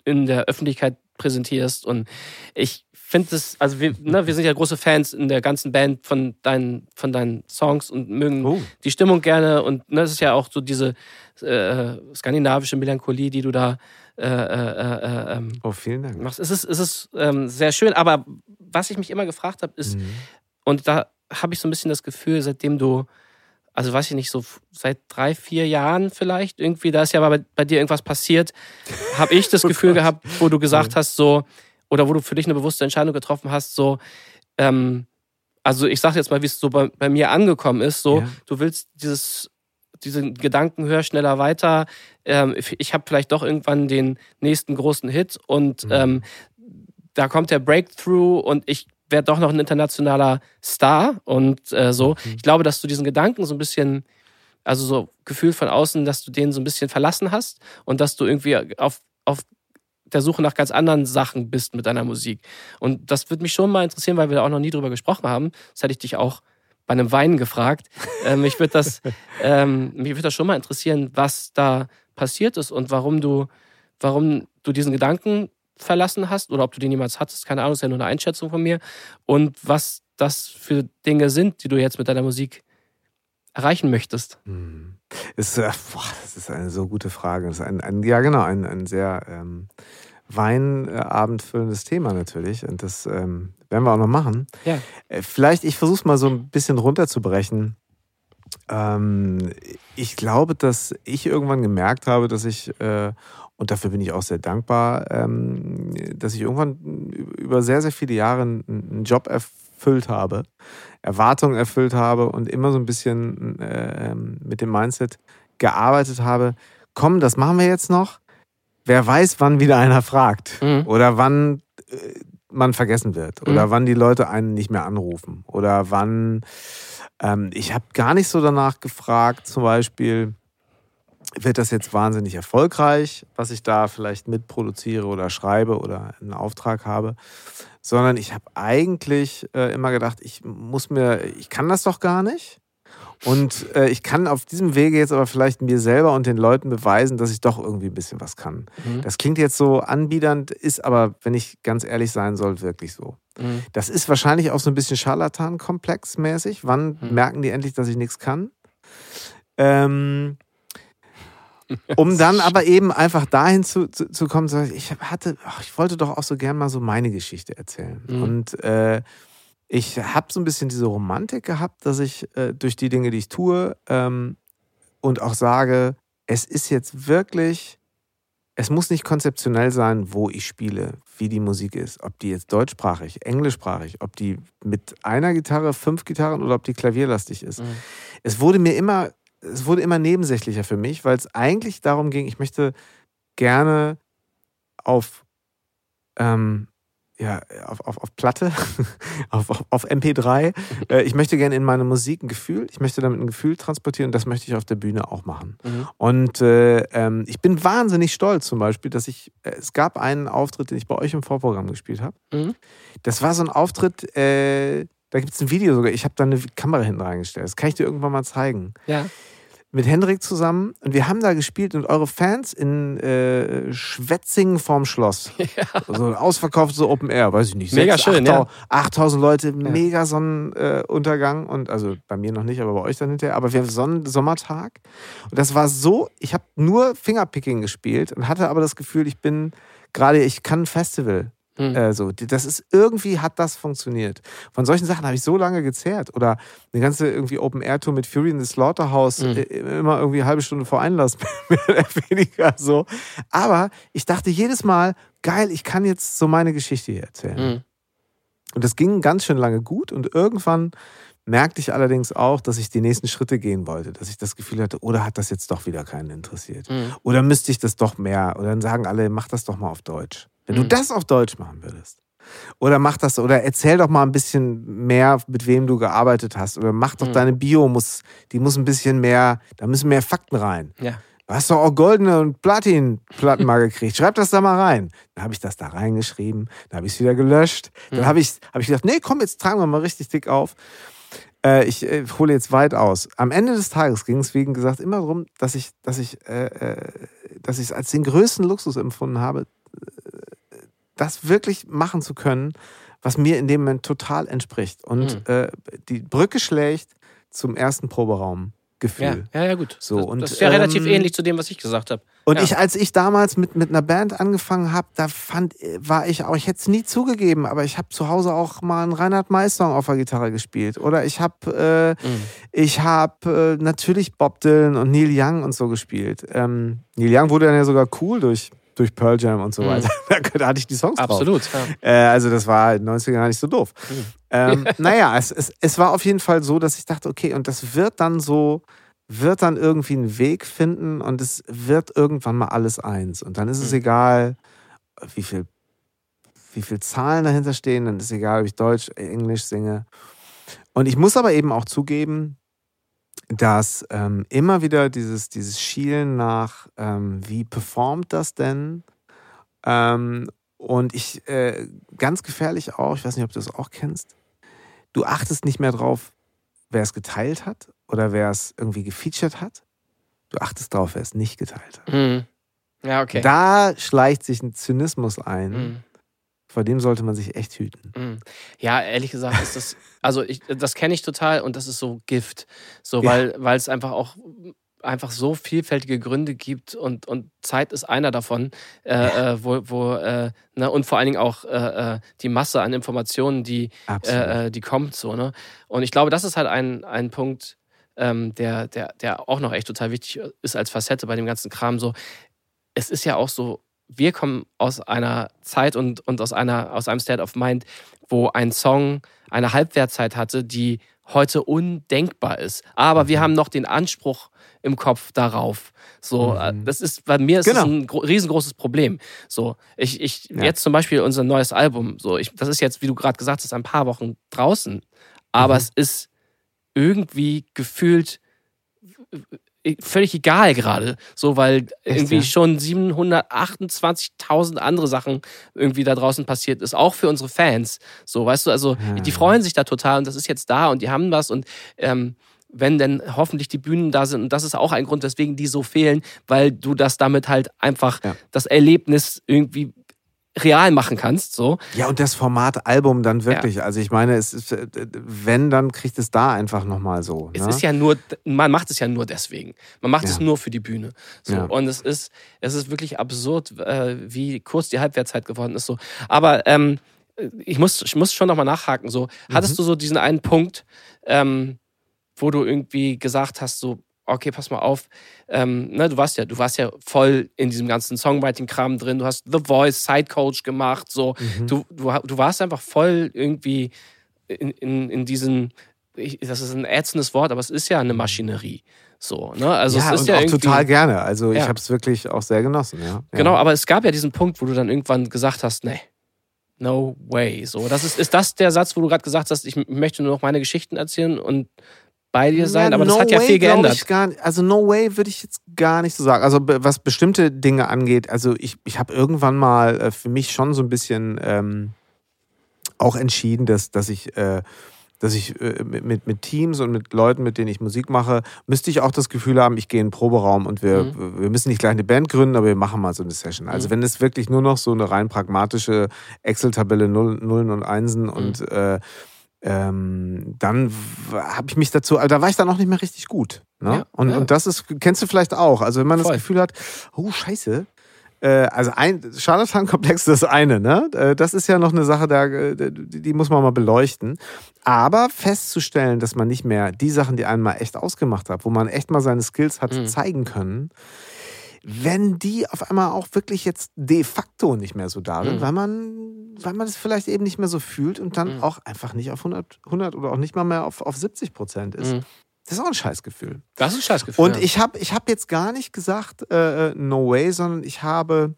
in der Öffentlichkeit präsentierst. Und ich finde es, also wir, ne, wir sind ja große Fans in der ganzen Band von deinen, von deinen Songs und mögen Oh. die Stimmung gerne. Und ne, es ist ja auch so diese äh, skandinavische Melancholie, die du da äh, äh, äh, ähm, oh, vielen Dank. machst. Es ist, es ist ähm, sehr schön, aber was ich mich immer gefragt habe, ist, Mhm. und da habe ich so ein bisschen das Gefühl, seitdem du, also weiß ich nicht, so seit drei, vier Jahren vielleicht irgendwie, da ist ja bei, bei dir irgendwas passiert, habe ich das Oh Gefühl gehabt, wo du gesagt hast, so, oder wo du für dich eine bewusste Entscheidung getroffen hast, so, ähm, also ich sage jetzt mal, wie es so bei, bei mir angekommen ist, so, Ja. du willst dieses, diesen Gedanken höher, schneller, weiter. Ähm, ich habe vielleicht doch irgendwann den nächsten großen Hit und Mhm. ähm, da kommt der Breakthrough und ich werde doch noch ein internationaler Star und äh, so. Mhm. Ich glaube, dass du diesen Gedanken so ein bisschen, also so Gefühl von außen, dass du den so ein bisschen verlassen hast und dass du irgendwie auf, auf der Suche nach ganz anderen Sachen bist mit deiner Musik. Und das würde mich schon mal interessieren, weil wir da auch noch nie drüber gesprochen haben. Das hätte ich dich auch bei einem Wein gefragt. ähm, mich würde das, ähm, mich würde das schon mal interessieren, was da passiert ist und warum du, warum du diesen Gedanken verlassen hast oder ob du den jemals hattest, keine Ahnung, ist ja nur eine Einschätzung von mir. Und was das für Dinge sind, die du jetzt mit deiner Musik erreichen möchtest. Mhm. Ist, äh, boah, das ist eine so gute Frage. Das ist ein, ein, ja, genau, ein, ein sehr ähm, weinabendfüllendes Thema natürlich. Und das ähm, werden wir auch noch machen. Ja. Äh, vielleicht, ich versuche es mal so ein bisschen runterzubrechen. Ähm, ich glaube, dass ich irgendwann gemerkt habe, dass ich, äh, und dafür bin ich auch sehr dankbar, ähm, dass ich irgendwann über sehr, sehr viele Jahre einen, einen Job erfüllt habe, Erwartungen erfüllt habe und immer so ein bisschen äh, mit dem Mindset gearbeitet habe, komm, das machen wir jetzt noch. Wer weiß, wann wieder einer fragt Mhm. oder wann äh, man vergessen wird oder Mhm. wann die Leute einen nicht mehr anrufen oder wann ähm, ich habe gar nicht so danach gefragt, zum Beispiel, wird das jetzt wahnsinnig erfolgreich, was ich da vielleicht mitproduziere oder schreibe oder einen Auftrag habe, sondern ich habe eigentlich äh, immer gedacht, ich muss mir, ich kann das doch gar nicht. Und äh, ich kann auf diesem Wege jetzt aber vielleicht mir selber und den Leuten beweisen, dass ich doch irgendwie ein bisschen was kann. Mhm. Das klingt jetzt so anbiedernd, ist aber, wenn ich ganz ehrlich sein soll, wirklich so. Mhm. Das ist wahrscheinlich auch so ein bisschen Scharlatan-Komplex-mäßig. Wann Mhm. merken die endlich, dass ich nichts kann? Ähm, um dann aber eben einfach dahin zu, zu, zu kommen, zu sagen, ich hatte, ich wollte doch auch so gern mal so meine Geschichte erzählen. Mhm. Und äh, ich habe so ein bisschen diese Romantik gehabt, dass ich äh, durch die Dinge, die ich tue, ähm, und auch sage, es ist jetzt wirklich, es muss nicht konzeptionell sein, wo ich spiele, wie die Musik ist, ob die jetzt deutschsprachig, englischsprachig, ob die mit einer Gitarre, fünf Gitarren oder ob die klavierlastig ist. Mhm. Es wurde mir immer, es wurde immer nebensächlicher für mich, weil es eigentlich darum ging, ich möchte gerne auf, ähm, ja, auf, auf, auf Platte, auf, auf, auf MP3. Äh, ich möchte gerne in meine Musik ein Gefühl, ich möchte damit ein Gefühl transportieren und das möchte ich auf der Bühne auch machen. Mhm. Und äh, ähm, ich bin wahnsinnig stolz zum Beispiel, dass ich, äh, es gab einen Auftritt, den ich bei euch im Vorprogramm gespielt habe. Mhm. Das war so ein Auftritt, äh, da gibt es ein Video sogar, ich habe da eine Kamera hinten reingestellt. Das kann ich dir irgendwann mal zeigen. Ja. Mit Hendrik zusammen und wir haben da gespielt und eure Fans in äh, Schwetzingen vorm Schloss. Ja. So ein ausverkauftes so Open Air, weiß ich nicht. Mega sechs, schön, 8000, 8000 Leute, mega Sonnenuntergang und also bei mir noch nicht, aber bei euch dann hinterher. Aber wir haben Sonnen Sommertag und das war so, ich habe nur Fingerpicking gespielt und hatte aber das Gefühl, ich bin gerade, ich kann ein Festival. Mhm. Äh, so, das ist irgendwie hat das funktioniert. Von solchen Sachen habe ich so lange gezerrt oder eine ganze irgendwie Open Air Tour mit Fury in the Slaughterhouse Mhm. äh, immer irgendwie eine halbe Stunde vor Einlass mehr oder weniger so. Aber ich dachte jedes Mal geil, ich kann jetzt so meine Geschichte hier erzählen. Mhm. Und das ging ganz schön lange gut und irgendwann merkte ich allerdings auch, dass ich die nächsten Schritte gehen wollte, dass ich das Gefühl hatte, oder hat das jetzt doch wieder keinen interessiert? Mhm. Oder müsste ich das doch mehr? Oder dann sagen alle, mach das doch mal auf Deutsch. Wenn du Mhm. das auf Deutsch machen würdest. Oder mach das, oder erzähl doch mal ein bisschen mehr, mit wem du gearbeitet hast. Oder mach doch Mhm. deine Bio, muss, die muss ein bisschen mehr, da müssen mehr Fakten rein. Ja. Du hast doch auch goldene und Platin-Platten mal gekriegt. Schreib das da mal rein. Dann habe ich das da reingeschrieben, dann habe ich es wieder gelöscht. Dann Mhm. habe ich, hab ich gedacht, nee, komm, jetzt tragen wir mal richtig dick auf. Äh, ich äh, hole jetzt weit aus. Am Ende des Tages ging es, wie gesagt, immer darum, dass ich, dass ich, äh, äh, dass ich es als den größten Luxus empfunden habe, äh, das wirklich machen zu können, was mir in dem Moment total entspricht. Und Mhm. äh, die Brücke schlägt zum ersten Proberaum. Ja, Gefühl. ja, ja, gut. So, das, und, das ist ja relativ ähm, ähnlich zu dem, was ich gesagt habe. Und Ja. ich, als ich damals mit, mit einer Band angefangen habe, da fand, war ich auch, ich hätte es nie zugegeben, aber ich habe zu Hause auch mal einen Reinhard May-Song auf der Gitarre gespielt. Oder ich habe äh, Mhm. ich habe äh, natürlich Bob Dylan und Neil Young und so gespielt. Ähm, Neil Young wurde dann ja sogar cool durch, durch Pearl Jam und so Mhm. weiter. Da hatte ich die Songs drauf. Absolut. Ja. Äh, also das war in den 90ern gar nicht so doof. Mhm. Ähm, naja, es, es, es war auf jeden Fall so, dass ich dachte, okay, und das wird dann so, wird dann irgendwie einen Weg finden und es wird irgendwann mal alles eins. Und dann ist es Mhm. egal, wie viel, wie viel Zahlen dahinter stehen, dann ist es egal, ob ich Deutsch, Englisch singe. Und ich muss aber eben auch zugeben, dass ähm, immer wieder dieses, dieses Schielen nach, ähm, wie performt das denn? Ähm, und ich, äh, ganz gefährlich auch, ich weiß nicht, ob du das auch kennst, du achtest nicht mehr drauf, wer es geteilt hat oder wer es irgendwie gefeatured hat. Du achtest drauf, wer es nicht geteilt hat. Mhm. Ja, okay. Da schleicht sich ein Zynismus ein, Mhm. vor dem sollte man sich echt hüten. Mhm. Ja, ehrlich gesagt ist das, also ich, das kenne ich total und das ist so Gift. So, Ja. weil, weil es einfach auch einfach so vielfältige Gründe gibt und, und Zeit ist einer davon, äh, äh, wo, wo äh, ne, und vor allen Dingen auch äh, äh, die Masse an Informationen, die, äh, die kommt so, ne? Und ich glaube, das ist halt ein, ein Punkt, ähm, der, der, der auch noch echt total wichtig ist als Facette bei dem ganzen Kram. So, es ist ja auch so, wir kommen aus einer Zeit und, und aus, einer, aus einem State of Mind, wo ein Song eine Halbwertzeit hatte, die heute undenkbar ist. Aber wir Mhm. haben noch den Anspruch im Kopf darauf. So, äh, Mhm. das ist bei mir ist Genau. ein gro- riesengroßes Problem. So, ich, ich Ja. jetzt zum Beispiel unser neues Album. So, ich, das ist jetzt, wie du gerade gesagt hast, ein paar Wochen draußen. Aber Mhm. es ist irgendwie gefühlt äh, völlig egal gerade. So, weil irgendwie ja? schon 728.000 andere Sachen irgendwie da draußen passiert ist. Auch für unsere Fans. So, weißt du, also Ja. die freuen sich da total und das ist jetzt da und die haben was und ähm, wenn denn hoffentlich die Bühnen da sind. Und das ist auch ein Grund, weswegen die so fehlen, weil du das damit halt einfach Ja. das Erlebnis irgendwie real machen kannst. So. Ja, und das Format Album dann wirklich. Also ich meine, es ist, äh, wenn, dann kriegt es da einfach nochmal so. Es ne? ist ja nur, man macht es ja nur deswegen. Man macht es Ja. nur für die Bühne. So. Ja. Und es ist, es ist wirklich absurd, äh, wie kurz die Halbwertszeit geworden ist. So. Aber ähm, ich, muss, ich muss schon nochmal nachhaken. So. Mhm. Hattest du so diesen einen Punkt, ähm, wo du irgendwie gesagt hast, so, okay, pass mal auf, ähm, ne, du warst ja, du warst ja voll in diesem ganzen Songwriting-Kram drin, du hast The Voice, Sidecoach gemacht, so, Mhm. du, du, du warst einfach voll irgendwie in, in, in diesen, ich, das ist ein ätzendes Wort, aber es ist ja eine Maschinerie. So, ne? Also ja, es ist ja auch total gerne. Also ich Ja. habe es wirklich auch sehr genossen. Ja. Genau, aber es gab ja diesen Punkt, wo du dann irgendwann gesagt hast, nee, no way. So, das ist, ist das der Satz, wo du gerade gesagt hast, ich möchte nur noch meine Geschichten erzählen und bei dir sein, Ja, aber das no hat ja way, viel geändert. Nicht, also no way würde ich jetzt gar nicht so sagen. Also was bestimmte Dinge angeht, also ich, ich habe irgendwann mal äh, für mich schon so ein bisschen ähm, auch entschieden, dass, dass ich, äh, dass ich äh, mit, mit, Teams und mit Leuten, mit denen ich Musik mache, müsste ich auch das Gefühl haben, ich gehe in den Proberaum und wir, Mhm. wir müssen nicht gleich eine Band gründen, aber wir machen mal so eine Session. Also Mhm. wenn es wirklich nur noch so eine rein pragmatische Excel-Tabelle Null- Nullen und Einsen und Mhm. äh, ähm, dann habe ich mich dazu, also da war ich dann auch nicht mehr richtig gut. Ne? Ja, und, ja. und das ist, kennst du vielleicht auch. Also wenn man Voll. das Gefühl hat, oh Scheiße, äh, also ein Charlatan-Komplex ist das eine, ne? Äh, Das ist ja noch eine Sache, da, äh, die die muss man mal beleuchten. Aber festzustellen, dass man nicht mehr die Sachen, die einen mal echt ausgemacht hat, wo man echt mal seine Skills hat Mhm. zeigen können, wenn die auf einmal auch wirklich jetzt de facto nicht mehr so da sind, Mhm. weil man, weil man es vielleicht eben nicht mehr so fühlt und dann Mhm. auch einfach nicht auf 100, 100 oder auch nicht mal mehr auf, auf 70 Prozent ist. Mhm. Das ist auch ein Scheißgefühl. Das ist ein Scheißgefühl. Und ja. ich habe ich hab jetzt gar nicht gesagt, äh, äh, no way, sondern ich habe,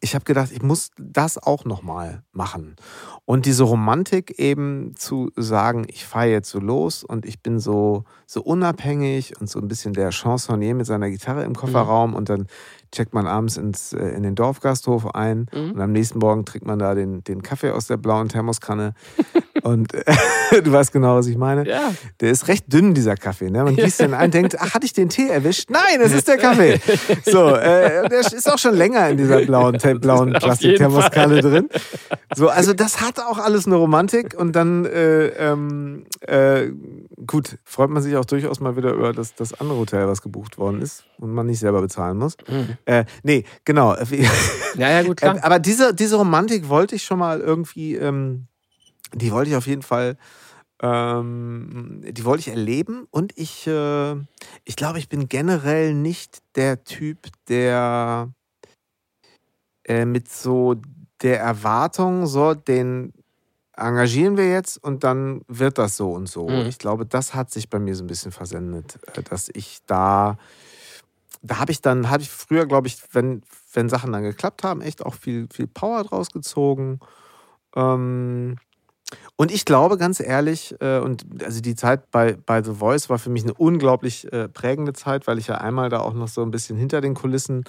ich habe gedacht, ich muss das auch nochmal machen. Und diese Romantik eben zu sagen, ich fahre jetzt so los und ich bin so, so unabhängig und so ein bisschen der Chansonnier mit seiner Gitarre im Kofferraum und dann checkt man abends ins, äh, in den Dorfgasthof ein Mhm. und am nächsten Morgen trinkt man da den, den Kaffee aus der blauen Thermoskanne. und äh, du weißt genau, was ich meine. ja. Der ist recht dünn, dieser Kaffee. Ne? Man gießt den ein, denkt, ach, hatte ich den Tee erwischt? Nein, es ist der Kaffee. So, äh, der ist auch schon länger in dieser blauen, blauen Plastikthermoskanne drin. So, also das hat auch alles eine Romantik und dann, äh, ähm, äh, gut, freut man sich auch durchaus mal wieder über das, das andere Hotel, was gebucht worden ist und man nicht selber bezahlen muss. Mhm. Äh, nee, genau. ja, ja, gut, Äh, klar. Aber diese, diese Romantik wollte ich schon mal irgendwie, ähm, die wollte ich auf jeden Fall, ähm, die wollte ich erleben und ich, äh, ich glaube, ich bin generell nicht der Typ, der äh, mit so der Erwartung, so den engagieren wir jetzt und dann wird das so und so. Mhm. Ich glaube, das hat sich bei mir so ein bisschen versendet, äh, dass ich da da habe ich dann, hatte ich früher, glaube ich, wenn, wenn Sachen dann geklappt haben, echt auch viel, viel Power draus gezogen. Ähm, und ich glaube, ganz ehrlich, äh, und also die Zeit bei, bei The Voice war für mich eine unglaublich äh, prägende Zeit, weil ich ja einmal da auch noch so ein bisschen hinter den Kulissen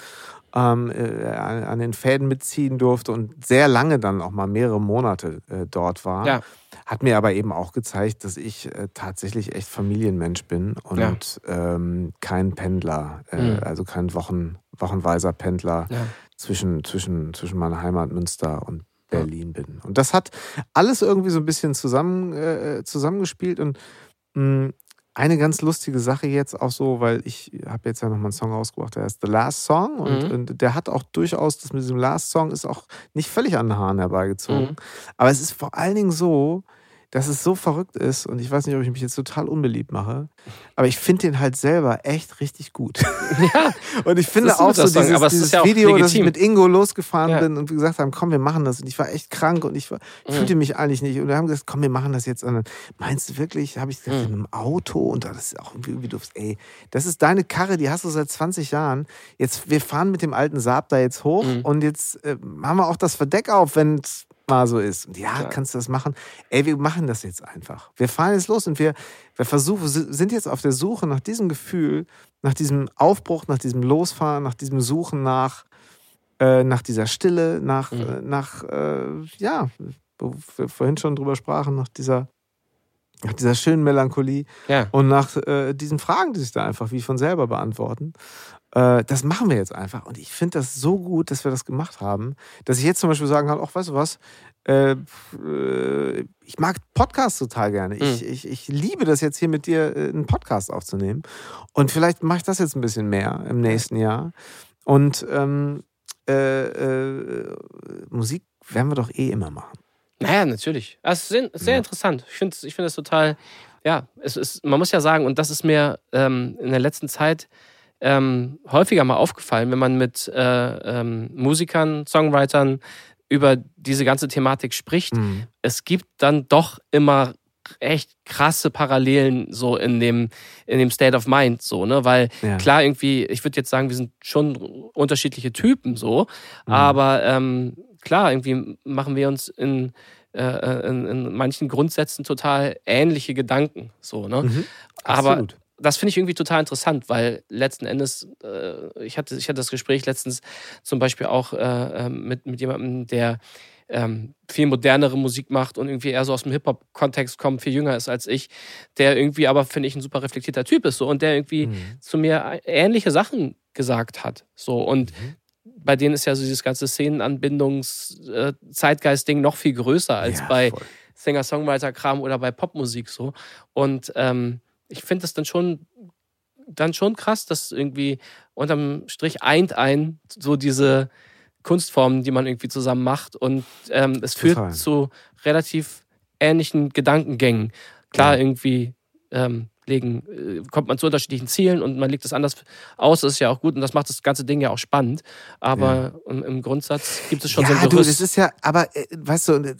ähm, äh, an, an den Fäden mitziehen durfte und sehr lange dann auch mal mehrere Monate äh, dort war. Ja. Hat mir aber eben auch gezeigt, dass ich äh, tatsächlich echt Familienmensch bin und ähm, kein Pendler, äh, Mhm. also kein Wochen, wochenweiser Pendler Ja. zwischen, zwischen, zwischen meiner Heimat Münster und Berlin bin. Und das hat alles irgendwie so ein bisschen zusammen, äh, zusammengespielt und mh, eine ganz lustige Sache jetzt auch so, weil ich habe jetzt ja nochmal einen Song rausgebracht, der heißt The Last Song und, Mhm. und der hat auch durchaus, das mit diesem Last Song ist auch nicht völlig an den Haaren herbeigezogen. Mhm. Aber es ist vor allen Dingen so, dass es so verrückt ist und ich weiß nicht, ob ich mich jetzt total unbeliebt mache, aber ich finde den halt selber echt richtig gut. Ja, Und ich finde Das auch so dieses, ist dieses ja auch Video, dass ich legitim. mit Ingo losgefahren Ja. bin und wir gesagt haben, komm, wir machen das. Und ich war echt krank und ich, war, ich Mhm. fühlte mich eigentlich nicht. Und wir haben gesagt, komm, wir machen das jetzt. Und dann, meinst du wirklich, habe ich gesagt, Mhm. in einem Auto und das ist auch irgendwie, irgendwie doof. Ey, das ist deine Karre, die hast du seit 20 Jahren. Jetzt, wir fahren mit dem alten Saab da jetzt hoch Mhm. und jetzt äh, haben wir auch das Verdeck auf, wenn es mal so ist. Und ja, kannst du das machen? Ey, wir machen das jetzt einfach. Wir fahren jetzt los und wir, wir versuchen, sind jetzt auf der Suche nach diesem Gefühl, nach diesem Aufbruch, nach diesem Losfahren, nach diesem Suchen nach, äh, nach dieser Stille, nach, Mhm. äh, nach äh, ja, wo wir vorhin schon drüber sprachen, nach dieser nach dieser schönen Melancholie Ja. und nach äh, diesen Fragen, die sich da einfach wie von selber beantworten. Äh, das machen wir jetzt einfach. Und ich finde das so gut, dass wir das gemacht haben, dass ich jetzt zum Beispiel sagen kann, auch weißt du was, äh, äh, ich mag Podcasts total gerne. Ich, Mhm. ich, ich liebe das jetzt hier mit dir, äh, einen Podcast aufzunehmen. Und vielleicht mache ich das jetzt ein bisschen mehr im nächsten Jahr. Und ähm, äh, äh, Musik werden wir doch eh immer machen. Naja, natürlich. Das ist sehr, sehr Ja. interessant. Ich finde ich find das total, ja, es ist, man muss ja sagen, und das ist mir ähm, in der letzten Zeit ähm, häufiger mal aufgefallen, wenn man mit äh, ähm, Musikern, Songwritern über diese ganze Thematik spricht. Mhm. Es gibt dann doch immer echt krasse Parallelen so in dem, in dem State of Mind, so, ne? Weil Ja. klar, irgendwie, ich würde jetzt sagen, wir sind schon unterschiedliche Typen so, Mhm. aber ähm, klar, irgendwie machen wir uns in, äh, in, in manchen Grundsätzen total ähnliche Gedanken, so, ne? Mhm. Aber Absolut. Das finde ich irgendwie total interessant, weil letzten Endes, äh, ich, hatte, ich hatte das Gespräch letztens zum Beispiel auch äh, ähm, mit, mit jemandem, der ähm, viel modernere Musik macht und irgendwie eher so aus dem Hip-Hop-Kontext kommt, viel jünger ist als ich, der irgendwie aber, finde ich, ein super reflektierter Typ ist so und der irgendwie Mhm. zu mir ähnliche Sachen gesagt hat. So und Mhm. bei denen ist ja so dieses ganze Szenenanbindungs-Zeitgeist-Ding noch viel größer als Ja, bei. Singer-Songwriter-Kram oder bei Popmusik so. Und ähm, ich finde das dann schon, dann schon krass, dass irgendwie unterm Strich eint ein so diese Kunstformen, die man irgendwie zusammen macht. Und ähm, es führt Total. zu relativ ähnlichen Gedankengängen. Klar, Ja. irgendwie ähm, legen, äh, kommt man zu unterschiedlichen Zielen und man legt es anders aus, das ist ja auch gut und das macht das ganze Ding ja auch spannend. Aber im, im Grundsatz gibt es schon ja, so ein du, Gerüst. das ist ja, aber äh, weißt du, äh,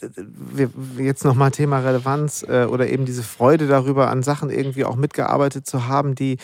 wir jetzt nochmal Thema Relevanz äh, oder eben diese Freude darüber, an Sachen irgendwie auch mitgearbeitet zu haben, die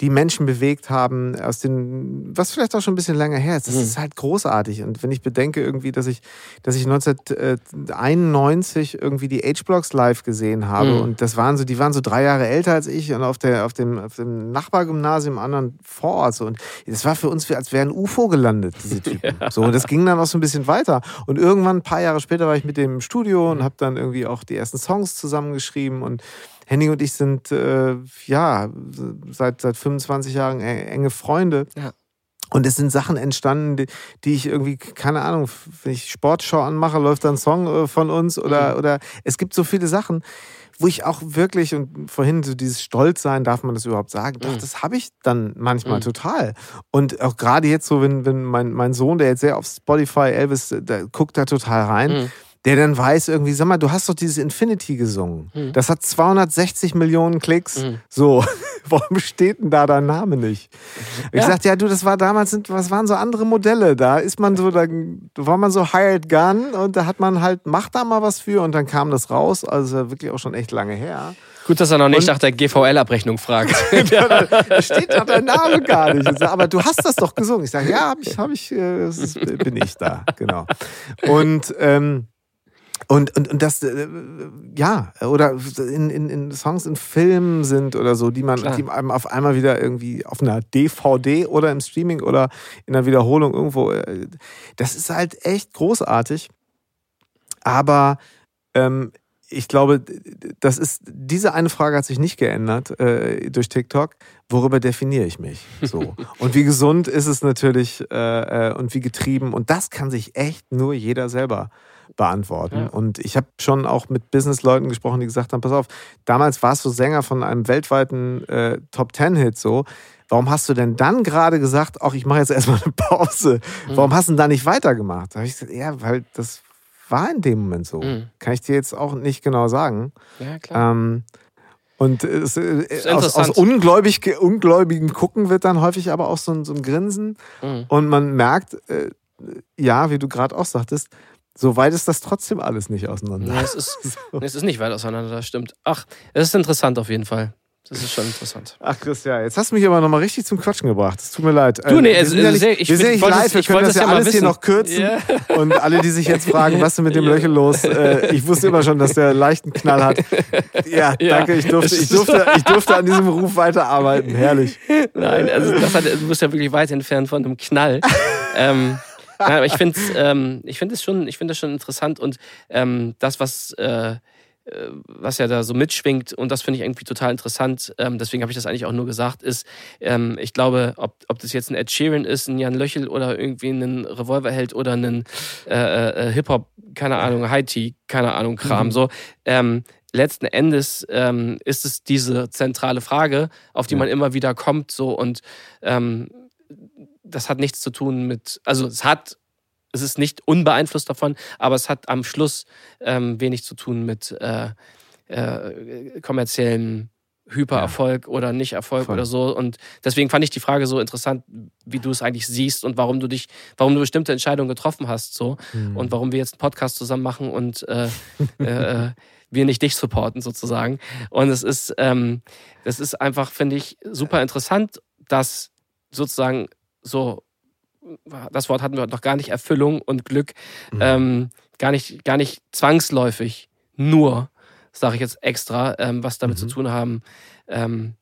die Menschen bewegt haben, aus den, was vielleicht auch schon ein bisschen länger her ist. Das Mhm. ist halt großartig. Und wenn ich bedenke irgendwie, dass ich, dass ich 1991 irgendwie die H-Blocks live gesehen habe Mhm. und das waren so, die waren so drei Jahre älter als ich und auf, der, auf, dem, auf dem Nachbargymnasium anderen Vorort. So. Und das war für uns, wie als wäre ein UFO gelandet, diese Typen. So, und das ging dann auch so ein bisschen weiter. Und irgendwann, ein paar Jahre später, war ich mit dem im Studio und habe dann irgendwie auch die ersten Songs zusammengeschrieben und Henning und ich sind äh, ja seit, seit 25 Jahren enge Freunde. Ja. Und es sind Sachen entstanden, die, die ich irgendwie, keine Ahnung, wenn ich Sportschau anmache, läuft da ein Song äh, von uns oder, Mhm. oder es gibt so viele Sachen, wo ich auch wirklich, und vorhin so dieses Stolzsein, darf man das überhaupt sagen? Doch, Mhm. das habe ich dann manchmal Mhm. total. Und auch gerade jetzt so, wenn, wenn mein, mein Sohn, der jetzt sehr auf Spotify, Elvis, der guckt da total rein, Mhm. Der dann weiß irgendwie, sag mal, du hast doch dieses Infinity gesungen. Mhm. Das hat 260 Millionen Klicks. Mhm. So, warum steht denn da dein Name nicht? Ich Ja. sagte, ja, du, das war damals, was waren so andere Modelle? Da ist man so, da war man so hired gun und da hat man halt, mach da mal was für und dann kam das raus. Also wirklich auch schon echt lange her. Gut, dass er noch nicht Und- nach der GVL-Abrechnung fragt. Da steht da dein Name gar nicht. Ich sag, aber du hast das doch gesungen. Ich sage, ja, hab ich, hab ich, äh, bin ich da, genau. Und ähm, und, und, und das, äh, ja, oder in, in, in Songs in Filmen sind oder so, die man, die einem auf einmal wieder irgendwie auf einer DVD oder im Streaming oder in einer Wiederholung irgendwo, äh, das ist halt echt großartig. Aber ähm, ich glaube, das ist, diese eine Frage hat sich nicht geändert äh, durch TikTok. Worüber definiere ich mich? So. und wie gesund ist es natürlich äh, äh, und wie getrieben. Und das kann sich echt nur jeder selber beantworten. Ja. Und ich habe schon auch mit Businessleuten gesprochen, die gesagt haben: Pass auf, damals warst du Sänger von einem weltweiten äh, Top Ten-Hit so. Warum hast du denn dann gerade gesagt, ach, ich mache jetzt erstmal eine Pause? Warum hast du denn da nicht weitergemacht? Da habe ich gesagt, ja, weil das war in dem Moment so. Mhm. Kann ich dir jetzt auch nicht genau sagen. ja, klar. Ähm, und es, äh, aus, aus ungläubig, ungläubigen Gucken wird dann häufig aber auch so ein, so ein Grinsen. Mhm. Und man merkt, äh, ja, wie du gerade auch sagtest, so weit ist das trotzdem alles nicht auseinander. Nee, es ist, nee, es ist nicht weit auseinander, das stimmt. Ach, es ist interessant auf jeden Fall. Das ist schon interessant. Ach, Christian, jetzt hast du mich aber nochmal richtig zum Quatschen gebracht. Es tut mir leid. Du, nee, wir es- sind ja nicht, ich wir sind will- nicht live, wir ich können das ja ja alles hier wissen. noch kürzen. Ja. Und alle, die sich jetzt fragen, was ist mit dem Ja. Löchel los? Äh, ich wusste immer schon, dass der leichten Knall hat. Ja, Ja. danke, ich durfte, ich, durfte, ich durfte an diesem Ruf weiterarbeiten. Herrlich. Nein, also das hat, du bist ja wirklich weit entfernt von einem Knall. ähm, nein, aber ich finde es ähm, ich find es schon, ich find das schon interessant und ähm, das, was äh, äh, was ja da so mitschwingt und das finde ich irgendwie total interessant. Ähm, deswegen habe ich das eigentlich auch nur gesagt, ist, ähm, ich glaube, ob, ob das jetzt ein Ed Sheeran ist, ein Jan Löchel oder irgendwie ein Revolverheld oder ein äh, äh, Hip-Hop, keine Ahnung, High-Tea, keine Ahnung, Kram, mhm. so. Ähm, letzten Endes ähm, ist es diese zentrale Frage, auf die ja. man immer wieder kommt, so und ähm, das hat nichts zu tun mit, also es hat es ist nicht unbeeinflusst davon, aber es hat am Schluss ähm, wenig zu tun mit äh, äh, kommerziellen Hypererfolg ja. oder Nicht-Erfolg Voll. oder so. Und deswegen fand ich die Frage so interessant, wie du es eigentlich siehst und warum du dich, warum du bestimmte Entscheidungen getroffen hast, so mhm. und warum wir jetzt einen Podcast zusammen machen und äh, äh, äh, wir nicht dich supporten sozusagen. Und es ist, ähm, das ist einfach, finde ich, super interessant, dass sozusagen so das Wort hatten wir noch gar nicht, Erfüllung und Glück, mhm. ähm, gar, nicht, gar nicht zwangsläufig nur, sage ich jetzt extra, ähm, was damit mhm. zu tun haben, ähm,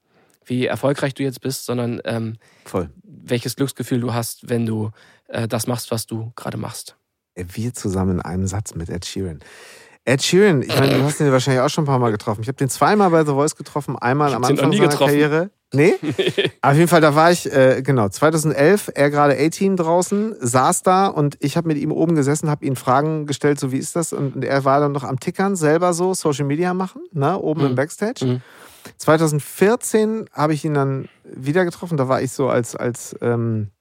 wie erfolgreich du jetzt bist, sondern ähm, welches Glücksgefühl du hast, wenn du äh, das machst, was du gerade machst. Wir zusammen in einem Satz mit Ed Sheeran. Ed Sheeran, ich meine, du hast ihn wahrscheinlich auch schon ein paar Mal getroffen. Ich habe den zweimal bei The Voice getroffen, einmal am Anfang seiner getroffen. Karriere. Nee? Auf jeden Fall, da war ich, äh, genau, 2011, er gerade 18 draußen, saß da und ich habe mit ihm oben gesessen, habe ihn Fragen gestellt, so wie ist das? Und, er war dann noch am Tickern, selber so Social Media machen, ne, oben mhm. im Backstage. Mhm. 2014 habe ich ihn dann wieder getroffen, da war ich so als, als ähm,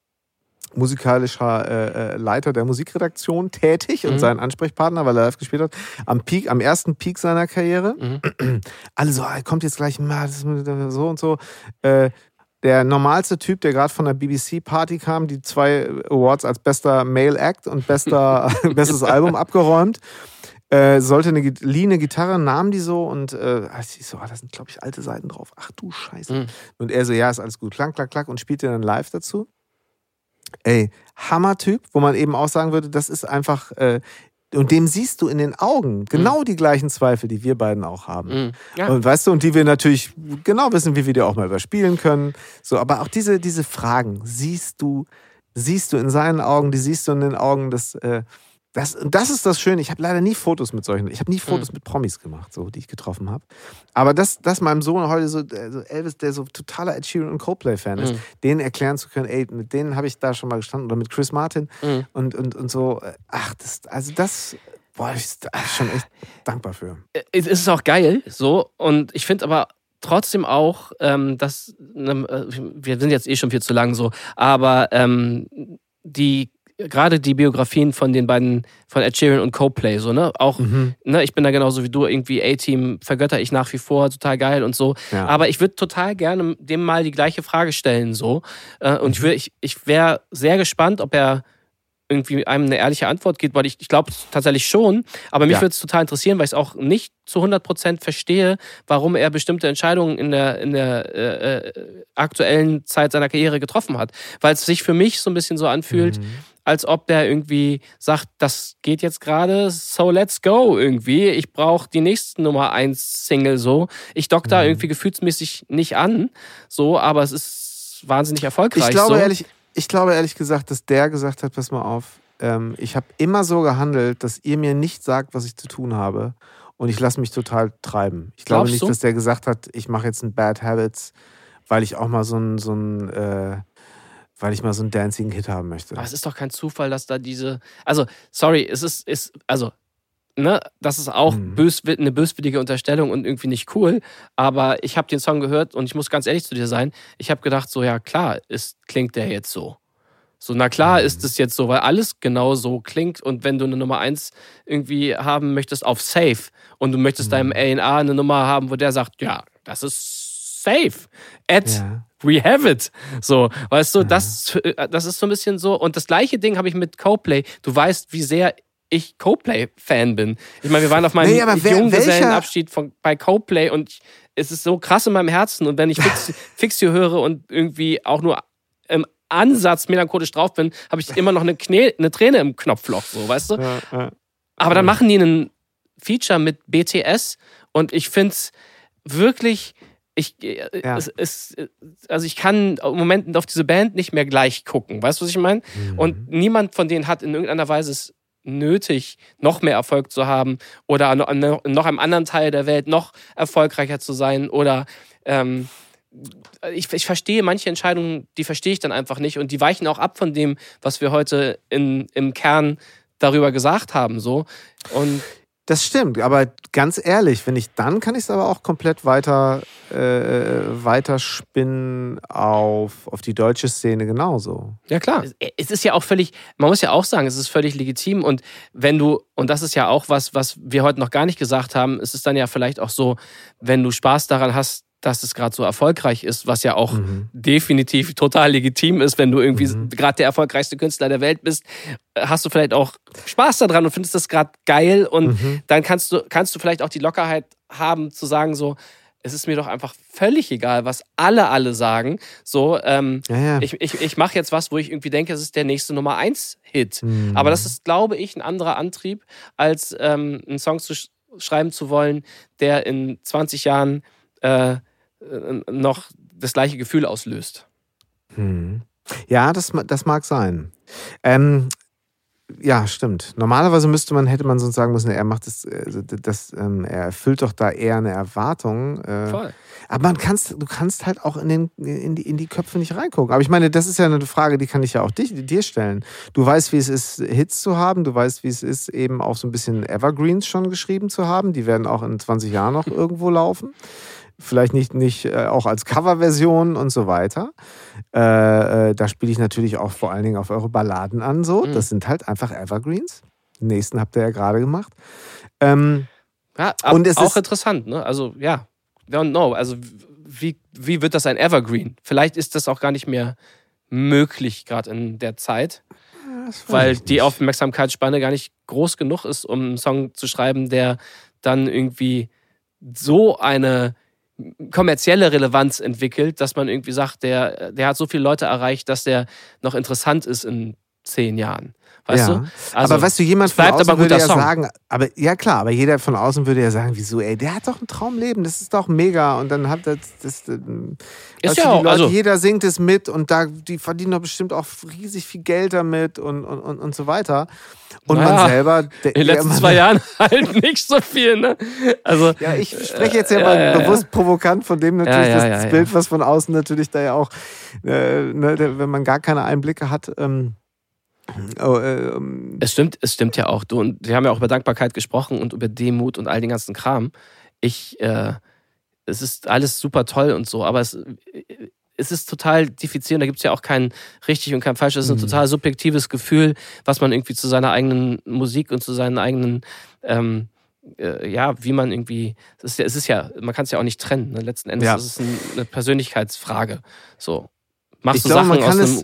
musikalischer äh, äh, Leiter der Musikredaktion tätig mhm. und sein Ansprechpartner, weil er live gespielt hat, am Peak, am ersten Peak seiner Karriere. Mhm. Alle so, ah, kommt jetzt gleich mal so und so. Äh, der normalste Typ, der gerade von der BBC-Party kam, die zwei Awards als bester Male Act und bester, bestes Album abgeräumt. Äh, sollte eine liehene Gitarre, nahm die so und äh, ich so, ah, da sind, glaube ich, alte Seiten drauf. Ach du Scheiße. Mhm. Und er so, ja, ist alles gut. Klack, klack, klack und spielte dann live dazu. Ey, Hammer-Typ, wo man eben auch sagen würde, das ist einfach, äh, und dem siehst du in den Augen genau mhm. die gleichen Zweifel, die wir beiden auch haben. Mhm. Ja. Und weißt du, und die wir natürlich genau wissen, wie wir die auch mal überspielen können. So, aber auch diese, diese Fragen siehst du, siehst du in seinen Augen, die siehst du in den Augen des, äh, das, das ist das Schöne. Ich habe leider nie Fotos mit solchen. Ich habe nie Fotos mhm. mit Promis gemacht, so die ich getroffen habe. Aber das, das meinem Sohn heute so, also Elvis, der so totaler Ed Sheeran und Coldplay-Fan ist, mhm. denen erklären zu können, ey, mit denen habe ich da schon mal gestanden oder mit Chris Martin mhm. und, und, und so. Ach, das, also das, boah, ich bin schon echt dankbar für. Äh, es ist auch geil, so. Und ich finde aber trotzdem auch, ähm, dass ne, äh, wir sind jetzt eh schon viel zu lang so, aber ähm, die gerade die Biografien von den beiden, von Ed Sheeran und Coldplay, so, ne? Auch, mhm. ne, ich bin da genauso wie du, irgendwie A-Team vergötter ich nach wie vor, total geil und so. Ja. Aber ich würde total gerne dem mal die gleiche Frage stellen, so. Äh, und mhm. ich, ich, ich wäre sehr gespannt, ob er irgendwie einem eine ehrliche Antwort gibt, weil ich, ich glaube tatsächlich schon, aber mich ja. würde es total interessieren, weil ich es auch nicht zu 100% verstehe, warum er bestimmte Entscheidungen in der, in der äh, äh, aktuellen Zeit seiner Karriere getroffen hat. Weil es sich für mich so ein bisschen so anfühlt, mhm als ob der irgendwie sagt, das geht jetzt gerade, so let's go irgendwie. Ich brauche die nächste Nummer 1 Single so. Ich dock da mhm. irgendwie gefühlsmäßig nicht an, so, aber es ist wahnsinnig erfolgreich. Ich glaube so. ehrlich, ich glaube ehrlich gesagt, dass der gesagt hat, pass mal auf, ähm, ich habe immer so gehandelt, dass ihr mir nicht sagt, was ich zu tun habe. Und ich lasse mich total treiben. Ich glaube nicht, du? dass der gesagt hat, ich mache jetzt ein Bad Habits, weil ich auch mal so ein, so ein äh, weil ich mal so einen dancing Hit haben möchte. Aber es ist doch kein Zufall, dass da diese. Also, sorry, es ist, ist also, ne, das ist auch mhm. bös, eine böswillige Unterstellung und irgendwie nicht cool. Aber ich habe den Song gehört und ich muss ganz ehrlich zu dir sein. Ich habe gedacht, so, ja, klar, ist, klingt der jetzt so. So, na klar mhm. ist es jetzt so, weil alles genau so klingt. Und wenn du eine Nummer 1 irgendwie haben möchtest auf Safe und du möchtest mhm. deinem A&A eine Nummer haben, wo der sagt, ja, das ist safe. Ed ja we have it. So, weißt du, mhm. das, äh, das ist so ein bisschen so. Und das gleiche Ding habe ich mit Coplay. Du weißt, wie sehr ich Coplay-Fan bin. Ich meine, wir waren auf meinem nee, Junggesellenabschied von, bei Coplay und ich, es ist so krass in meinem Herzen. Und wenn ich Fix, Fixio höre und irgendwie auch nur im Ansatz melancholisch drauf bin, habe ich immer noch eine, Knie, eine Träne im Knopfloch, so, weißt du? Ja, ja. Aber dann machen die einen Feature mit BTS und ich finde es wirklich ich, äh, ja. es, es, also ich kann im Moment auf diese Band nicht mehr gleich gucken. Weißt du, was ich meine? Mhm. Und niemand von denen hat in irgendeiner Weise nötig, noch mehr Erfolg zu haben oder noch einem anderen Teil der Welt noch erfolgreicher zu sein oder ähm, ich, ich verstehe manche Entscheidungen, die verstehe ich dann einfach nicht und die weichen auch ab von dem, was wir heute in, im Kern darüber gesagt haben. So. Und das stimmt, aber ganz ehrlich, wenn ich dann kann ich es aber auch komplett weiter, äh, weiterspinnen auf, auf die deutsche Szene genauso. Ja, klar. Es ist ja auch völlig, man muss ja auch sagen, es ist völlig legitim. Und wenn du, und das ist ja auch was, was wir heute noch gar nicht gesagt haben, es ist dann ja vielleicht auch so, wenn du Spaß daran hast, dass es gerade so erfolgreich ist, was ja auch mhm. definitiv total legitim ist, wenn du irgendwie mhm. gerade der erfolgreichste Künstler der Welt bist, hast du vielleicht auch Spaß daran und findest das gerade geil und mhm. dann kannst du kannst du vielleicht auch die Lockerheit haben zu sagen so es ist mir doch einfach völlig egal, was alle alle sagen. So, ähm, ja, ja. ich, ich, ich mache jetzt was, wo ich irgendwie denke, es ist der nächste Nummer 1 Hit. Mhm. Aber das ist, glaube ich, ein anderer Antrieb, als ähm, einen Song zu sch schreiben zu wollen, der in 20 Jahren äh, noch das gleiche Gefühl auslöst. Hm. Ja, das, das mag sein. Ähm, ja, stimmt. Normalerweise müsste man, hätte man sonst sagen müssen, er macht das, also das ähm, er erfüllt doch da eher eine Erwartung. Äh, Voll. Aber man kannst, du kannst halt auch in, den, in, die, in die Köpfe nicht reingucken. Aber ich meine, das ist ja eine Frage, die kann ich ja auch dich, dir stellen. Du weißt, wie es ist, Hits zu haben. Du weißt, wie es ist, eben auch so ein bisschen Evergreens schon geschrieben zu haben. Die werden auch in 20 Jahren noch irgendwo laufen vielleicht nicht, nicht äh, auch als Coverversion und so weiter. Äh, äh, da spiele ich natürlich auch vor allen Dingen auf eure Balladen an. So. Mhm. Das sind halt einfach Evergreens. Den nächsten habt ihr ja gerade gemacht. Ähm, ja, und es auch ist interessant, ne? Also ja, don't know. Also wie, wie wird das ein Evergreen? Vielleicht ist das auch gar nicht mehr möglich, gerade in der Zeit. weil die Aufmerksamkeitsspanne gar nicht groß genug ist, um einen Song zu schreiben, der dann irgendwie so eine kommerzielle Relevanz entwickelt, dass man irgendwie sagt, der, der hat so viele Leute erreicht, dass der noch interessant ist in zehn Jahren. Weißt ja. du? Also, aber weißt du, jemand von außen würde ja Song. sagen, aber ja klar, aber jeder von außen würde ja sagen, wieso, ey, der hat doch ein Traumleben, das ist doch mega. Und dann hat das, das, das ist ja auch, Leute, also, jeder singt es mit und da, die verdienen doch bestimmt auch riesig viel Geld damit und, und, und, und so weiter. Und naja, man selber. in den letzten zwei Jahren halt nicht so viel, ne? Also, ja, ich spreche jetzt ja mal äh, bewusst provokant von dem natürlich, ja, ja, das, Bild, was von außen natürlich da ja auch, äh, ne, wenn man gar keine Einblicke hat, ähm, Oh, äh, es stimmt, es stimmt ja auch. Du und wir haben ja auch über Dankbarkeit gesprochen und über Demut und all den ganzen Kram. Ich, äh, es ist alles super toll und so, aber es, es ist total diffizil und da gibt es ja auch kein richtig und kein falsch. Es ist ein mhm. total subjektives Gefühl, was man irgendwie zu seiner eigenen Musik und zu seinen eigenen ähm, äh, ja, wie man irgendwie, es ist ja, es ist ja man kann es ja auch nicht trennen. Ne? Letzten Endes ja. ist es ein, eine Persönlichkeitsfrage. So. Machst ich du glaube, Sachen aus einem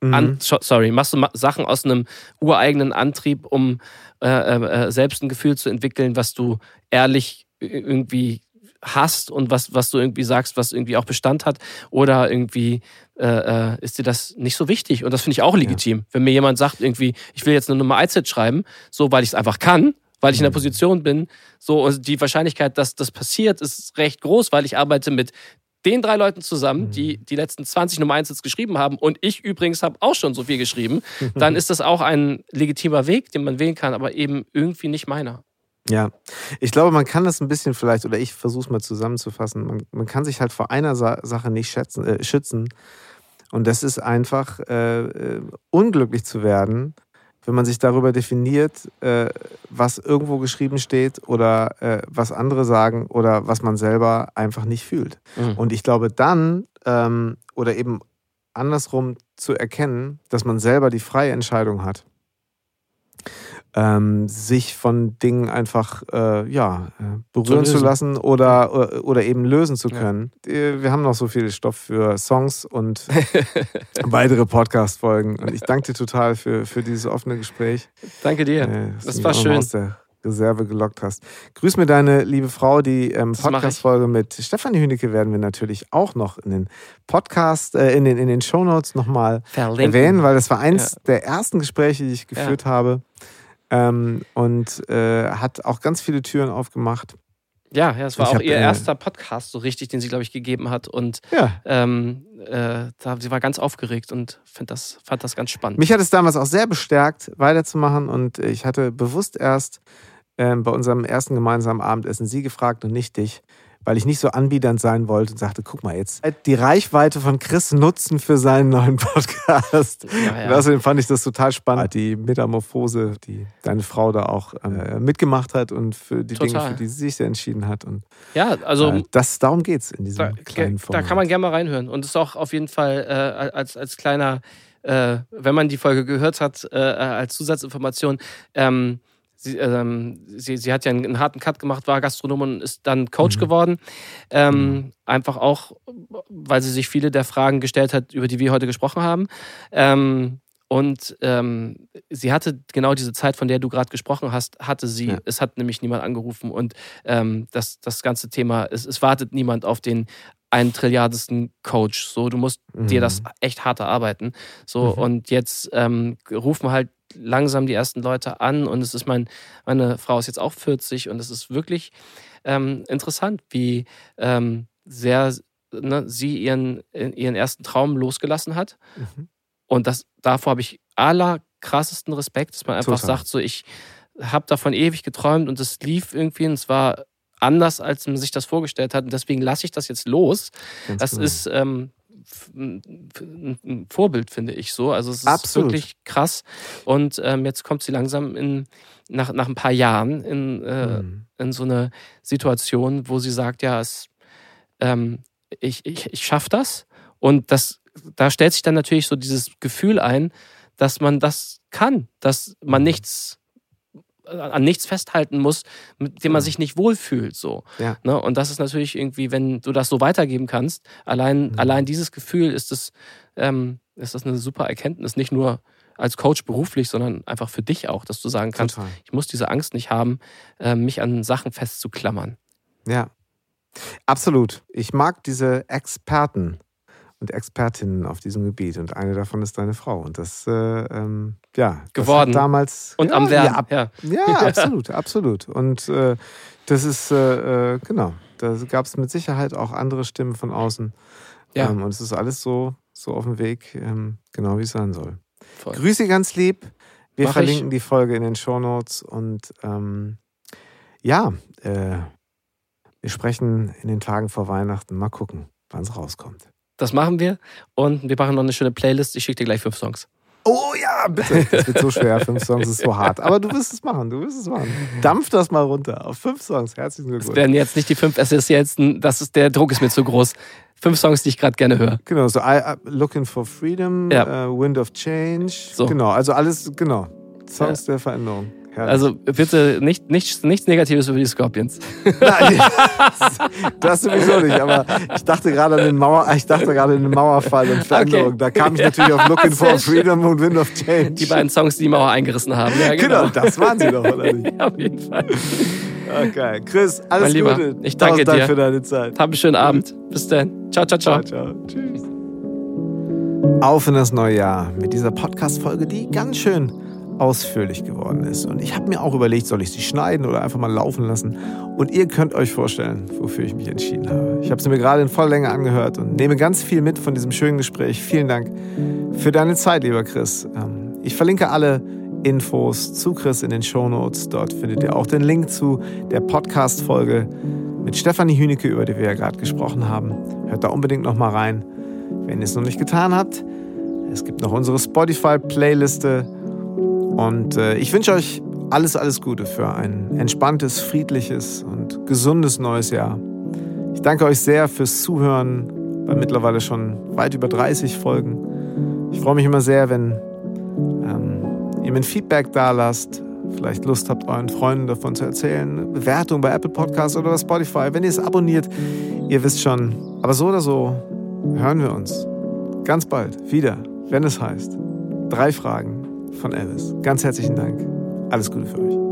Mhm. An, sorry, machst du Sachen aus einem ureigenen Antrieb, um äh, äh, äh, selbst ein Gefühl zu entwickeln, was du ehrlich irgendwie hast und was, was du irgendwie sagst, was irgendwie auch Bestand hat? Oder irgendwie äh, äh ist dir das nicht so wichtig? Und das finde ich auch legitim. Ja. Wenn mir jemand sagt, irgendwie, ich will jetzt eine Nummer 1 schreiben, so weil ich es einfach kann, weil ich in der mhm. Position bin, so und die Wahrscheinlichkeit, dass das passiert, ist recht groß, weil ich arbeite mit den drei Leuten zusammen, die mhm. die letzten 20 Nummer 1 jetzt geschrieben haben und ich übrigens habe auch schon so viel geschrieben, dann ist das auch ein legitimer Weg, den man wählen kann, aber eben irgendwie nicht meiner. Ja, ich glaube, man kann das ein bisschen vielleicht, oder ich versuche es mal zusammenzufassen, man, man, kann sich halt vor einer Sa Sache nicht schätzen, äh, schützen. Und das ist einfach äh, äh unglücklich zu werden, wenn man sich darüber definiert, äh, was irgendwo geschrieben steht oder äh, was andere sagen oder was man selber einfach nicht fühlt. Mhm. Und ich glaube dann, ähm, oder eben andersrum zu erkennen, dass man selber die freie Entscheidung hat ähm, sich von Dingen einfach äh, ja, äh, berühren zu, zu, lassen oder, oder eben lösen zu können. Ja. Wir haben noch so viel Stoff für Songs und weitere Podcast-Folgen. Und ich danke dir total für, für dieses offene Gespräch. Danke dir. Äh, das war schön. Aus der Reserve gelockt hast. Grüß mir deine liebe Frau. Die ähm, Podcast-Folge mit Stefanie Hünecke werden wir natürlich auch noch in den Podcast, äh, in den, in den Shownotes nochmal erwähnen, weil das war eins ja. der ersten Gespräche, die ich geführt ja. habe. Ähm, und äh, hat auch ganz viele Türen aufgemacht. Ja, ja, es war Ich auch hab, ihr äh, erster Podcast, so richtig, den sie, glaube ich, gegeben hat. Und Ja. ähm, äh, da, sie war ganz aufgeregt und find das, fand das ganz spannend. Mich hat es damals auch sehr bestärkt, weiterzumachen und ich hatte bewusst erst ähm, bei unserem ersten gemeinsamen Abendessen sie gefragt und nicht dich, weil ich nicht so anbiedernd sein wollte und sagte, guck mal jetzt, die Reichweite von Chris nutzen für seinen neuen Podcast. Ja, ja. Und außerdem fand ich das total spannend, die Metamorphose, die deine Frau da auch äh, mitgemacht hat und für die Dinge, Total. für die sie sich entschieden hat. Und ja, also äh, das, darum geht es in diesem da, kleinen da Format. kann man gerne mal reinhören. Und es ist auch auf jeden Fall äh, als, als kleiner, äh, wenn man die Folge gehört hat, äh, als Zusatzinformation, ähm, Sie, ähm, sie, sie hat ja einen, einen harten Cut gemacht, war Gastronomin und ist dann Coach Mhm. geworden. Ähm, Einfach auch, weil sie sich viele der Fragen gestellt hat, über die wir heute gesprochen haben. Ähm, und ähm, sie hatte genau diese Zeit, von der du gerade gesprochen hast, hatte sie. Ja. Es hat nämlich niemand angerufen und ähm, das, das ganze Thema, es, es wartet niemand auf den einen Trilliardesten Coach. So, du musst dir das echt hart erarbeiten. So, Mhm. und jetzt ähm, rufen halt langsam die ersten Leute an und es ist mein, meine Frau ist jetzt auch 40 und es ist wirklich ähm, interessant, wie ähm, sehr ne, sie ihren, ihren ersten Traum losgelassen hat. Mhm. Und das, davor habe ich allerkrassesten Respekt, dass man einfach Total. sagt, so ich habe davon ewig geträumt und es lief irgendwie und es war anders, als man sich das vorgestellt hat. Und deswegen lasse ich das jetzt los. Ganz Das genau. ist ähm, ein Vorbild, finde ich so. Also es ist Absolut. wirklich krass. Und ähm, jetzt kommt sie langsam in, nach, nach ein paar Jahren in, äh, Mhm. in so eine Situation, wo sie sagt, ja, es, ähm, ich, ich, ich schaffe das. Und das, da stellt sich dann natürlich so dieses Gefühl ein, dass man das kann, dass man Mhm. nichts an nichts festhalten muss, mit dem man Mhm. sich nicht wohlfühlt. So. Ja. Ne? Und das ist natürlich irgendwie, wenn du das so weitergeben kannst, allein, Mhm. allein dieses Gefühl ist das, ähm, ist das eine super Erkenntnis, nicht nur als Coach beruflich, sondern einfach für dich auch, dass du sagen kannst, Total. ich muss diese Angst nicht haben, äh, mich an Sachen festzuklammern. Ja, absolut. Ich mag diese Experten und Expertinnen auf diesem Gebiet und eine davon ist deine Frau. Und das, äh, ähm, ja, das Geworden. Hat damals Und ja, am Werden. Ja, ab, Ja, ja, absolut, absolut. Und äh, das ist, äh, äh, genau, da gab es mit Sicherheit auch andere Stimmen von außen. Ja. Ähm, und es ist alles so, so auf dem Weg, ähm, genau wie es sein soll. voll. Grüße ganz lieb. Wir Mach ich. verlinken die Folge in den Shownotes und ähm, ja, äh, wir sprechen in den Tagen vor Weihnachten. Mal gucken, wann es rauskommt. Das machen wir und wir machen noch eine schöne Playlist. Ich schicke dir gleich fünf Songs. Oh ja, bitte. Das wird so schwer. Fünf Songs ist so hart. Aber du wirst es machen. Du wirst es machen. Dampf das mal runter. Auf fünf Songs. Herzlichen Das Glückwunsch. werden jetzt nicht die fünf essentiellsten, das ist, der Druck ist mir zu groß. Fünf Songs, die ich gerade gerne höre. Genau, so I, I, Looking for Freedom, Ja. äh, Wind of Change. So. Genau, also alles, genau. Songs der Veränderung. Herrlich. Also bitte nicht, nichts, nichts Negatives über die Scorpions. Nein, das sowieso nicht, aber ich dachte gerade an den Mauer, ich dachte gerade an den Mauerfall und Veränderung. Okay. Da kam ich natürlich auf Looking for. Freedom und Wind of Change. Die beiden Songs, die die Mauer eingerissen haben. Ja, genau. genau. das waren sie doch, oder nicht? Ja, auf jeden Fall. Okay. Chris, alles Mein Lieber, Gute. ich danke Tausend Dank dir. für deine Zeit. Hab einen schönen Abend. Bis dann. Ciao, ciao, ciao. Ciao, ciao. Tschüss. Auf in das neue Jahr mit dieser Podcast-Folge, die ganz schön ausführlich geworden ist. Und ich habe mir auch überlegt, soll ich sie schneiden oder einfach mal laufen lassen. Und ihr könnt euch vorstellen, wofür ich mich entschieden habe. Ich habe sie mir gerade in voller Länge angehört und nehme ganz viel mit von diesem schönen Gespräch. Vielen Dank für deine Zeit, lieber Chris. Ähm, Ich verlinke alle Infos zu Chris in den Shownotes. Dort findet ihr auch den Link zu der Podcast-Folge mit Stefanie Hünecke, über die wir ja gerade gesprochen haben. Hört da unbedingt noch mal rein, wenn ihr es noch nicht getan habt. Es gibt noch unsere Spotify-Playliste. Und äh, ich wünsche euch alles, alles Gute für ein entspanntes, friedliches und gesundes neues Jahr. Ich danke euch sehr fürs Zuhören bei mittlerweile schon weit über 30 Folgen. Ich freue mich immer sehr, wenn ähm, ihr mir ein Feedback da lasst, vielleicht Lust habt, euren Freunden davon zu erzählen, Bewertung bei Apple Podcasts oder bei Spotify, wenn ihr es abonniert, ihr wisst schon. Aber so oder so hören wir uns ganz bald wieder, wenn es heißt, drei Fragen von Elvis. Ganz herzlichen Dank. Alles Gute für euch.